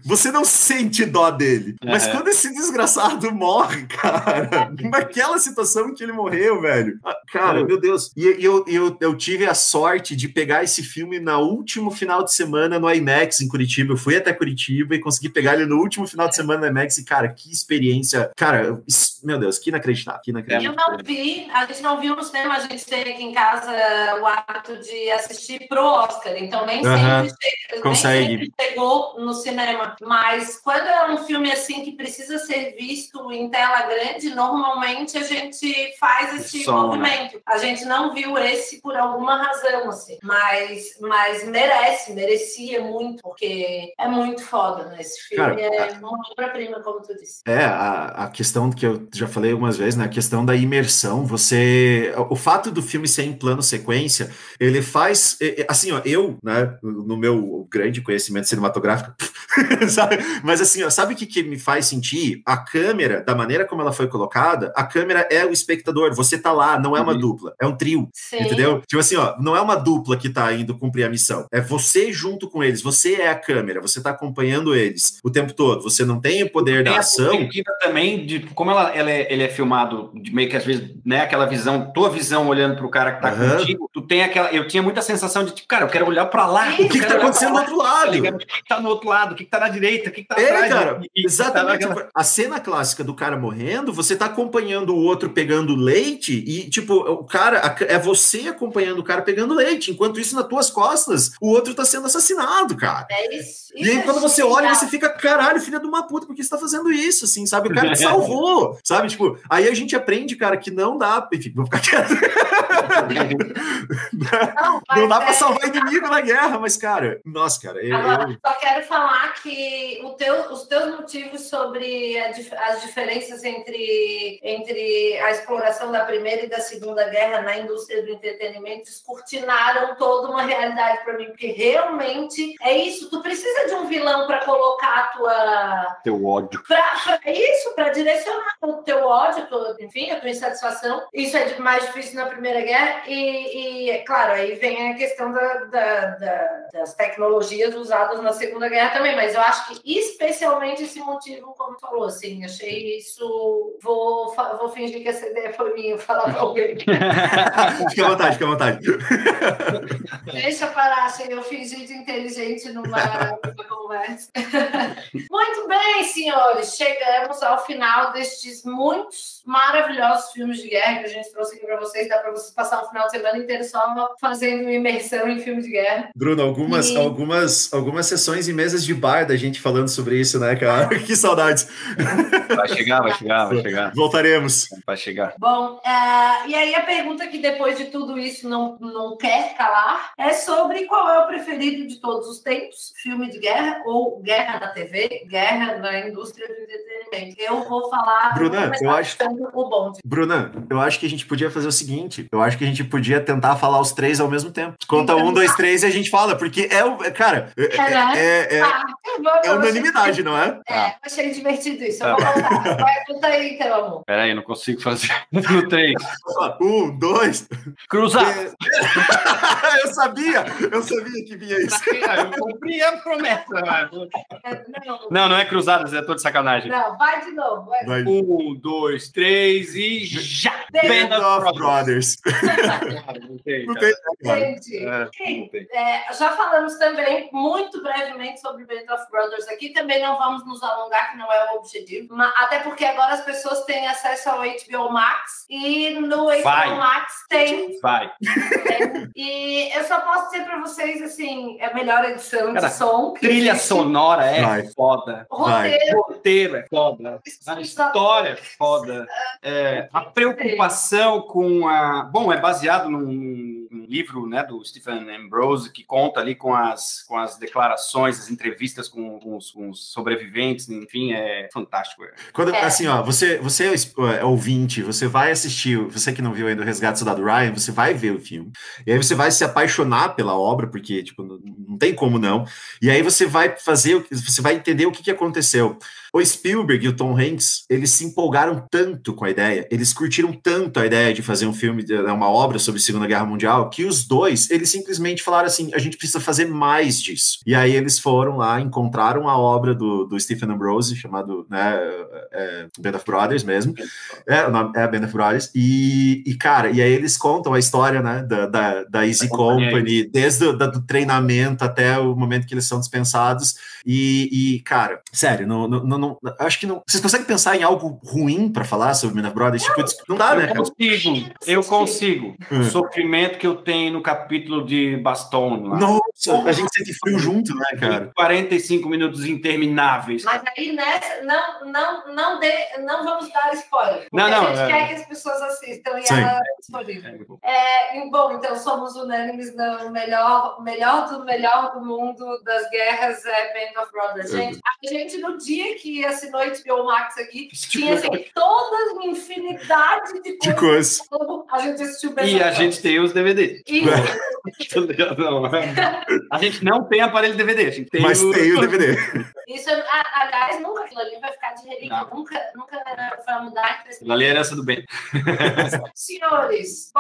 você não sente dó dele. É. Mas quando esse desgraçado morre, cara, naquela situação que ele morreu, velho, ah, cara, meu Deus. E eu, eu, eu tive a sorte de pegar esse filme no último final de semana no IMAX em Curitiba. Eu fui até Curitiba e consegui pegar ele no último final de semana no IMAX. E, cara, que experiência. Cara, meu Deus, que inacreditável. Que inacreditável. Eu não vi, a gente não viu no cinema, a gente tem aqui em casa o hábito de assistir pro Oscar, então nem, sempre, chega, Consegue. nem sempre chegou no cinema. Mas quando é um filme assim que precisa ser visto em tela grande, normalmente a gente faz esse Som, movimento. Né? A gente não viu esse por alguma razão, assim. Mas, mas merece, merecia muito, porque é muito foda, né? Esse filme Cara, é uma obra-prima, como tu disse. É, a, a questão que eu já falei algumas vezes, né? A questão da imersão. Você. O fato do filme ser em plano sequência, ele faz. Assim, ó, eu, né, no meu grande conhecimento cinematográfico, sabe? Mas assim, ó, sabe o que, que me faz sentir? A câmera, da maneira como ela foi colocada, a câmera é o espectador. Você tá lá, não é uma uhum. dupla, é um trio. Sim. Entendeu? Tipo assim, ó, não é uma dupla que tá indo cumprir a missão. É você junto com eles. Você é a câmera, você tá acompanhando eles o tempo todo. Você não tem o poder tem da ação. também de como ela, ela é, ele é filmado, de meio que às vezes, né, aquela visão, tua visão olhando pro cara que tá uhum. contigo tu tem aquela. Eu tinha muita sensação de, tipo, cara, eu quero olhar pra lá. O que, que tá acontecendo do outro lado? O que, que tá no outro lado? O que, que tá na direita? O que, que tá É, atrás? cara, E- exatamente. tá A cena clássica do cara morrendo, você tá acompanhando o outro pegando leite e, tipo, o cara, é você acompanhando o cara pegando leite. Enquanto isso, nas tuas costas, o outro tá sendo assassinado, cara. É isso. E aí, isso quando é você olha, você fica, caralho, filha de uma puta, por que você tá fazendo isso, assim, sabe? O cara te salvou, sabe? Tipo, aí a gente aprende, cara, que não dá. Enfim, vou ficar quieto. Não, Não dá pra é- salvar inimigo na guerra, mas, cara, nossa, cara, eu. Agora, eu- só quero falar que o teu- os teus motivos sobre a as diferenças entre, entre a exploração da Primeira e da Segunda Guerra na indústria do entretenimento descortinaram toda uma realidade para mim, porque realmente é isso. Tu precisa de um vilão para colocar a tua. Teu ódio. Para isso, para direcionar o teu ódio, tua- enfim, a tua insatisfação. Isso é mais difícil na Primeira Guerra. E, e, é claro, aí vem a questão da- da- da- das tecnologias usadas na Segunda Guerra também. Mas eu acho que especialmente esse motivo, como tu falou, assim, achei isso. Vou, vou fingir que essa ideia foi minha, falar pra alguém. fica à vontade, fica à vontade. Deixa parar, assim, eu fingi de inteligente numa, numa conversa. Muito bem, senhores, chegamos ao final destes muitos maravilhosos filmes de guerra que a gente trouxe aqui para vocês. Dá para vocês passar um final de semana inteiro só fazendo imersão em filme de guerra. Bruno, algumas, E- algumas, algumas sessões em mesas de bar da gente falando sobre isso, né, cara? que saudades. Vai chegar, vai chegar, vai chegar. Voltaremos. Vai chegar. Bom, é, e aí a pergunta que depois de tudo isso não, não quer calar é sobre qual é o preferido de todos os tempos, filme de guerra ou guerra na TV, guerra na indústria do entretenimento. Eu vou falar... Bruna, vou eu acho- O bonde. Bruna, eu acho que a gente podia fazer o seguinte: eu acho que a gente podia tentar falar os três ao mesmo tempo. Conta um, dois, três e a gente fala, porque é o. Cara, é, É, né? é, é, Ah, vou- é unanimidade, não é? É, achei divertido isso. Eu vou voltar. Vai, conta aí, então, amor. Pera aí, não consigo fazer no 3. Um, dois. Cruzar. três. eu sabia! Eu sabia que vinha isso. Eu cumpri a promessa. Não, Não, não é cruzadas, é tô de sacanagem. não, vai de novo. Vai. Vai. Um, dois, três e já! Band of Brothers. Cara, não tem, Não tem. Gente, É, não tem. é, já falamos também muito brevemente sobre Band of Brothers aqui. Também não vamos nos alongar, que não é o objetivo. Ma- Até porque agora as pessoas têm acesso ao HBO Max. E no HBO Vai. Max tem Vai. E eu só posso dizer pra vocês, assim, é a melhor edição Cara, de som. Trilha sonora é Vai. foda. Roteiro. Roteiro é foda. A história é foda. É, a preocupação com a. Bom, é baseado num, num livro né, do Stephen Ambrose que conta ali com as, com as declarações, as entrevistas com, com os, com os sobreviventes, enfim, é fantástico. é. Quando, É. Assim, ó, você, você é é ouvinte, você vai assistir, você que não viu ainda o Resgate do Soldado Ryan, você vai ver o filme. E aí você vai se apaixonar pela obra, porque, tipo, não, não tem como não. E aí você vai fazer, o que- você vai entender o que, que aconteceu. O Spielberg e o Tom Hanks, eles se empolgaram tanto com a ideia, eles curtiram tanto a ideia de fazer um filme, de- uma obra sobre a Segunda Guerra Mundial, que os dois, eles simplesmente falaram assim, a gente precisa fazer mais disso. E aí eles foram lá, encontraram a obra do, do Stephen Ambrose, chamado, né, é, Band of Brothers mesmo, é, o nome é Band of Brothers, e, e, cara, e aí eles contam a história, né, da, da, da Easy Da Company, desde o do treinamento até o momento que eles são dispensados, e, e, cara, sério, não, não, não, acho que não. Vocês conseguem pensar em algo ruim pra falar sobre Men of Brothers? Tipo, não dá, né? Eu cara? consigo, eu consigo. Hum. O sofrimento que eu tenho no capítulo de Baston lá. Nossa, a gente sente frio junto, né, cara? 45 minutos intermináveis. Mas aí, nessa, não, não, não, dê, não vamos dar spoiler. Não, não, A gente é. quer que as pessoas assistam e Sim. ela é disponível. É, bom, então somos unânimes no melhor, melhor do melhor do mundo das guerras é Band of Brothers. Gente, a gente no dia que assinou HBO Max aqui, tinha assim, toda uma infinidade de De coisas. coisa. A gente assistiu E a gente tem os DVDs. E-? Não, é. A gente não tem aparelho DVD, a gente tem Mas o... tem o DVD. Isso, a- aliás, nunca aquilo ali vai ficar de relíquia, nunca, nunca vai mudar. Aquilo ali é herança do bem. Senhores,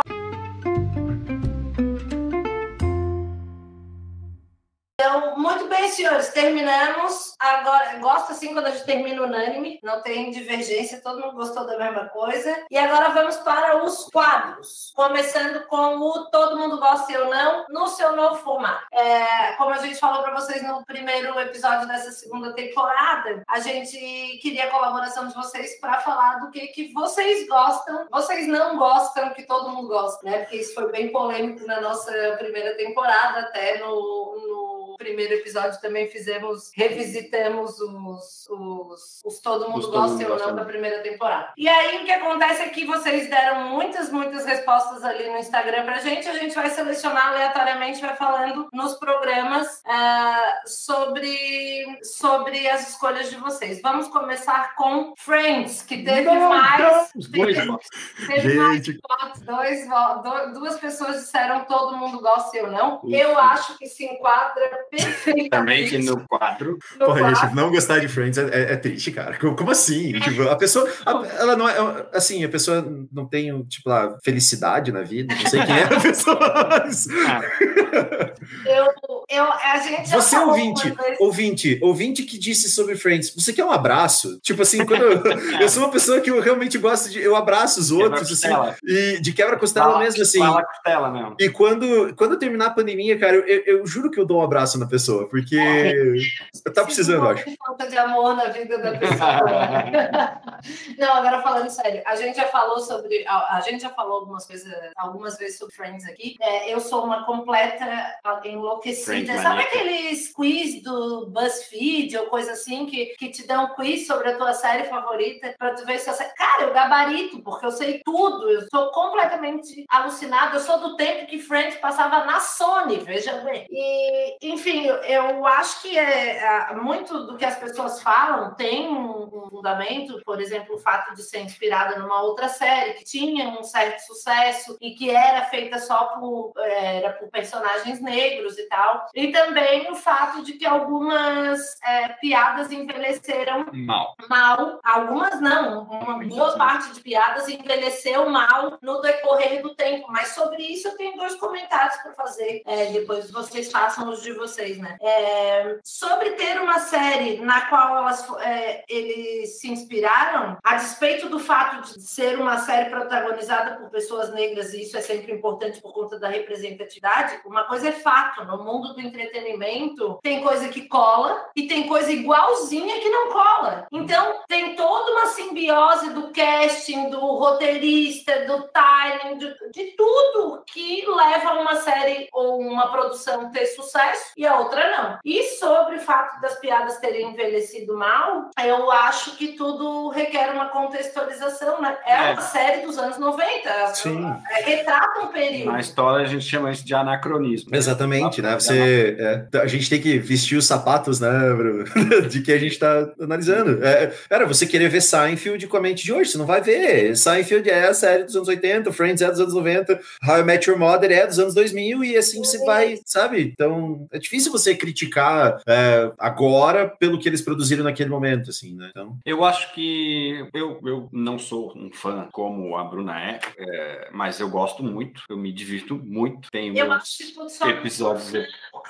Então, muito bem, senhores, terminamos. Agora, gosto assim quando a gente termina unânime, não tem divergência, todo mundo gostou da mesma coisa. E agora vamos para os quadros, começando com o Todo Mundo Gosta Eu Não, no seu novo formato. É, como a gente falou para vocês no primeiro episódio dessa segunda temporada, a gente queria a colaboração de vocês para falar do que, que vocês gostam, vocês não gostam, que todo mundo gosta, né? Porque isso foi bem polêmico na nossa primeira temporada, até no, no primeiro episódio também fizemos, revisitamos os, os, os Todo Mundo Os Gosta Gosta, Não da primeira temporada. E aí o que acontece é que vocês deram muitas, muitas respostas ali no Instagram pra gente, a gente vai selecionar aleatoriamente, vai falando nos programas ah, sobre, sobre as escolhas de vocês. Vamos começar com Friends, que teve mais. Os dois Teve, mais votos, dois, duas pessoas disseram todo mundo gosta eu não. Ufa. Eu acho que se enquadra perfeitamente Também que no quadro. no Porra, quadro. gente, não gostar de Friends é, é- é triste, cara. Como, assim? Tipo, a pessoa, a- ela não é, assim, a pessoa não tem, tipo, lá, felicidade na vida, não sei quem é a pessoa. mas- Eu, eu, a gente Você, ouvinte, ouvinte, ouvinte que disse sobre Friends, você quer um abraço? Tipo assim, quando eu, eu sou uma pessoa que eu realmente gosto de, eu abraço os outros, assim, e de quebra-costela mesmo, assim. Fala costela mesmo. E quando, quando terminar a pandemia, cara, eu, eu- eu juro que eu dou um abraço na pessoa, porque tá precisando, eu acho. Falta de amor na vida da pessoa. Não, agora falando sério, a gente já falou sobre, a, a gente já falou algumas coisas, algumas vezes sobre Friends aqui. É, eu sou uma completa enlouquecida. Friends Sabe aqueles quiz do BuzzFeed ou coisa assim que, que te dão quiz sobre a tua série favorita pra tu ver se você. Cara, eu gabarito, porque eu sei tudo. Eu sou completamente alucinada. Eu sou do tempo que Friends passava na Sony, veja bem. E, enfim, eu, eu acho que é, ah, muito do que as pessoas falam tem um, fundamento, por exemplo, o fato de ser inspirada numa outra série que tinha um certo sucesso e que era feita só por, era por personagens negros e tal. E também o fato de que algumas eh, piadas envelheceram Mal. mal, algumas não, uma boa parte de piadas envelheceu mal no decorrer do tempo, mas sobre isso eu tenho dois comentários para fazer, é, depois vocês façam os de vocês, né? É, sobre ter uma série na qual elas, é, eles se inspiraram, a despeito do fato de ser uma série protagonizada por pessoas negras, e isso é sempre importante por conta da representatividade, uma coisa é fato, no mundo do entretenimento tem coisa que cola e tem coisa igualzinha que não cola. Então, tem toda uma simbiose do casting, do roteirista, do timing, de, de tudo que leva uma série ou uma produção a ter sucesso e a outra não. E sobre o fato das piadas terem envelhecido mal, eu acho que tudo requer uma contextualização, né? É, É. uma série dos anos 90. Sim. É, retrata um período. Na história a gente chama isso de anacronismo. Exatamente, né? Você, é, a gente tem que vestir os sapatos, né, Bruno? de que a gente tá analisando. É, cara, você querer ver Seinfeld com a mente de hoje, você não vai ver. Seinfeld é a série dos anos 80, Friends é dos anos 90, How I Met Your Mother é dos anos 2000 e assim você vai, sabe? Então, é difícil você criticar é, agora pelo que eles produziram naquele momento, assim, né? Então, Eu acho que eu, eu não sou um fã como a Bruna é, é, mas eu gosto muito, eu me divirto muito, tenho Eu meus episódios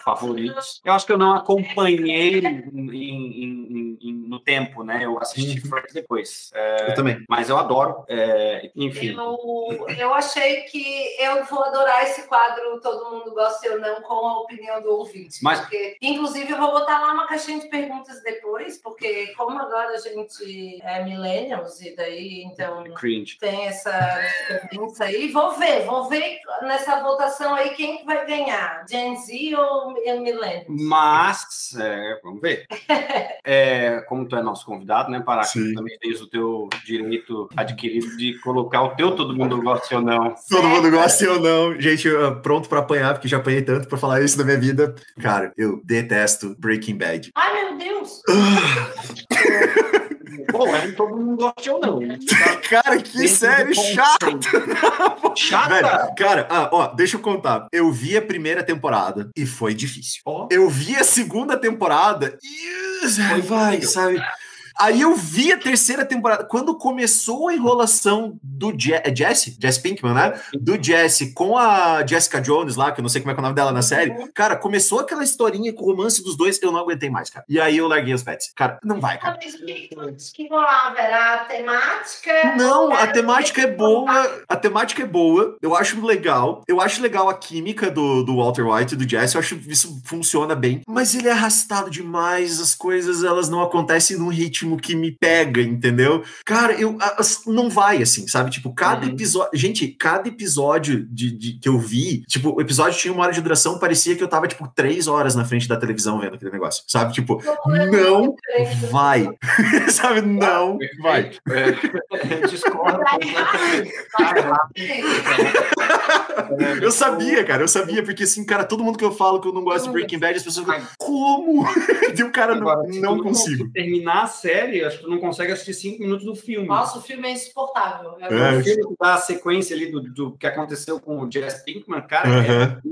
favoritos. Eu acho que eu não acompanhei em- em- em- no tempo, né? Eu assisti Uhum. Friends depois, é, eu também. mas eu adoro, é, enfim. Eu, eu achei que eu vou adorar esse quadro Todo Mundo Gosta ou Não com a opinião do ouvinte. Mas- Porque, inclusive, eu vou botar lá uma caixinha de perguntas depois, porque como agora a gente é millennials e daí, então, Cringe. tem essa pergunta aí, vou ver, vou ver nessa votação aí quem que vai ganhar, Gen Z ou millennials? Mas, é, vamos ver. É, como tu é nosso convidado, né, Pará? Também tens o teu direito adquirido de colocar o teu todo mundo gosta ou não. Todo mundo gosta eu não. Gente, eu, pronto pra apanhar, porque já apanhei tanto pra falar isso na minha vida. Cara, eu detesto Breaking Bad. Ai, meu Deus! Pô, é todo mundo gosta ou não. Cara, que série chata! Chata? Velho, cara, ah, ó, deixa eu contar. Eu vi a primeira temporada e foi difícil. Ó. Eu vi a segunda temporada e. Ai, vai, incrível. sabe? Aí eu vi a terceira temporada. Quando começou a enrolação do Je é Jesse, Jesse Pinkman, né? Do Jesse com a Jessica Jones lá, que eu não sei como é, é o nome dela na série. Cara, começou aquela historinha com o romance dos dois, eu não aguentei mais, cara. E aí eu larguei os pets. Cara, não vai, cara. Que rolava? Era a temática? Não, a temática é boa. A temática é boa. Eu acho legal. Eu acho legal a química do, do Walter White e do Jesse. Eu acho que isso funciona bem. Mas ele é arrastado demais. As coisas, elas não acontecem num ritmo que me pega, entendeu? Cara, eu não vai assim, sabe? Tipo, cada Uhum. episódio. Gente, cada episódio de, de- que eu vi, tipo, o episódio tinha uma hora de duração, parecia que eu tava, tipo, três horas na frente da televisão vendo aquele negócio, sabe? Tipo, não vai. sabe? Não vai. É, discordo completamente. Eu sabia, cara, eu sabia, porque assim, cara, todo mundo que eu falo que eu não gosto de Breaking Bad, as pessoas ficam, como? E o cara, não, Agora, não não consigo. conseguir terminar a série, acho que tu não consegue assistir cinco minutos do filme. Nossa, o filme é insuportável. É É. O filme da sequência ali do, do que aconteceu com o Jess Pinkman, cara, Aham. é.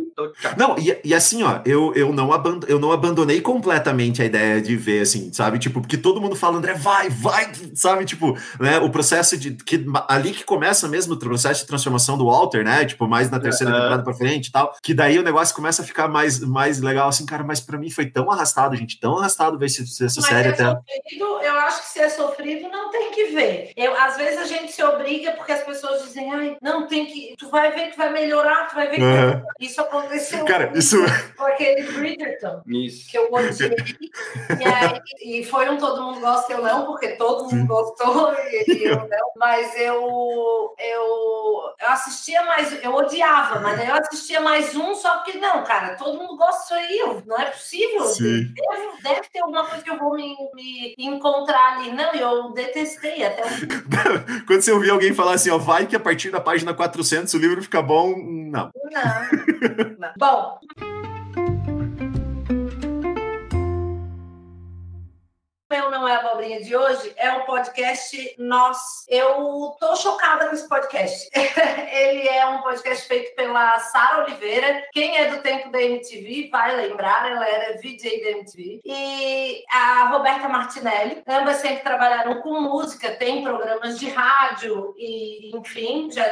Não, e, e assim, ó, eu, eu, não abando, eu não abandonei completamente a ideia de ver, assim, sabe? Tipo, porque todo mundo fala, André, vai, vai, sabe? Tipo, né, o processo de. Que, ali que começa mesmo o processo de transformação do Walter, né? Tipo, mais na terceira temporada pra frente e tal. Que daí o negócio começa a ficar mais, mais legal, assim, cara, mas pra mim foi tão arrastado, gente, tão arrastado ver esse- essa Mas série até. sofrido, eu acho que se é sofrido, não tem que ver. Eu, às vezes a gente se obriga porque as pessoas dizem, ai, não tem que. Tu vai ver que vai melhorar, tu vai ver que melhorar. Isso aconteceu Cara, isso. com aquele Bridgerton. Isso. Que eu odiei. e, aí, e foi um todo mundo gosta, eu não, porque todo mundo Sim. gostou e, e eu não. Mas eu, eu, eu assistia mais, eu odiava, mas eu assistia mais um só porque, não, cara, todo mundo gosta disso aí, não é possível. Sim. Deve, deve ter alguma coisa que eu vou me, me encontrar ali. Não, eu detestei até o fim. Quando você ouvir alguém falar assim, ó, vai que a partir da página 400 o livro fica bom, não. Não. não. Bom. Meu Não É Abobrinha de hoje é o podcast Nós. Eu tô chocada com esse podcast. Ele é um podcast feito pela Sara Oliveira. Quem é do tempo da MTV vai lembrar, ela era VJ da MTV. E a Roberta Martinelli. Ambas sempre trabalharam com música, tem programas de rádio e, enfim, já,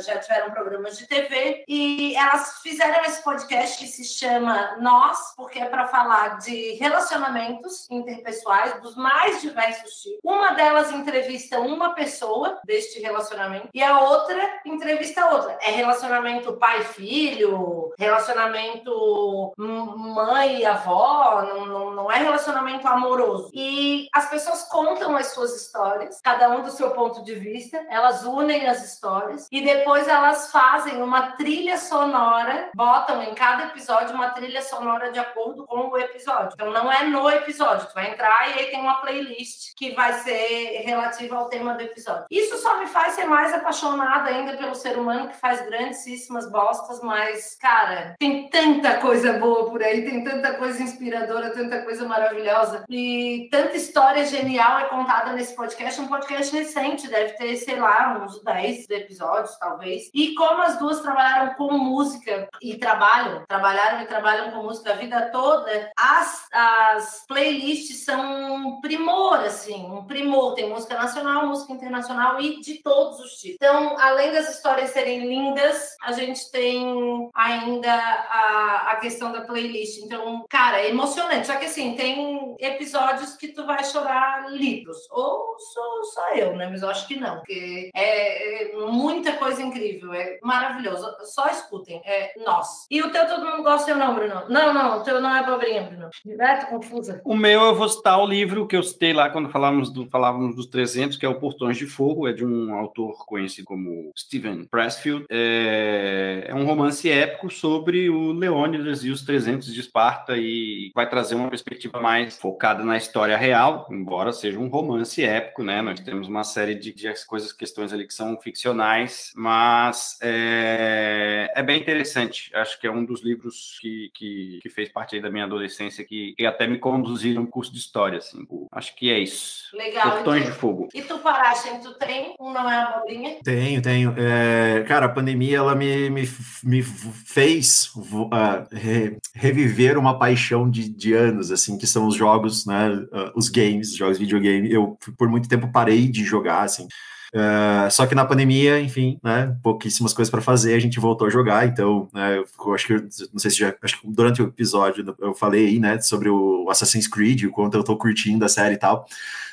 já tiveram programas de TV. E elas fizeram esse podcast que se chama Nós, porque é para falar de relacionamentos interpessoais dos mais diversos tipos. Uma delas entrevista uma pessoa deste relacionamento e a outra entrevista outra. É relacionamento pai-filho, relacionamento mãe avó, não, não, não é relacionamento amoroso. E as pessoas contam as suas histórias, cada um do seu ponto de vista, elas unem as histórias e depois elas fazem uma trilha sonora, botam em cada episódio uma trilha sonora de acordo com o episódio. Então não é no episódio, tu vai entrar e aí tem uma playlist que vai ser relativa ao tema do episódio. Isso só me faz ser mais apaixonada ainda pelo ser humano que faz grandíssimas bostas, mas, cara, tem tanta coisa boa por aí, tem tanta coisa inspiradora, tanta coisa maravilhosa e tanta história genial é contada nesse podcast. Um podcast recente, deve ter, sei lá, uns 10 episódios, talvez. E como as duas trabalharam com música e trabalham, trabalharam e trabalham com música a vida toda, as, as playlists são um primor, assim, um primor. Tem música nacional, música internacional e de todos os tipos. Então, além das histórias serem lindas, a gente tem ainda a, a questão da playlist. Então, cara, é emocionante. Só que assim, tem episódios que tu vai chorar litros. Ou sou só eu, né? Mas eu acho que não, porque é, é muita coisa incrível, é maravilhoso. Só escutem, é nós. E o teu todo mundo gosta ou não, Bruno? Não, não, o teu não é abobrinha, Bruno. É, tô confusa. O meu, eu vou citar o livro que eu citei lá quando falávamos, do, falávamos dos 300, que é o Portões de Fogo, é de um autor conhecido como Stephen Pressfield. É, é um romance épico sobre o Leônidas e os 300 de Esparta e vai trazer uma perspectiva mais focada na história real, embora seja um romance épico, né? Nós temos uma série de, de coisas, questões ali que são ficcionais, mas é, é bem interessante. Acho que é um dos livros que, que, que fez parte da minha adolescência que, que até me conduziram no curso de história, assim. Acho que é isso. Legal. Portões de então. Fogo. E tu, Parachem, tu tem um não é abobrinha? Tenho, tenho. É, cara, a pandemia ela me, me me fez uh, re, reviver uma paixão de, de, anos, assim, que são os jogos, né, uh, os games, jogos videogame. Eu, por muito tempo, parei de jogar, assim. Uh, só que na pandemia, enfim, né, pouquíssimas coisas para fazer, a gente voltou a jogar, então, né, eu acho que, não sei se já, acho que durante o episódio eu falei aí, né, sobre o Assassin's Creed, o quanto eu tô curtindo a série e tal,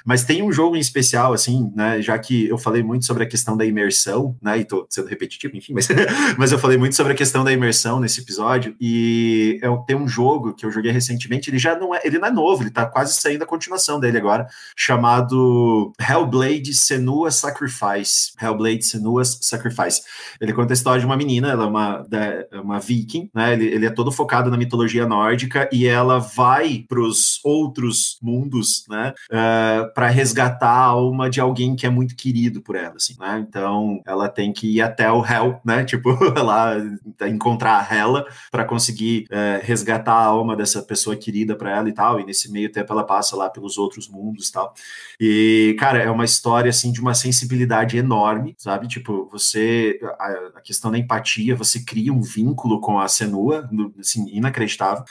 mas tem um jogo em especial, assim, né? Já que eu falei muito sobre a questão da imersão, né? E tô sendo repetitivo, enfim, mas, mas eu falei muito sobre a questão da imersão nesse episódio. E eu tenho um jogo que eu joguei recentemente, ele já não é, ele não é novo, ele tá quase saindo a continuação dele agora, chamado Hellblade Senua Sacrifice. Hellblade Senua Sacrifice. Ele conta a história de uma menina, ela é uma, é uma viking, né? Ele, ele é todo focado na mitologia nórdica e ela vai para os outros mundos, né? Uh, para resgatar a alma de alguém que é muito querido por ela, assim, né? Então ela tem que ir até o Hell, né? Tipo, lá encontrar a Hela para conseguir é, resgatar a alma dessa pessoa querida para ela e tal. E nesse meio tempo ela passa lá pelos outros mundos e tal. E, cara, é uma história assim de uma sensibilidade enorme, sabe? Tipo, você a, a questão da empatia, você cria um vínculo com a Senua, assim, inacreditável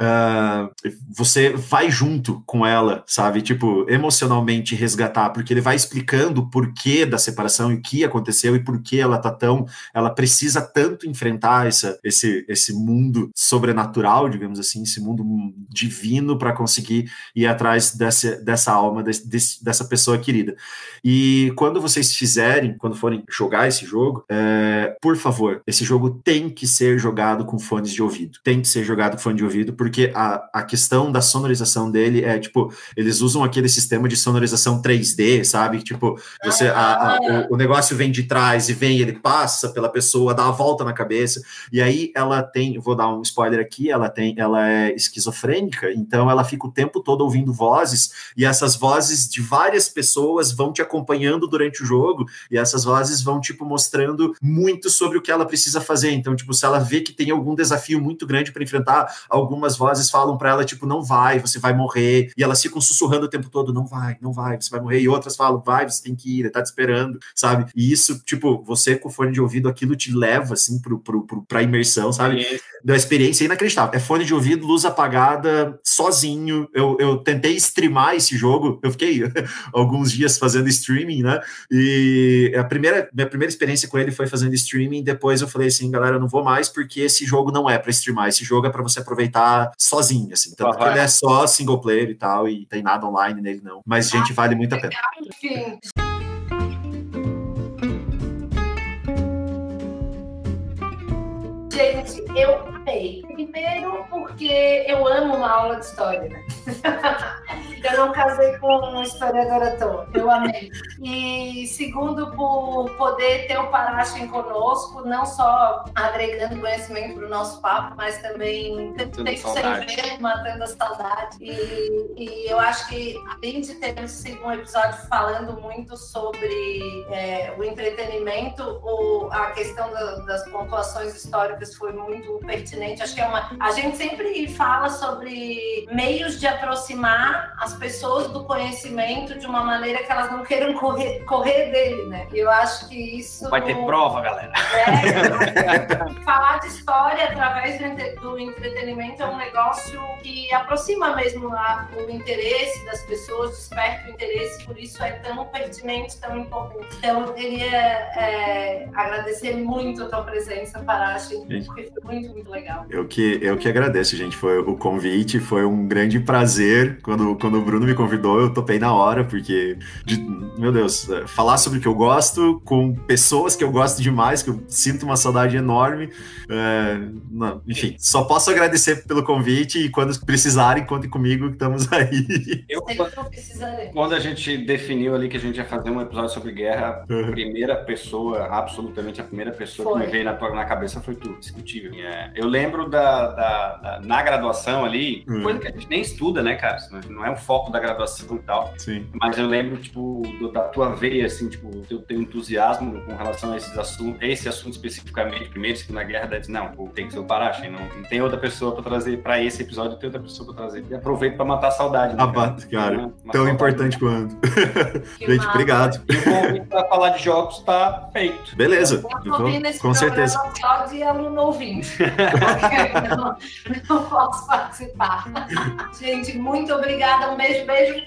uh, você vai junto com ela, sabe? Tipo, emocionalmente resgatar, porque ele vai explicando o porquê da separação e o que aconteceu e por que ela tá tão. Ela precisa tanto enfrentar essa, esse, esse mundo sobrenatural, digamos assim, esse mundo divino para conseguir ir atrás dessa, dessa alma, desse, dessa pessoa querida. E quando vocês fizerem, quando forem jogar esse jogo, é, por favor, esse jogo tem que ser jogado com fones de ouvido. Tem que ser jogado com fone de ouvido, porque porque a, a questão da sonorização dele é, tipo, eles usam aquele sistema de sonorização 3D, sabe? Tipo, você, a, a, o, o, negócio vem de trás e vem, ele passa pela pessoa, dá a volta na cabeça, e aí ela tem, vou dar um spoiler aqui, ela tem, ela é esquizofrênica, então ela fica o tempo todo ouvindo vozes, e essas vozes de várias pessoas vão te acompanhando durante o jogo, e essas vozes vão, tipo, mostrando muito sobre o que ela precisa fazer. Então, tipo, se ela vê que tem algum desafio muito grande para enfrentar, algumas vozes falam para ela, tipo, não vai, você vai morrer. E elas ficam sussurrando o tempo todo, não vai, não vai, você vai morrer. E outras falam, vai, você tem que ir, ele tá te esperando, sabe? E isso, tipo, você com fone de ouvido, aquilo te leva, assim, pro, pro, pro, pra imersão, sabe? Da experiência inacreditável. É fone de ouvido, luz apagada, sozinho. Eu, eu tentei streamar esse jogo, eu fiquei alguns dias fazendo streaming, né? E a primeira, minha primeira experiência com ele foi fazendo streaming. Depois eu falei assim, galera, eu não vou mais porque esse jogo não é para streamar. Esse jogo é para você aproveitar sozinho, assim. Tanto que ele é só single player e tal, e tem nada online nele, não. Mas, gente, vale muito a pena. Gente, eu amei. Primeiro porque eu amo uma aula de história, né? eu não casei com uma historiadora toda. Eu amei. E segundo, por poder ter o Parachem conosco, não só agregando conhecimento para o nosso papo, mas também tempo sem ver, matando a saudade. E, e, eu acho que, além de termos um episódio falando muito sobre é, o entretenimento, o, a questão da, das pontuações históricas foi muito pertinente. Acho que é uma. A gente sempre fala sobre meios de aproximar as pessoas do conhecimento de uma maneira que elas não queiram correr, correr dele, né? E eu acho que isso. Vai ter prova, galera. É, falar de história através do entretenimento é um negócio que aproxima mesmo a, o interesse das pessoas, desperta o interesse, por isso é tão pertinente, tão importante. Então, eu queria é, agradecer muito a tua presença, Porque foi muito, muito legal. Eu que, eu que agradeço, gente. Foi o convite, foi um grande prazer. Quando, quando o Bruno me convidou, eu topei na hora, porque, de, meu Deus, é, falar sobre o que eu gosto com pessoas que eu gosto demais, que eu sinto uma saudade enorme. É, não, enfim, só posso agradecer pelo convite e quando precisarem, contem comigo que estamos aí. Eu, quando a gente definiu ali que a gente ia fazer um episódio sobre guerra, a primeira pessoa, absolutamente a primeira pessoa foi. que me veio na, na cabeça foi tu, discutível. É, eu lembro da, da, da, na graduação ali, hum. coisa que a gente nem estuda, né, cara? Não é o foco da graduação e tal. Sim. Mas eu lembro, tipo, do, da tua veia, assim, tipo, o teu, teu entusiasmo com relação a esses assuntos, esse assunto especificamente, primeiro e segunda guerra, daí, não, pô, tem que ser o Parache, não, não tem outra pessoa para trazer para esse episódio, tem outra pessoa para trazer. E aproveito para matar a saudade. Né, cara? cara, tão importante quanto. Gente, obrigado. E o convite para falar de jogos tá feito. Beleza. com certeza. Só de no, no não, não posso participar. Gente, muito obrigada. Um beijo, beijo.